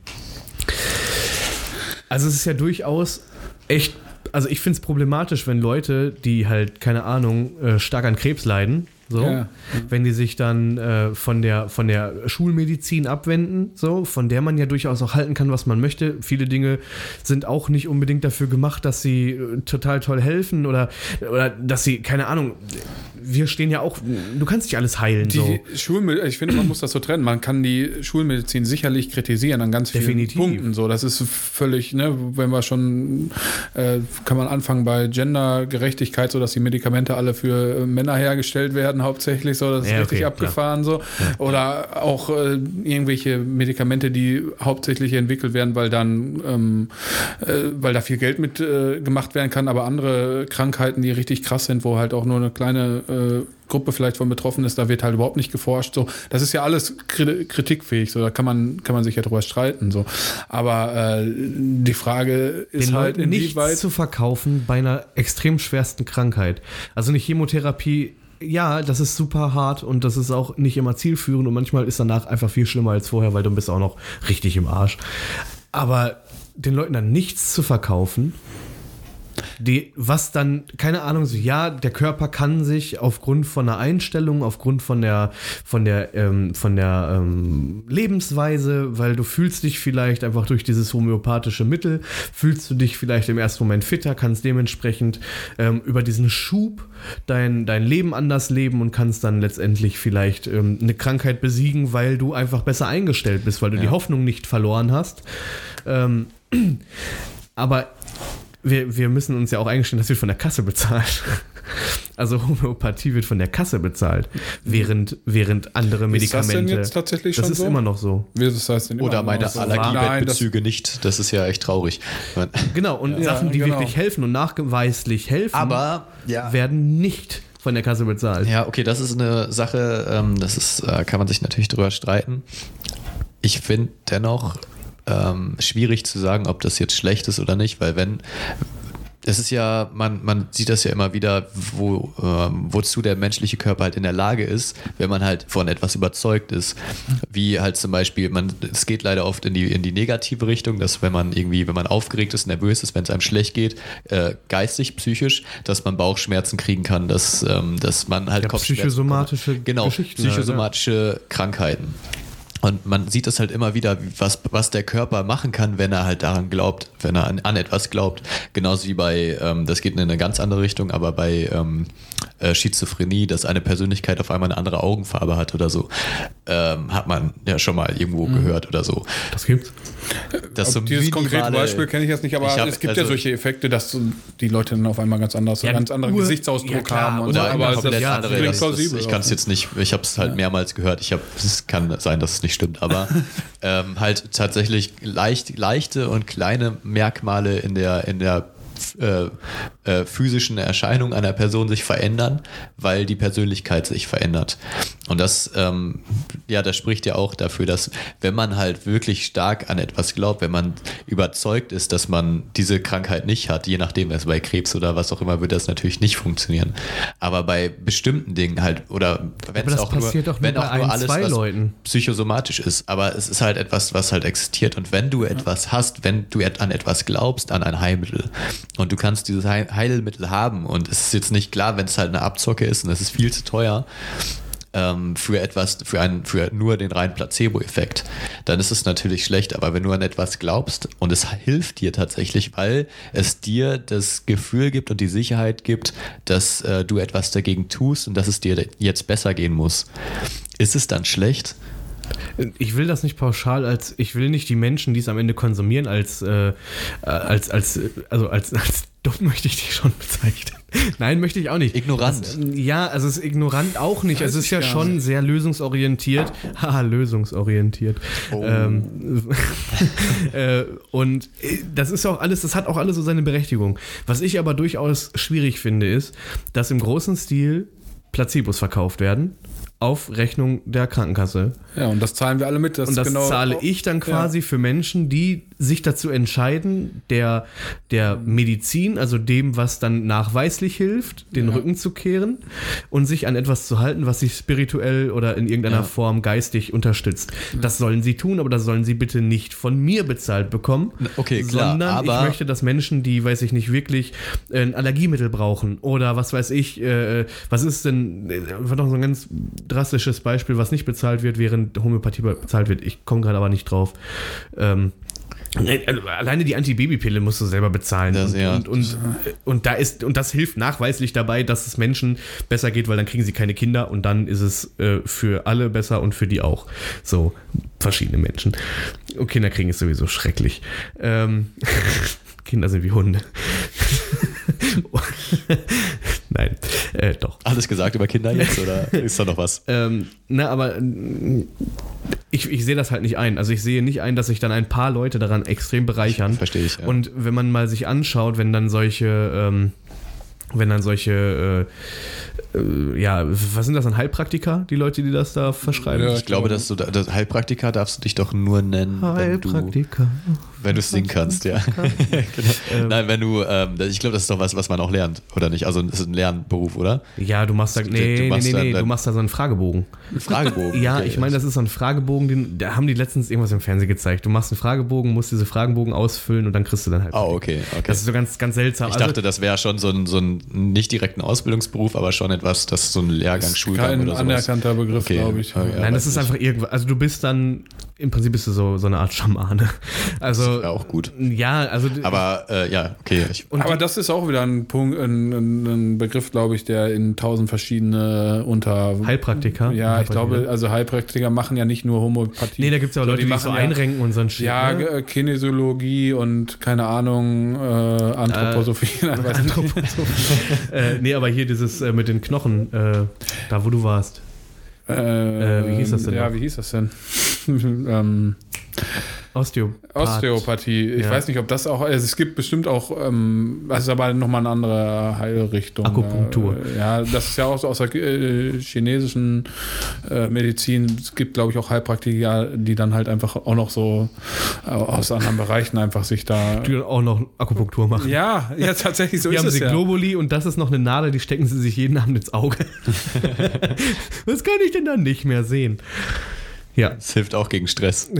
also es ist ja durchaus echt, also ich finde es problematisch, wenn Leute, die halt, keine Ahnung, äh, stark an Krebs leiden, so, Ja. wenn die sich dann äh, von, der, von der Schulmedizin abwenden, so, von der man ja durchaus auch halten kann, was man möchte. Viele Dinge sind auch nicht unbedingt dafür gemacht, dass sie äh, total toll helfen oder, oder dass sie, keine Ahnung, wir stehen ja auch, du kannst nicht alles heilen. Die so. Schulmedizin, ich finde, man muss das so trennen. Man kann die Schulmedizin sicherlich kritisieren an ganz vielen Definitiv. Punkten. So, das ist völlig, ne, wenn wir schon, äh, kann man anfangen bei Gendergerechtigkeit, so dass die Medikamente alle für äh, Männer hergestellt werden, hauptsächlich so, das ist Ja, richtig okay, abgefahren so. Oder auch äh, irgendwelche Medikamente, die hauptsächlich entwickelt werden, weil dann, ähm, äh, weil da viel Geld mit äh, gemacht werden kann, aber andere Krankheiten, die richtig krass sind, wo halt auch nur eine kleine äh, Gruppe vielleicht von betroffen ist, da wird halt überhaupt nicht geforscht. So, das ist ja alles kri- kritikfähig. So, da kann man kann man sich ja drüber streiten. So, aber äh, die Frage ist den halt Leuten inwieweit nichts zu verkaufen bei einer extrem schwersten Krankheit. Also eine Chemotherapie, ja, das ist super hart und das ist auch nicht immer zielführend und manchmal ist danach einfach viel schlimmer als vorher, weil du bist auch noch richtig im Arsch. Aber den Leuten dann nichts zu verkaufen, die, was dann, keine Ahnung, so, ja, der Körper kann sich aufgrund von einer Einstellung, aufgrund von der, von der, ähm, von der ähm, Lebensweise, weil du fühlst dich vielleicht einfach durch dieses homöopathische Mittel, fühlst du dich vielleicht im ersten Moment fitter, kannst dementsprechend ähm, über diesen Schub dein, dein Leben anders leben und kannst dann letztendlich vielleicht ähm, eine Krankheit besiegen, weil du einfach besser eingestellt bist, weil du die Hoffnung nicht verloren hast. Ähm, *clears throat* aber wir, wir müssen uns ja auch eingestehen, das wird von der Kasse bezahlt. *laughs* Also Homöopathie wird von der Kasse bezahlt, während, während andere Ist das Medikamente. denn jetzt tatsächlich das schon ist so? immer noch so. Wie das denn immer Oder noch meine so? Allergiebettbezüge nicht. Das ist ja echt traurig. Genau, und Ja, Sachen, die genau. wirklich helfen und nachgeweislich helfen, Aber ja. werden nicht von der Kasse bezahlt. Ja, okay, das ist eine Sache, ähm, das ist, äh, kann man sich natürlich drüber streiten. Ich finde dennoch ähm, schwierig zu sagen, ob das jetzt schlecht ist oder nicht, weil wenn es ist ja, man, man sieht das ja immer wieder, wo, ähm, wozu der menschliche Körper halt in der Lage ist, wenn man halt von etwas überzeugt ist. Wie halt zum Beispiel, man, es geht leider oft in die, in die negative Richtung, dass wenn man irgendwie, wenn man aufgeregt ist, nervös ist, wenn es einem schlecht geht, äh, geistig, psychisch, dass man Bauchschmerzen kriegen kann, dass, ähm, dass man halt Ja, Kopfschmerzen psychosomatische genau, halt, psychosomatische Krankheiten. Und man sieht das halt immer wieder, was, was der Körper machen kann, wenn er halt daran glaubt, wenn er an, an etwas glaubt. Genauso wie bei, ähm, das geht in eine ganz andere Richtung, aber bei ähm, äh, Schizophrenie, dass eine Persönlichkeit auf einmal eine andere Augenfarbe hat oder so, ähm, hat man ja schon mal irgendwo gehört oder so. Das gibt's. Das Ob dieses konkrete Beispiel kenne ich jetzt nicht, aber hab- es gibt ja also- solche Effekte, dass so die Leute dann auf einmal ganz anders, Ja, einen ganz anderen Ur- Gesichtsausdruck ja, klar, haben und Oder so, aber aber das, komplett ja, andere. klingt Das, das, plausibel ich kann es jetzt nicht, ich habe es halt mehrmals gehört. Ich habe, es kann sein, dass es nicht stimmt, aber *laughs* ähm, halt tatsächlich leicht, leichte und kleine Merkmale in der in der äh, äh, physischen Erscheinung einer Person sich verändern, weil die Persönlichkeit sich verändert. Und das, ähm, ja, das spricht ja auch dafür, dass wenn man halt wirklich stark an etwas glaubt, wenn man überzeugt ist, dass man diese Krankheit nicht hat, je nachdem, was bei Krebs oder was auch immer, wird das natürlich nicht funktionieren. Aber bei bestimmten Dingen halt, oder wenn es auch passiert nur, doch nur wenn bei auch nur alles, zwei was Leuten. psychosomatisch ist, aber es ist halt etwas, was halt existiert. Und wenn du etwas hast, wenn du an etwas glaubst, an ein Heilmittel, und du kannst dieses Heil- Heilmittel haben, und es ist jetzt nicht klar, wenn es halt eine Abzocke ist und es ist viel zu teuer, ähm, für etwas, für einen, für nur den reinen Placebo-Effekt, dann ist es natürlich schlecht. Aber wenn du an etwas glaubst und es hilft dir tatsächlich, weil es dir das Gefühl gibt und die Sicherheit gibt, dass äh, du etwas dagegen tust und dass es dir jetzt besser gehen muss, ist es dann schlecht? Ich will das nicht pauschal als, ich will nicht die Menschen, die es am Ende konsumieren, als, äh, als, als, also als, *laughs* als dumm möchte ich die schon bezeichnen. *laughs* Nein, möchte ich auch nicht. Ignorant. Das, ja, also es ist ignorant auch nicht. Weiß es ist ja schon nicht. sehr lösungsorientiert. *laughs* Haha, lösungsorientiert. Oh. Ähm, äh, und äh, das ist auch alles, das hat auch alles so seine Berechtigung. Was ich aber durchaus schwierig finde, ist, dass im großen Stil Placebos verkauft werden auf Rechnung der Krankenkasse. Ja, und das zahlen wir alle mit. und das genau, zahle ich dann quasi für Menschen, die sich dazu entscheiden, der, der Medizin, also dem, was dann nachweislich hilft, den Rücken zu kehren und sich an etwas zu halten, was sich spirituell oder in irgendeiner Ja. Form geistig unterstützt. Das sollen sie tun, aber das sollen sie bitte nicht von mir bezahlt bekommen. okay, klar, sondern aber- ich möchte, dass Menschen, die, weiß ich nicht, wirklich äh, ein Allergiemittel brauchen oder was weiß ich, äh, was ist denn, äh, war doch so ein ganz drastisches Beispiel, was nicht bezahlt wird, während Homöopathie bezahlt wird. Ich komme gerade aber nicht drauf. Ähm, äh, Alleine die Antibabypille musst du selber bezahlen. Das, und, ja. und, und, und, da ist, und das hilft nachweislich dabei, dass es Menschen besser geht, weil dann kriegen sie keine Kinder und dann ist es äh, für alle besser und für die auch. So, verschiedene Menschen. Und Kinder kriegen ist sowieso schrecklich. Ähm, *laughs* Kinder sind wie Hunde. *laughs* Nein, äh, doch. Alles gesagt über Kinder jetzt oder ist da noch was? *laughs* Ähm, na, aber äh, ich, ich sehe das halt nicht ein. Also ich sehe nicht ein, dass sich dann ein paar Leute daran extrem bereichern. Verstehe ich, ja. Und wenn man mal sich anschaut, wenn dann solche, ähm, wenn dann solche, äh, äh, ja, was sind das dann Heilpraktiker, die Leute, die das da verschreiben? Ja, Ich glaube, dass du da, das Heilpraktiker darfst du dich doch nur nennen, wenn du, Heilpraktiker. Wenn du es singen kannst, ja. *laughs* genau. Nein, wenn du, ähm, ich glaube, das ist doch was, was man auch lernt, oder nicht? Also das ist ein Lernberuf, oder? Ja, du machst da, Du- nee, du nee, machst nee, dann- nee, du dann- machst da so einen Fragebogen. Ein Fragebogen. *laughs* Ja, Okay, ich meine, das ist so ein Fragebogen, den, da haben die letztens irgendwas im Fernsehen gezeigt. Du machst einen Fragebogen, musst diese Fragebogen ausfüllen und dann kriegst du dann halt. Oh, okay, okay. Das ist so ganz, ganz seltsam. ich Also- dachte, das wäre schon so ein, so ein nicht direkt ein Ausbildungsberuf, aber schon etwas, das ist so ein Lehrgang, Schulgang Kein oder sowas. anerkannter Begriff, Okay, glaube ich. okay, ja. Nein, das ist einfach irgendwas. Also du bist dann, im Prinzip bist du so, so eine Art Schamane. *laughs* Also. Ja, auch gut. Ja, also. Aber äh, ja, okay. Ich, und Aber das ist auch wieder ein Punkt, ein, ein, ein Begriff, glaube ich, der in tausend verschiedene unter. Heilpraktiker. Ja, ich Heilpraktiker. glaube, also Heilpraktiker machen ja nicht nur Homöopathie. Nee, da gibt es ja auch So, Leute, die, machen so ja- einrenken und so ein Shit. Ja, ne? äh, Kinesiologie und keine Ahnung, äh, Anthroposophie. Nein, *laughs* weiß nicht. äh, nee, aber hier dieses äh, mit den Knochen, äh, da wo du warst. Äh, wie hieß das denn Ja, noch? wie hieß das denn? *laughs* ähm, Osteopath. Osteopathie. Ich Ja. weiß nicht, ob das auch. Also es gibt bestimmt auch. Ähm, das ist aber nochmal eine andere Heilrichtung. Akupunktur. Äh, ja, das ist ja auch so aus der äh, chinesischen äh, Medizin. Es gibt, glaube ich, auch Heilpraktiker, die dann halt einfach auch noch so äh, aus anderen Bereichen einfach sich da. Die auch noch Akupunktur machen. Ja, ja, tatsächlich so Hier ist haben es sie ja. Globuli und das ist noch eine Nadel, die stecken sie sich jeden Abend ins Auge. *laughs* Was kann ich denn dann nicht mehr sehen? Ja, es hilft auch gegen Stress. *laughs*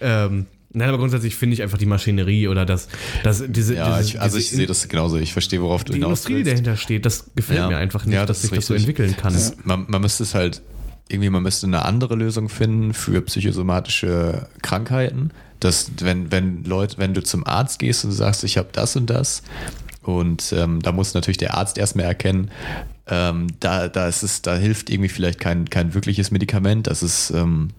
ähm, nein, aber grundsätzlich finde ich einfach die Maschinerie oder das, das diese, Ja, diese, ich, also diese ich sehe das genauso. Ich verstehe, worauf du die hinaus Industrie, die dahinter steht, das gefällt Ja. mir einfach nicht, Ja, dass das sich ist das so richtig. entwickeln kann. Das, man, man müsste es halt, irgendwie, man müsste eine andere Lösung finden für psychosomatische Krankheiten. Dass, wenn, wenn Leute, wenn du zum Arzt gehst und sagst, ich habe das und das, und ähm, da muss natürlich der Arzt erstmal erkennen, ähm, da, da ist es, da hilft irgendwie vielleicht kein, kein wirkliches Medikament, das ist, ähm,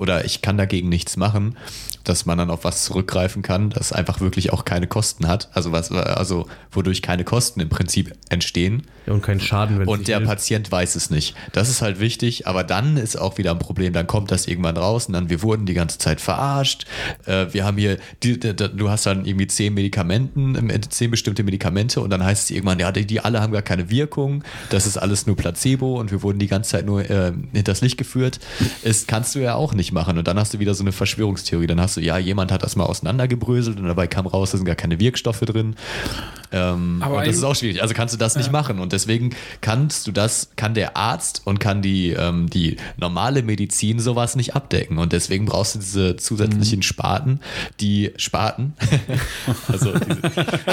oder ich kann dagegen nichts machen, dass man dann auf was zurückgreifen kann, das einfach wirklich auch keine Kosten hat, also was, also wodurch keine Kosten im Prinzip entstehen. und kein Schaden, wenn Und der hilft. Patient weiß es nicht. Das ist halt wichtig, aber dann ist auch wieder ein Problem. Dann kommt das irgendwann raus und dann, wir wurden die ganze Zeit verarscht. Äh, wir haben hier, du hast dann irgendwie zehn Medikamenten, zehn bestimmte Medikamente und dann heißt es irgendwann, ja, die, die alle haben gar keine Wirkung. Das ist alles nur Placebo und wir wurden die ganze Zeit nur äh, hinters Licht geführt. Das kannst du ja auch nicht machen. Und dann hast du wieder so eine Verschwörungstheorie. Dann hast du, ja, jemand hat das mal auseinandergebröselt und dabei kam raus, da sind gar keine Wirkstoffe drin. Ähm, Aber und das ist auch schwierig. Also kannst du das nicht machen. Und deswegen kannst du das, kann der Arzt und kann die, ähm, die normale Medizin sowas nicht abdecken. Und deswegen brauchst du diese zusätzlichen Sparten, die Sparten, *laughs* also diese,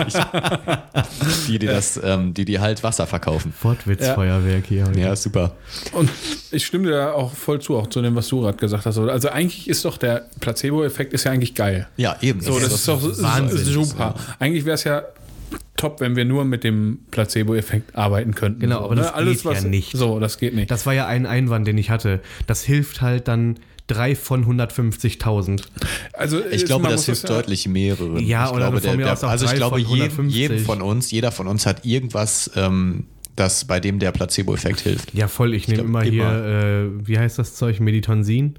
ich, die, die das, ähm, die, die halt Wasser verkaufen. Wortwitzfeuerwerk hier. Ja, super. Und ich stimme dir da auch voll zu, auch zu dem, was du gerade gesagt hast. Also eigentlich ist doch der Placebo-Effekt ist ja eigentlich geil. Ja, eben. So, das ist doch Wahnsinn. super. Eigentlich wäre es ja top, wenn wir nur mit dem Placebo-Effekt arbeiten könnten. Genau, so, aber das geht ja nicht. So, das geht nicht. Das war ja ein Einwand, den ich hatte. Das hilft halt dann drei von 150.000. Also Ich ist- glaube, das hilft deutlich mehreren. Ja, ich oder glaube, von mir aus auch also ich glaube, 150. jedem von uns, jeder von uns hat irgendwas, ähm, das bei dem der Placebo-Effekt hilft. Ja, voll. Ich nehme glaub, immer immer. hier, äh, wie heißt das Zeug? Meditonsin.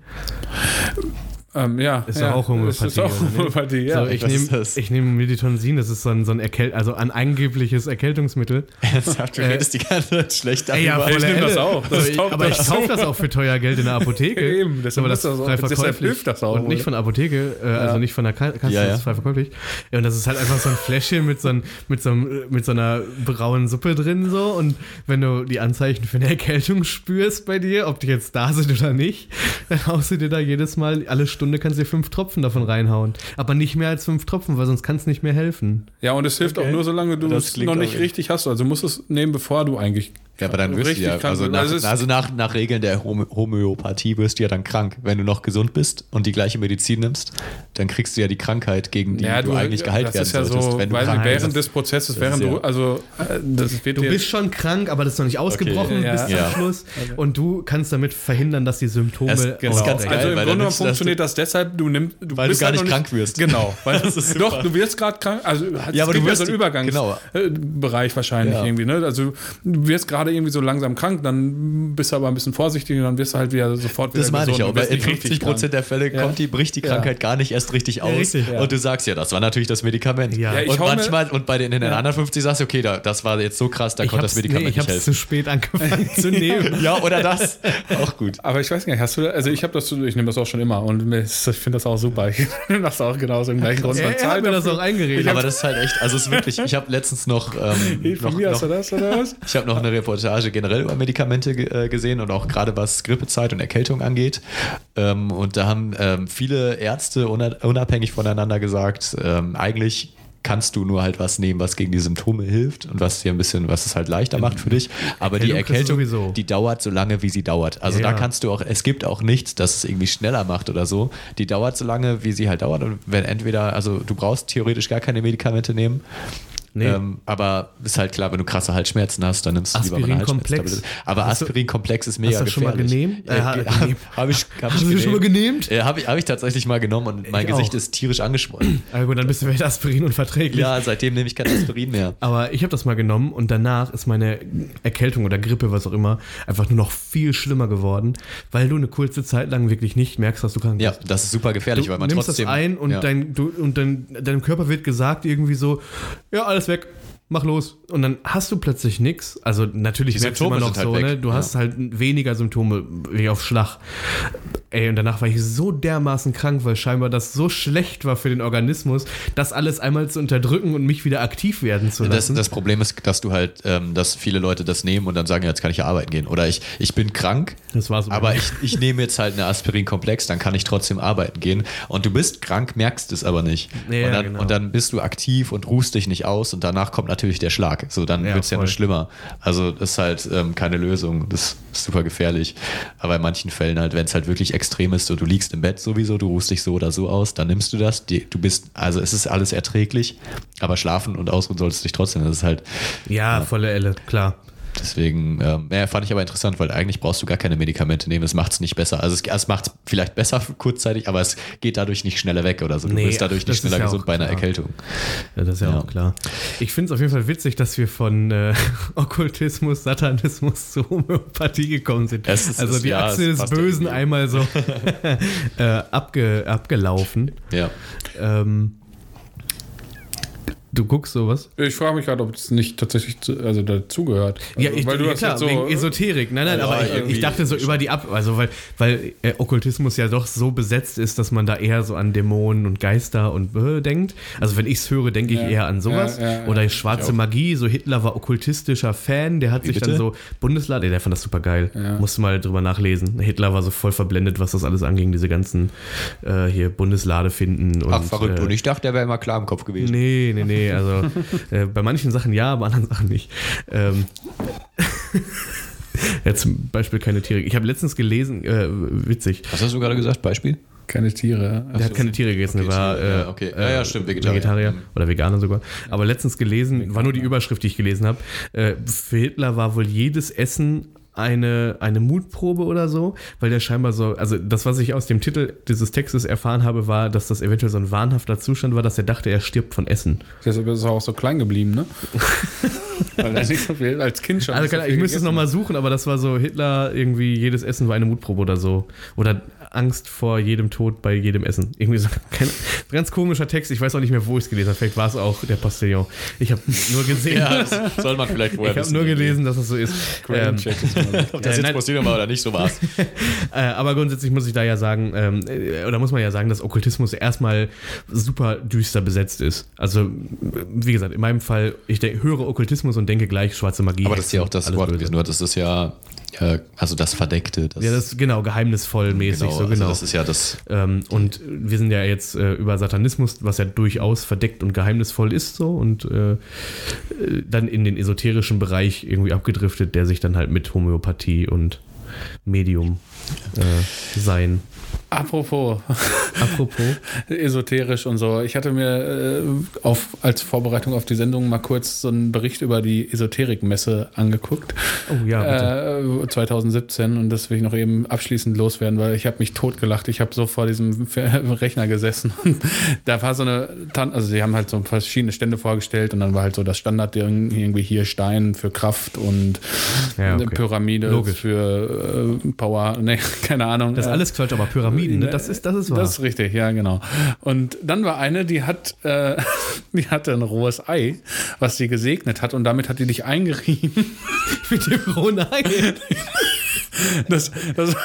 Ähm, ja, Ist ja, auch Homöopathie. Ist auch? Homöopathie, ja. so, ich nehme das? ich nehm Meditonsin, das ist so ein, so ein Erkält also ein angebliches Erkältungsmittel. *laughs* Ernsthaft, du redest die ganze Zeit schlecht Ey, ja, darüber. ich volle nehm das auch. Das aber ich, taugt aber ich das. kaufe das auch für teuer Geld in der Apotheke. *laughs* Eben, deshalb aber ist das auch- frei deshalb verkäuflich. hilft das auch, Und nicht von der Apotheke, äh, also nicht von der Ka- Kasse, Ja, ja. das ist frei verkäuflich. Ja, und das ist halt einfach so ein Fläschchen mit so, ein, mit, so einem, mit so einer braunen Suppe drin so und wenn du die Anzeichen für eine Erkältung spürst bei dir, ob die jetzt da sind oder nicht, *laughs* dann haust du dir da jedes Mal, alle Stunde kannst du dir fünf Tropfen davon reinhauen. Aber nicht mehr als fünf Tropfen, weil sonst kann es nicht mehr helfen. Ja, und es hilft Okay. auch nur, solange du Das es noch nicht richtig hast. Also musst du es nehmen, bevor du eigentlich. Ja, aber dann wirst du ja, also nach, Also also nach, nach Regeln der Homö Homöopathie wirst du ja dann krank. Wenn du noch gesund bist und die gleiche Medizin nimmst, dann kriegst du ja die Krankheit, gegen die Ja, du, eigentlich geheilt das werden ist ja solltest, so, wenn du während bist. des Prozesses, Das während ist du, ja- also äh, das wird Du bist schon krank, aber das ist noch nicht ausgebrochen Ja. bis zum Ja. Schluss. Und du kannst damit verhindern, dass die Symptome Es- genau. ausbrechen. ganz geil, also im Grunde du funktioniert das deshalb, du nimmst, du Weil du bist gar halt nicht krank wirst. Genau, *laughs* weil Das ist doch du wirst gerade krank, also Ja, aber du ja wirst so einen die- Übergangsbereich genau. wahrscheinlich irgendwie, ne? Also du wirst gerade irgendwie so langsam krank, dann bist du aber ein bisschen vorsichtig und dann wirst du halt wieder sofort wieder Das meine ich ja, und weil in nicht richtig 50 Prozent der Fälle Ja. kommt die, bricht die Ja. Krankheit gar nicht erst richtig aus. richtig, ja. Und du sagst ja, das war natürlich das Medikament. Ja. Ja, ich und manchmal, und bei den, in den Ja. anderen 50 sagst du, okay, da, das war jetzt so krass, da ich konnte das Medikament nee, ich nicht habe helfen. zu spät angefangen *laughs* zu nehmen. *laughs* Ja, oder das. Auch gut. Aber ich weiß gar nicht, hast du, also ich habe das, ich nehme das auch schon immer und ich finde das auch super. Ich *laughs* nehme das auch genau aus dem gleichen Grund. Er hat zahlt mir das auch eingeredet. Aber das ist halt echt, also es ist wirklich, ich habe letztens noch, ähm, Hey, von noch, mir hast noch du das oder was? Ich habe noch eine Reportage generell über Medikamente äh, gesehen und auch gerade was Grippezeit und Erkältung angeht. Ähm, und da haben ähm, viele Ärzte una- unabhängig voneinander gesagt, ähm, eigentlich kannst du nur halt was nehmen, was gegen die Symptome hilft und was dir ein bisschen, was es halt leichter macht für dich. Aber die Erkältung du Erkältung, sowieso. die dauert so lange, wie sie dauert. Also Ja, da kannst du auch, es gibt auch nichts, das es irgendwie schneller macht oder so. Die dauert so lange, wie sie halt dauert. Und wenn entweder, also du brauchst theoretisch gar keine Medikamente nehmen. Nee. Ähm, aber ist halt klar, wenn du krasse Halsschmerzen hast, dann nimmst du lieber mal eine. Halsschmerztablette. Aber Aspirin-Komplex ist mega hast du das schon mal gefährlich. Äh, Äh, ha- genehm. *laughs* Habe ich, hab Hast ich du das schon mal genehmt? Äh, Habe ich, hab ich tatsächlich mal genommen und mein Ich Gesicht auch. ist tierisch angeschwollen. Aber *laughs* gut, dann bist du vielleicht Aspirin unverträglich. ja, seitdem nehme ich kein Aspirin mehr. *laughs* Aber ich habe das mal genommen und danach ist meine Erkältung oder Grippe, was auch immer, einfach nur noch viel schlimmer geworden, weil du eine kurze Zeit lang wirklich nicht merkst, dass du krank Ja, bist. das ist super gefährlich, Du weil man nimmst trotzdem. das ein und, ja. dein, du, und dein, deinem Körper wird gesagt irgendwie so, ja, alles weg, mach los. Und dann hast du plötzlich nichts. Also natürlich Die merkst du immer noch halt so, weg. ne? Du Ja. hast halt weniger Symptome wie auf Schlag. Ey, und danach war ich so dermaßen krank, weil scheinbar das so schlecht war für den Organismus, das alles einmal zu unterdrücken und mich wieder aktiv werden zu Das, lassen. das Problem ist, dass du halt, ähm, dass viele Leute das nehmen und dann sagen, jetzt kann ich ja arbeiten gehen. Oder ich, ich bin krank, Das war's. aber ich, ich nehme jetzt halt eine Aspirin-Komplex, dann kann ich trotzdem arbeiten gehen. Und du bist krank, merkst es aber nicht. Ja, und, dann, genau. und dann bist du aktiv und ruhst dich nicht aus und danach kommt natürlich der Schlag. So, dann Ja, wird es ja nur voll. schlimmer. Also das ist halt ähm, keine Lösung. Das ist super gefährlich. Aber in manchen Fällen halt, wenn es halt wirklich extrem ist, so du liegst im Bett sowieso, du ruhst dich so oder so aus, dann nimmst du das. Die, du bist, also es ist alles erträglich, aber schlafen und ausruhen solltest du dich trotzdem. Das ist halt ja, volle Elle, klar. Deswegen, ähm, ja, fand ich aber interessant, weil eigentlich brauchst du gar keine Medikamente nehmen. Es macht es nicht besser. Also es, es macht es vielleicht besser kurzzeitig, aber es geht dadurch nicht schneller weg oder so. Du Nee, bist dadurch nicht schneller ja gesund bei einer. Erkältung. Ja, das ist ja, Ja. auch klar. Ich finde es auf jeden Fall witzig, dass wir von äh, *laughs* Okkultismus, Satanismus zu Homöopathie gekommen sind. Ist- also die ja, Achse es des Bösen irgendwie. einmal so *laughs* äh, abge, abgelaufen. Ja. Ähm, du guckst sowas? Ich frage mich gerade, ob es nicht tatsächlich zu, also dazugehört. Ja, Also, ich, weil du ja, klar, jetzt so, wegen Esoterik. Nein, nein, Ja, aber ich, irgendwie ich dachte so über die Ab... Also weil, weil äh, Okkultismus ja doch so besetzt ist, dass man da eher so an Dämonen und Geister und äh, denkt. Also wenn ich es höre, denke ich Ja, eher an sowas. ja, ja, ja. Oder schwarze Ich. Magie, so Hitler war okkultistischer Fan, der hat Wie sich dann bitte? so... Bundeslade, der fand das super geil. Ja. Musste mal drüber nachlesen. Hitler war so voll verblendet, was das alles anging, diese ganzen äh, hier Bundeslade finden. Und, Ach, verrückt. Äh, Und ich dachte, der wäre immer klar im Kopf gewesen. Nee, nee, nee. Also *laughs* äh, bei manchen Sachen ja, bei anderen Sachen nicht. Ähm, *laughs* ja, zum Beispiel keine Tiere. Ich habe letztens gelesen, äh, witzig, Was hast du gerade gesagt? Beispiel? keine Tiere. der hat keine Tiere gegessen, Okay, der war Tiere, äh, ja, okay. Ja, ja, stimmt, Vegetarier. Vegetarier Mhm. oder Veganer sogar. Aber letztens gelesen, war nur die Überschrift, die ich gelesen habe. Äh, für Hitler war wohl jedes Essen eine, eine Mutprobe oder so, weil der scheinbar so, also das, was ich aus dem Titel dieses Textes erfahren habe, war, dass das eventuell so ein wahnhafter Zustand war, dass er dachte, er stirbt von Essen. Deshalb ist er auch so klein geblieben, ne? *laughs* Weil er nicht so viel als Kind schon. Also, so ich müsste es nochmal suchen, aber das war so Hitler irgendwie, jedes Essen war eine Mutprobe oder so. Oder Angst vor jedem Tod bei jedem Essen. Irgendwie so *laughs* kein, ganz komischer Text. Ich weiß auch nicht mehr, wo ich es gelesen habe. Vielleicht war es auch der Postillon. Ich habe nur gesehen. *laughs* Ja, das soll man vielleicht *laughs* vorher ich habe nur gelesen, dass das so ist. Ähm, Ob das Äh, jetzt nein. Postillon war oder nicht, so war's. Äh, aber grundsätzlich muss ich da ja sagen, ähm, äh, oder muss man ja sagen, dass Okkultismus erstmal super düster besetzt ist. Also, wie gesagt, in meinem Fall, ich denk, höre Okkultismus und denke gleich schwarze Magie. Aber das ist ja auch das Wort gewesen. Nur das ist ja, also das Verdeckte. Das, Ja, das ist genau geheimnisvoll mäßig, genau, so also genau. das ist ja das. Ähm, und wir sind ja jetzt äh, über Satanismus, was ja durchaus verdeckt und geheimnisvoll ist, so und äh, dann in den esoterischen Bereich irgendwie abgedriftet, der sich dann halt mit Homöopathie und Medium äh, sein. Apropos Apropos. *laughs* esoterisch und so. Ich hatte mir äh, auf, als Vorbereitung auf die Sendung mal kurz so einen Bericht über die Esoterikmesse angeguckt. Oh ja, bitte. Äh, 2017 und das will ich noch eben abschließend loswerden, weil ich habe mich totgelacht. Ich habe so vor diesem *laughs* Rechner gesessen und da war so eine Tan also sie haben halt so verschiedene Stände vorgestellt und dann war halt so das Standardding irgendwie hier Stein für Kraft und Ja, okay. Pyramide Logisch. für äh, Power, ne, *laughs* keine Ahnung. Das alles Quatsch, aber Pyramiden, ne? das ist, das ist wahr. das ist richtig, ja, genau. Und dann war eine, die hat, äh, *laughs* die hatte ein rohes Ei, was sie gesegnet hat und damit hat die dich eingerieben. *laughs* mit dem rohen Ei. Das, das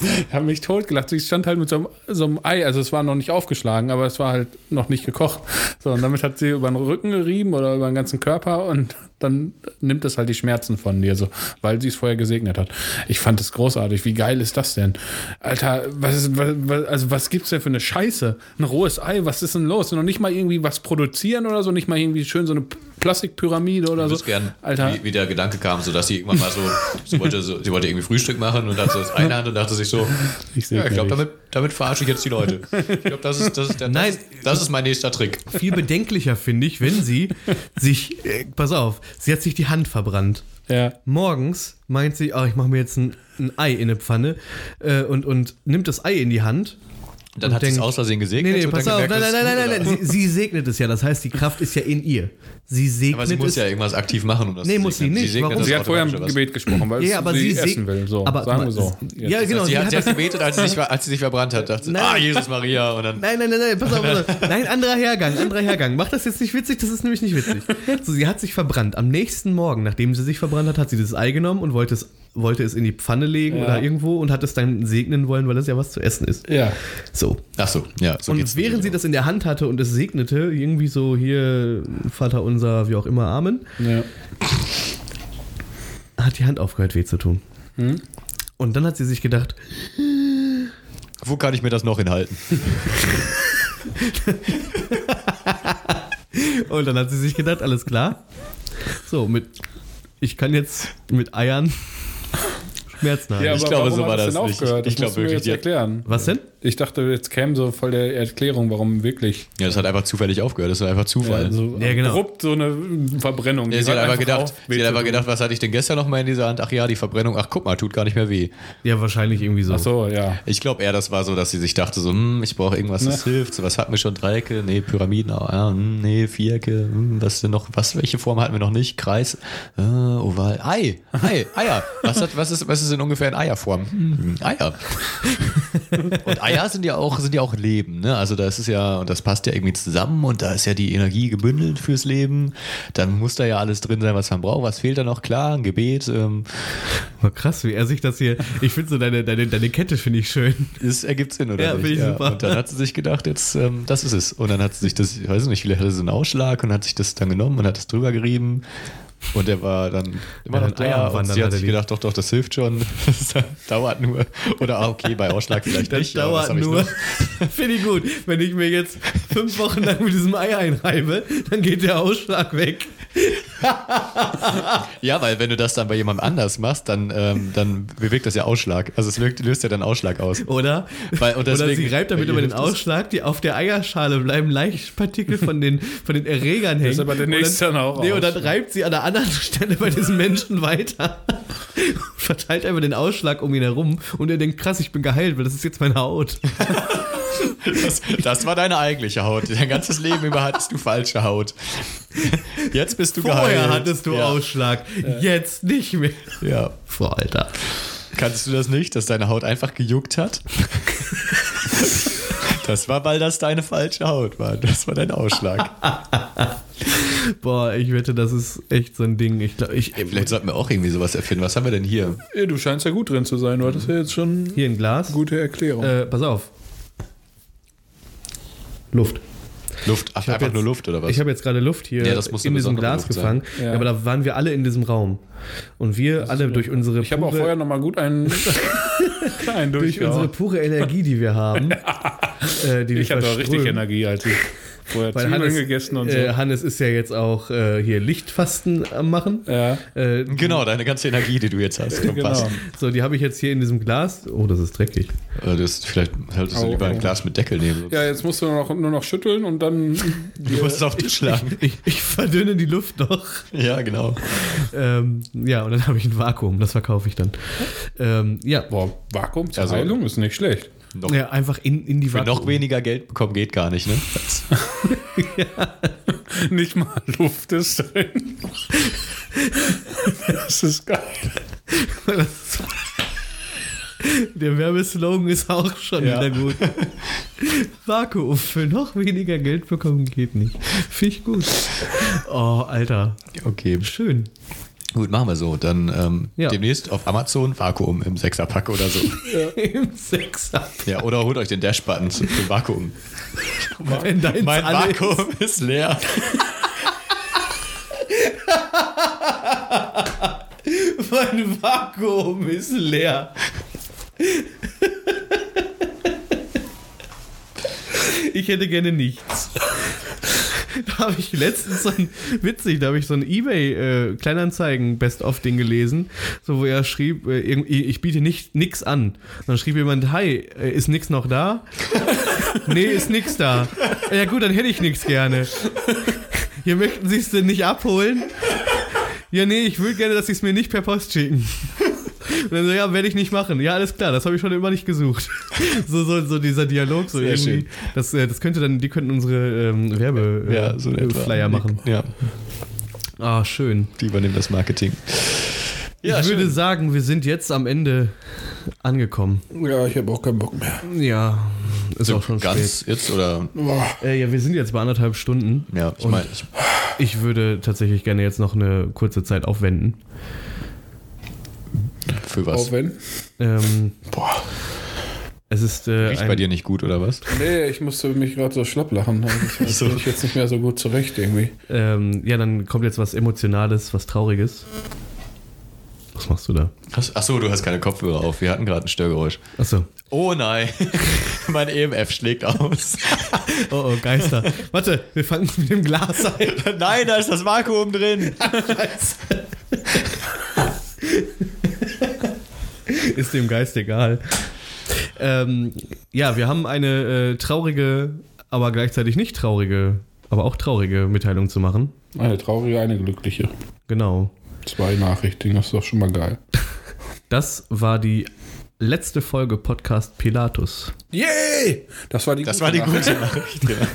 *laughs* ich habe mich totgelacht. Sie stand halt mit so einem, so einem Ei, also es war noch nicht aufgeschlagen, aber es war halt noch nicht gekocht. So, und damit hat sie über den Rücken gerieben oder über den ganzen Körper und dann nimmt es halt die Schmerzen von dir, so, weil sie es vorher gesegnet hat. Ich fand es großartig. Wie geil ist das denn? Alter, was ist, was, was- also was gibt's denn für eine Scheiße? Ein rohes Ei, was ist denn los? Noch nicht mal irgendwie was produzieren oder so, nicht mal irgendwie schön so eine Plastikpyramide oder so. gern, Alter. wie, wie der Gedanke kam, so dass sie irgendwann mal so, sie wollte, so, sie wollte irgendwie Frühstück machen und hat so das eine Hand und dachte sich so, *laughs* Ich ja, ich glaube, damit, damit verarsche ich jetzt die Leute. Ich glaube, das ist, das, ist der, das, Nein. das ist mein nächster Trick. Viel bedenklicher finde ich, wenn sie *laughs* sich, äh, pass auf, sie hat sich die Hand verbrannt. Ja. Morgens meint sie, oh, ich mache mir jetzt ein, ein Ei in eine Pfanne äh, und, und nimmt das Ei in die Hand. Dann Und hat sie es aus Versehen Nee, gesegnet nee, und pass auf, gemerkt, nein, nein, nein, nein, gut nein, sie, sie segnet es ja, das heißt, die Kraft ist ja in ihr. Sie segnet Aber sie muss es. ja irgendwas aktiv machen, um das Nee, zu muss sie segnen. nicht. segnet Warum? Sie hat vorher im? Gebet gesprochen, weil Ja, aber sie, sie essen will. So, aber- sagen wir so. Ja, genau. Sie sie hat hat ja das- gebetet, als sie, sich, *laughs* als sie sich verbrannt hat. Dachte, Nein. ah, Jesus Maria. Und dann, Nein, nein, nein, nein, pass auf, pass auf. Nein, anderer Hergang, anderer Hergang. Mach das jetzt nicht witzig, das ist nämlich nicht witzig. So, sie hat sich verbrannt. Am nächsten Morgen, nachdem sie sich verbrannt hat, hat sie das Ei genommen und wollte es, wollte es in die Pfanne legen Ja. oder irgendwo und hat es dann segnen wollen, weil es ja was zu essen ist. Ja. So. ach so, ja. So und geht's während sie das in der Hand hatte und es segnete, irgendwie so hier, Vater unser, wie auch immer, Amen, ja. hat die Hand aufgehört weh zu tun. Hm? Und dann hat sie sich gedacht, Wo kann ich mir das noch hinhalten? *laughs* Und dann hat sie sich gedacht, alles klar. So, mit ich kann jetzt mit Eiern Schmerzen haben. Ja, Ich glaube, warum so war das nicht. aufgehört? Ich Das glaube wirklich, jetzt erklären. Was denn? Ich dachte, jetzt käme so voll der Erklärung, warum wirklich. Ja, das hat einfach zufällig aufgehört. Das war einfach Zufall. so Ja, genau. abrupt so eine Verbrennung. Ja, sie hat einfach gedacht, auf, sie hat einfach gedacht, was hatte ich denn gestern noch mal in dieser Hand? Ach ja, die Verbrennung. Ach guck mal, tut gar nicht mehr weh. Ja, wahrscheinlich irgendwie so. Ach so, ja. Ich glaube eher, das war so, dass sie sich dachte so, hm, ich brauche irgendwas, das hilft. So, was hatten wir schon? Dreiecke? Nee, Pyramiden. ah, ja, nee, Vierecke. Hm, was denn noch? Was? Welche Form hatten wir noch nicht? Kreis, äh, Oval, Ei, Ei, Eier. Was hat, was ist, was ist in ungefähr in Eierform? Hm, Eier. *laughs* und Eier sind ja auch, sind ja auch Leben, ne? Also das ist ja, und das passt ja irgendwie zusammen und da ist ja die Energie gebündelt fürs Leben. Dann muss da ja alles drin sein, was man braucht. Was fehlt da noch? Klar, ein Gebet. Ähm, War krass, wie er sich das hier. Ich finde so deine, deine, deine Kette finde ich schön. Es ergibt Sinn, oder Ja, nicht? finde ich super. Und dann hat sie sich gedacht, jetzt, ähm, das ist es. Und dann hat sie sich das, ich weiß nicht, vielleicht hatte sie einen Ausschlag und hat sich das dann genommen und hat es drüber gerieben. Und der war dann immer noch da. Und wandern sie hat sich gedacht, doch, doch, das hilft schon. *laughs* Das dauert nur. Oder ah, okay, bei Ausschlag vielleicht Das nicht. was dauert nur. *laughs* Finde ich gut. Wenn ich mir jetzt fünf Wochen lang mit diesem Ei einreibe, dann geht der Ausschlag weg. *laughs* Ja, weil wenn du das dann bei jemandem anders machst, dann, ähm, dann bewirkt das ja Ausschlag. Also es wirkt, löst ja dann Ausschlag aus. Oder? Weil- und Oder deswegen- sie reibt damit über den. Ausschlag, die auf der Eierschale bleiben leicht Partikel von den, von den Erregern hängen. ist aber demnächst Und dann auch Nee, und dann reibt sie an der anderen *laughs* Stelle bei diesem Menschen weiter. *laughs* Verteilt einfach den Ausschlag um ihn herum und er denkt, krass, ich bin geheilt, weil das ist jetzt meine Haut. *laughs* Das, das war deine eigentliche Haut. Dein ganzes Leben über hattest du falsche Haut. Jetzt bist du Vorher geheilt. hattest du ja. Ausschlag, jetzt nicht mehr. Ja. Boah, Alter. Kannst du das nicht, dass deine Haut einfach gejuckt hat? Das war, weil das deine falsche Haut war. Das war dein Ausschlag. *laughs* Boah, ich wette, das ist echt so ein Ding. Ich, glaub, ich, Vielleicht sollten wir auch irgendwie sowas erfinden. Was haben wir denn hier? Ja, du scheinst ja gut drin zu sein. Du hattest ja jetzt schon hier ein Glas. gute Erklärung. Äh, pass auf. Luft. Luft. Ach, einfach jetzt- nur Luft oder was? Ich habe jetzt gerade Luft hier Ja, das muss in diesem Glas Luft gefangen. Ja. Ja. aber da waren wir alle in diesem Raum. Und wir alle durch unsere ich habe auch pure- vorher nochmal gut einen, *laughs* einen durch unsere pure Energie, die wir haben, *laughs* äh, die Ich hatte auch richtig. Energie, als ich vorher Weil Zwiebeln Hannes, gegessen und so. äh, Hannes ist ja jetzt auch äh, hier Lichtfasten am machen. ja. Äh, Genau, deine ganze Energie, die du jetzt hast. Genau. Fasten. so, die habe ich jetzt hier in diesem Glas. Oh, das ist dreckig. Äh, Das, vielleicht solltest du Au, lieber ein au. Glas mit Deckel nehmen. ja, jetzt musst du nur noch, nur noch schütteln und dann. *laughs* Du musst es auf den Tisch schlagen. Ich, ich verdünne die Luft noch. Ja, genau. Ähm, ja, und dann habe ich ein Vakuum. Das verkaufe ich dann. Ähm, ja. Boah, Vakuum zur Also- Heilung ist nicht schlecht. Noch, ja, einfach in, in die für Vakuum. noch weniger Geld bekommen geht gar nicht, ne? *laughs* Das, Nicht mal Luft ist drin. Das ist geil. Der Werbeslogan ist auch schon Ja. wieder gut. Vakuum für noch weniger Geld bekommen geht nicht. Finde ich gut. Oh, Alter. okay. Schön. Gut, machen wir so. Dann ähm, Ja. demnächst auf Amazon Vakuum im Sechserpack oder so. *laughs* Im Sechser. Ja, oder holt euch den Dash-Button zum Vakuum. *laughs* Mein Vakuum ist leer. *laughs* Mein Vakuum ist leer. Ich hätte gerne nichts. Da habe ich letztens so ein, witzig, da habe ich so ein Ebay äh, Kleinanzeigen Best of Ding gelesen, so wo er schrieb, äh, irgendwie, ich biete nicht nix an. Und dann schrieb jemand, hi, äh, ist nix noch da? *laughs* nee, ist nix da. Ja gut, dann hätte ich nix gerne. Hier möchten Sie es denn nicht abholen? Ja, nee, ich will gerne, dass Sie es mir nicht per Post schicken. Und dann so, ja, werde ich nicht machen. Ja, alles klar, das habe ich schon immer nicht gesucht. *laughs* So, so, so dieser Dialog, so Sehr irgendwie. schön. Das, äh, das könnte dann, die könnten unsere ähm, Werbe äh, Ja, so machen. Ja, Ah, schön. die übernehmen das Marketing. Ja, ich würde schön. sagen, wir sind jetzt am Ende angekommen. Ja, ich habe auch keinen Bock mehr. Ja, ist So auch schon ganz jetzt oder spät. Äh, ja, wir sind jetzt bei anderthalb Stunden. ja, ich meine, ich, Ich würde tatsächlich gerne jetzt noch eine kurze Zeit aufwenden. Für was? Auch wenn. Ähm, Boah. es ist äh, Riecht bei dir nicht gut oder was? Nee, ich musste mich gerade so schlapp lachen. Da *laughs* So. bin ich jetzt nicht mehr so gut zurecht irgendwie. ähm, ja, dann kommt jetzt was Emotionales, was Trauriges. Was machst du da? Achso, du hast keine Kopfhörer auf. Wir hatten gerade ein Störgeräusch. Achso. Oh nein, *laughs* mein EMF schlägt aus. *laughs* Oh, oh, Geister. Warte, wir fangen mit dem Glas ein. nein, da ist das Vakuum drin. *laughs* Ist dem Geist egal. Ähm, ja, wir haben eine äh, traurige, aber gleichzeitig nicht traurige, aber auch traurige Mitteilung zu machen. Eine traurige, eine glückliche. Genau. Zwei Nachrichten, das ist doch schon mal geil. Das war die letzte Folge Podcast Pilatus. Yay! Das war die Das gute war die Nachricht. gute Nachricht. Ja. *laughs*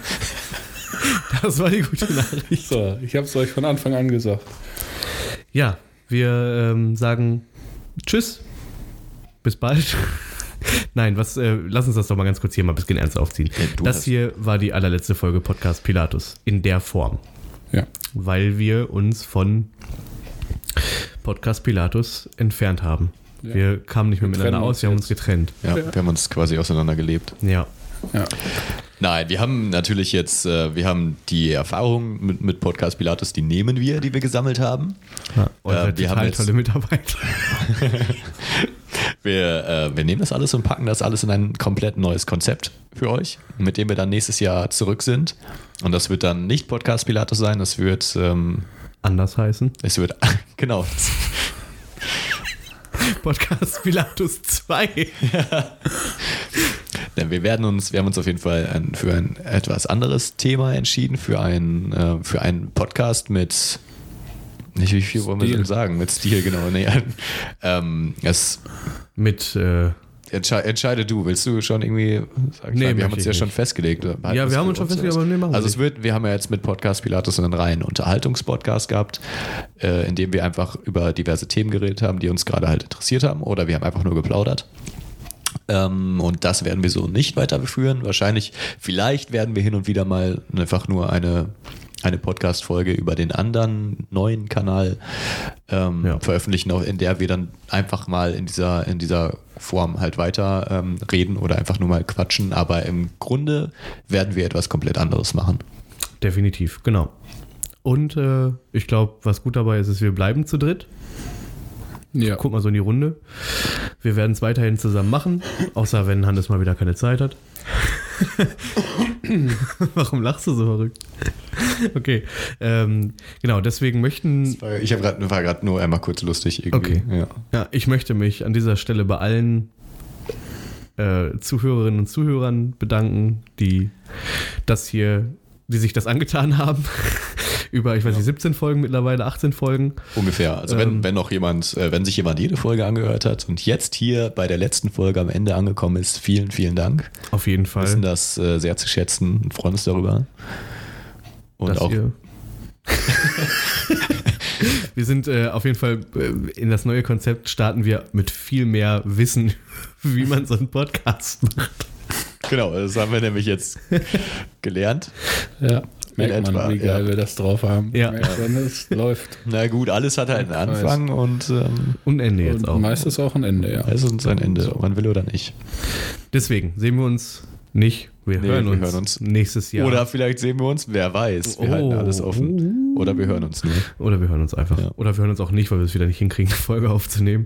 Das war die gute Nachricht. So, ich habe es euch von Anfang an gesagt. Ja, wir ähm, sagen Tschüss. Bis bald. *laughs* Nein, was, äh, lass uns das doch mal ganz kurz hier mal ein bisschen ernst aufziehen. Ja, das hier war die allerletzte Folge Podcast Pilatus. In der Form. Ja. Weil wir uns von Podcast Pilatus entfernt haben. Ja. Wir kamen nicht mehr Wir miteinander aus, wir haben uns getrennt. ja, wir haben uns quasi auseinandergelebt. Ja. Ja. Nein, wir haben natürlich jetzt, äh, wir haben die Erfahrung mit, mit Podcast Pilatus, die nehmen wir, die wir gesammelt haben. ja. Und Äh, wir haben jetzt- tolle Mitarbeiter. *laughs* Wir, äh, wir nehmen das alles und packen das alles in ein komplett neues Konzept für euch, mit dem wir dann nächstes Jahr zurück sind. Und das wird dann nicht Podcast Pilatus sein, das wird, ähm, Anders heißen. es wird, *laughs* genau, Podcast Pilatus 2. Denn *laughs* wir werden uns, wir haben uns auf jeden Fall ein, für ein etwas anderes Thema entschieden, für ein, äh, für einen Podcast mit Nicht wie viel wollen wir denn sagen? Mit Stil, genau. Nee, ähm, es Mit, äh, Entsche entscheide du. Willst du schon irgendwie sagen? Nee, wir haben uns ja nicht. schon festgelegt. Ja, wir haben uns schon festgelegt, aber nee, machen wir Also es wird, wir haben ja jetzt mit Podcast Pilatus einen reinen Unterhaltungspodcast gehabt, äh, in dem wir einfach über diverse Themen geredet haben, die uns gerade halt interessiert haben, oder wir haben einfach nur geplaudert. Ähm, und das werden wir so nicht weiterführen. Wahrscheinlich, vielleicht werden wir hin und wieder mal einfach nur eine, eine Podcast-Folge über den anderen neuen Kanal ähm, Ja. veröffentlichen, auch in der wir dann einfach mal in dieser, in dieser Form halt weiter ähm, reden oder einfach nur mal quatschen. Aber im Grunde werden wir etwas komplett anderes machen. definitiv, genau. Und äh, ich glaube, was gut dabei ist, ist, wir bleiben zu dritt. Ja. Guck mal so in die Runde. Wir werden es weiterhin zusammen machen, außer wenn Hannes mal wieder keine Zeit hat. *laughs* Warum lachst du so verrückt? Okay, ähm, genau, deswegen möchten, Ich hab grad, war gerade nur einmal kurz lustig irgendwie. Okay. Ja. ja, ich möchte mich an dieser Stelle bei allen äh, Zuhörerinnen und Zuhörern bedanken, die das hier, die sich das angetan haben. Über, ich weiß nicht, 17 Folgen mittlerweile, 18 Folgen. Ungefähr. Also wenn, Ähm. wenn noch jemand, äh, wenn sich jemand jede Folge angehört hat und jetzt hier bei der letzten Folge am Ende angekommen ist, vielen, vielen Dank. Auf jeden Wir Fall. wissen das äh, sehr zu schätzen und freuen uns darüber. Und dass auch ihr *laughs* wir sind äh, auf jeden Fall äh, in das neue Konzept starten wir mit viel mehr Wissen, *laughs* wie man so einen Podcast macht. genau, das haben wir nämlich jetzt gelernt. ja. Merkt In man, wie geil ja. wir das drauf haben. Ja. Merkt man, es läuft. *laughs* Na gut, alles hat halt einen. Anfang und ähm, Und Ende jetzt Und auch. meistens auch ein Ende, ja. es ist ein Ende, ob man will oder nicht. Deswegen sehen wir uns nicht. Wir, Nee, hören, wir uns hören uns. nächstes Jahr. Oder vielleicht sehen wir uns, wer weiß. Wir Oh. halten alles offen. Oder wir hören uns nur. Oder wir hören uns einfach. Ja. Oder wir hören uns auch nicht, weil wir es wieder nicht hinkriegen, *laughs* eine Folge aufzunehmen.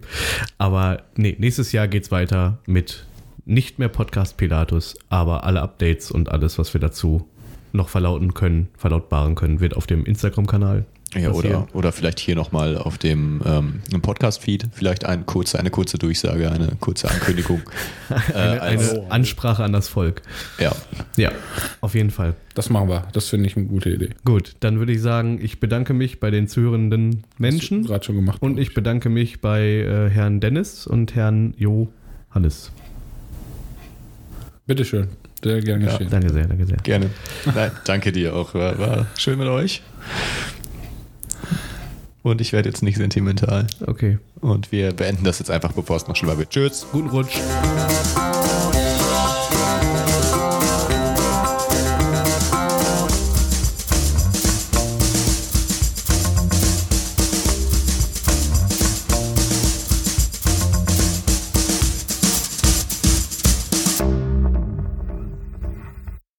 Aber nee, nächstes Jahr geht's weiter mit nicht mehr Podcast Pilatus, aber alle Updates und alles, was wir dazu noch verlauten können, verlautbaren können, wird auf dem Instagram-Kanal. Ja, oder, oder vielleicht hier nochmal auf dem ähm, Podcast-Feed, vielleicht ein kurze, eine kurze Durchsage, eine kurze Ankündigung. *laughs* äh, Eine, als, eine Ansprache an das Volk. ja. Ja, auf jeden Fall. Das machen wir. Das finde ich eine gute Idee. Gut, dann würde ich sagen, ich bedanke mich bei den zuhörenden Menschen Gerade schon gemacht. und ich bedanke mich bei äh, Herrn Dennis und Herrn Johannes. Bitteschön. Sehr gern Ja. Danke sehr, danke sehr. Gerne. Nein, danke dir auch. War, war schön mit euch. Und ich werde jetzt nicht sentimental. Okay, Und wir beenden das jetzt einfach, bevor es noch schlimmer wird. Tschüss. guten Rutsch.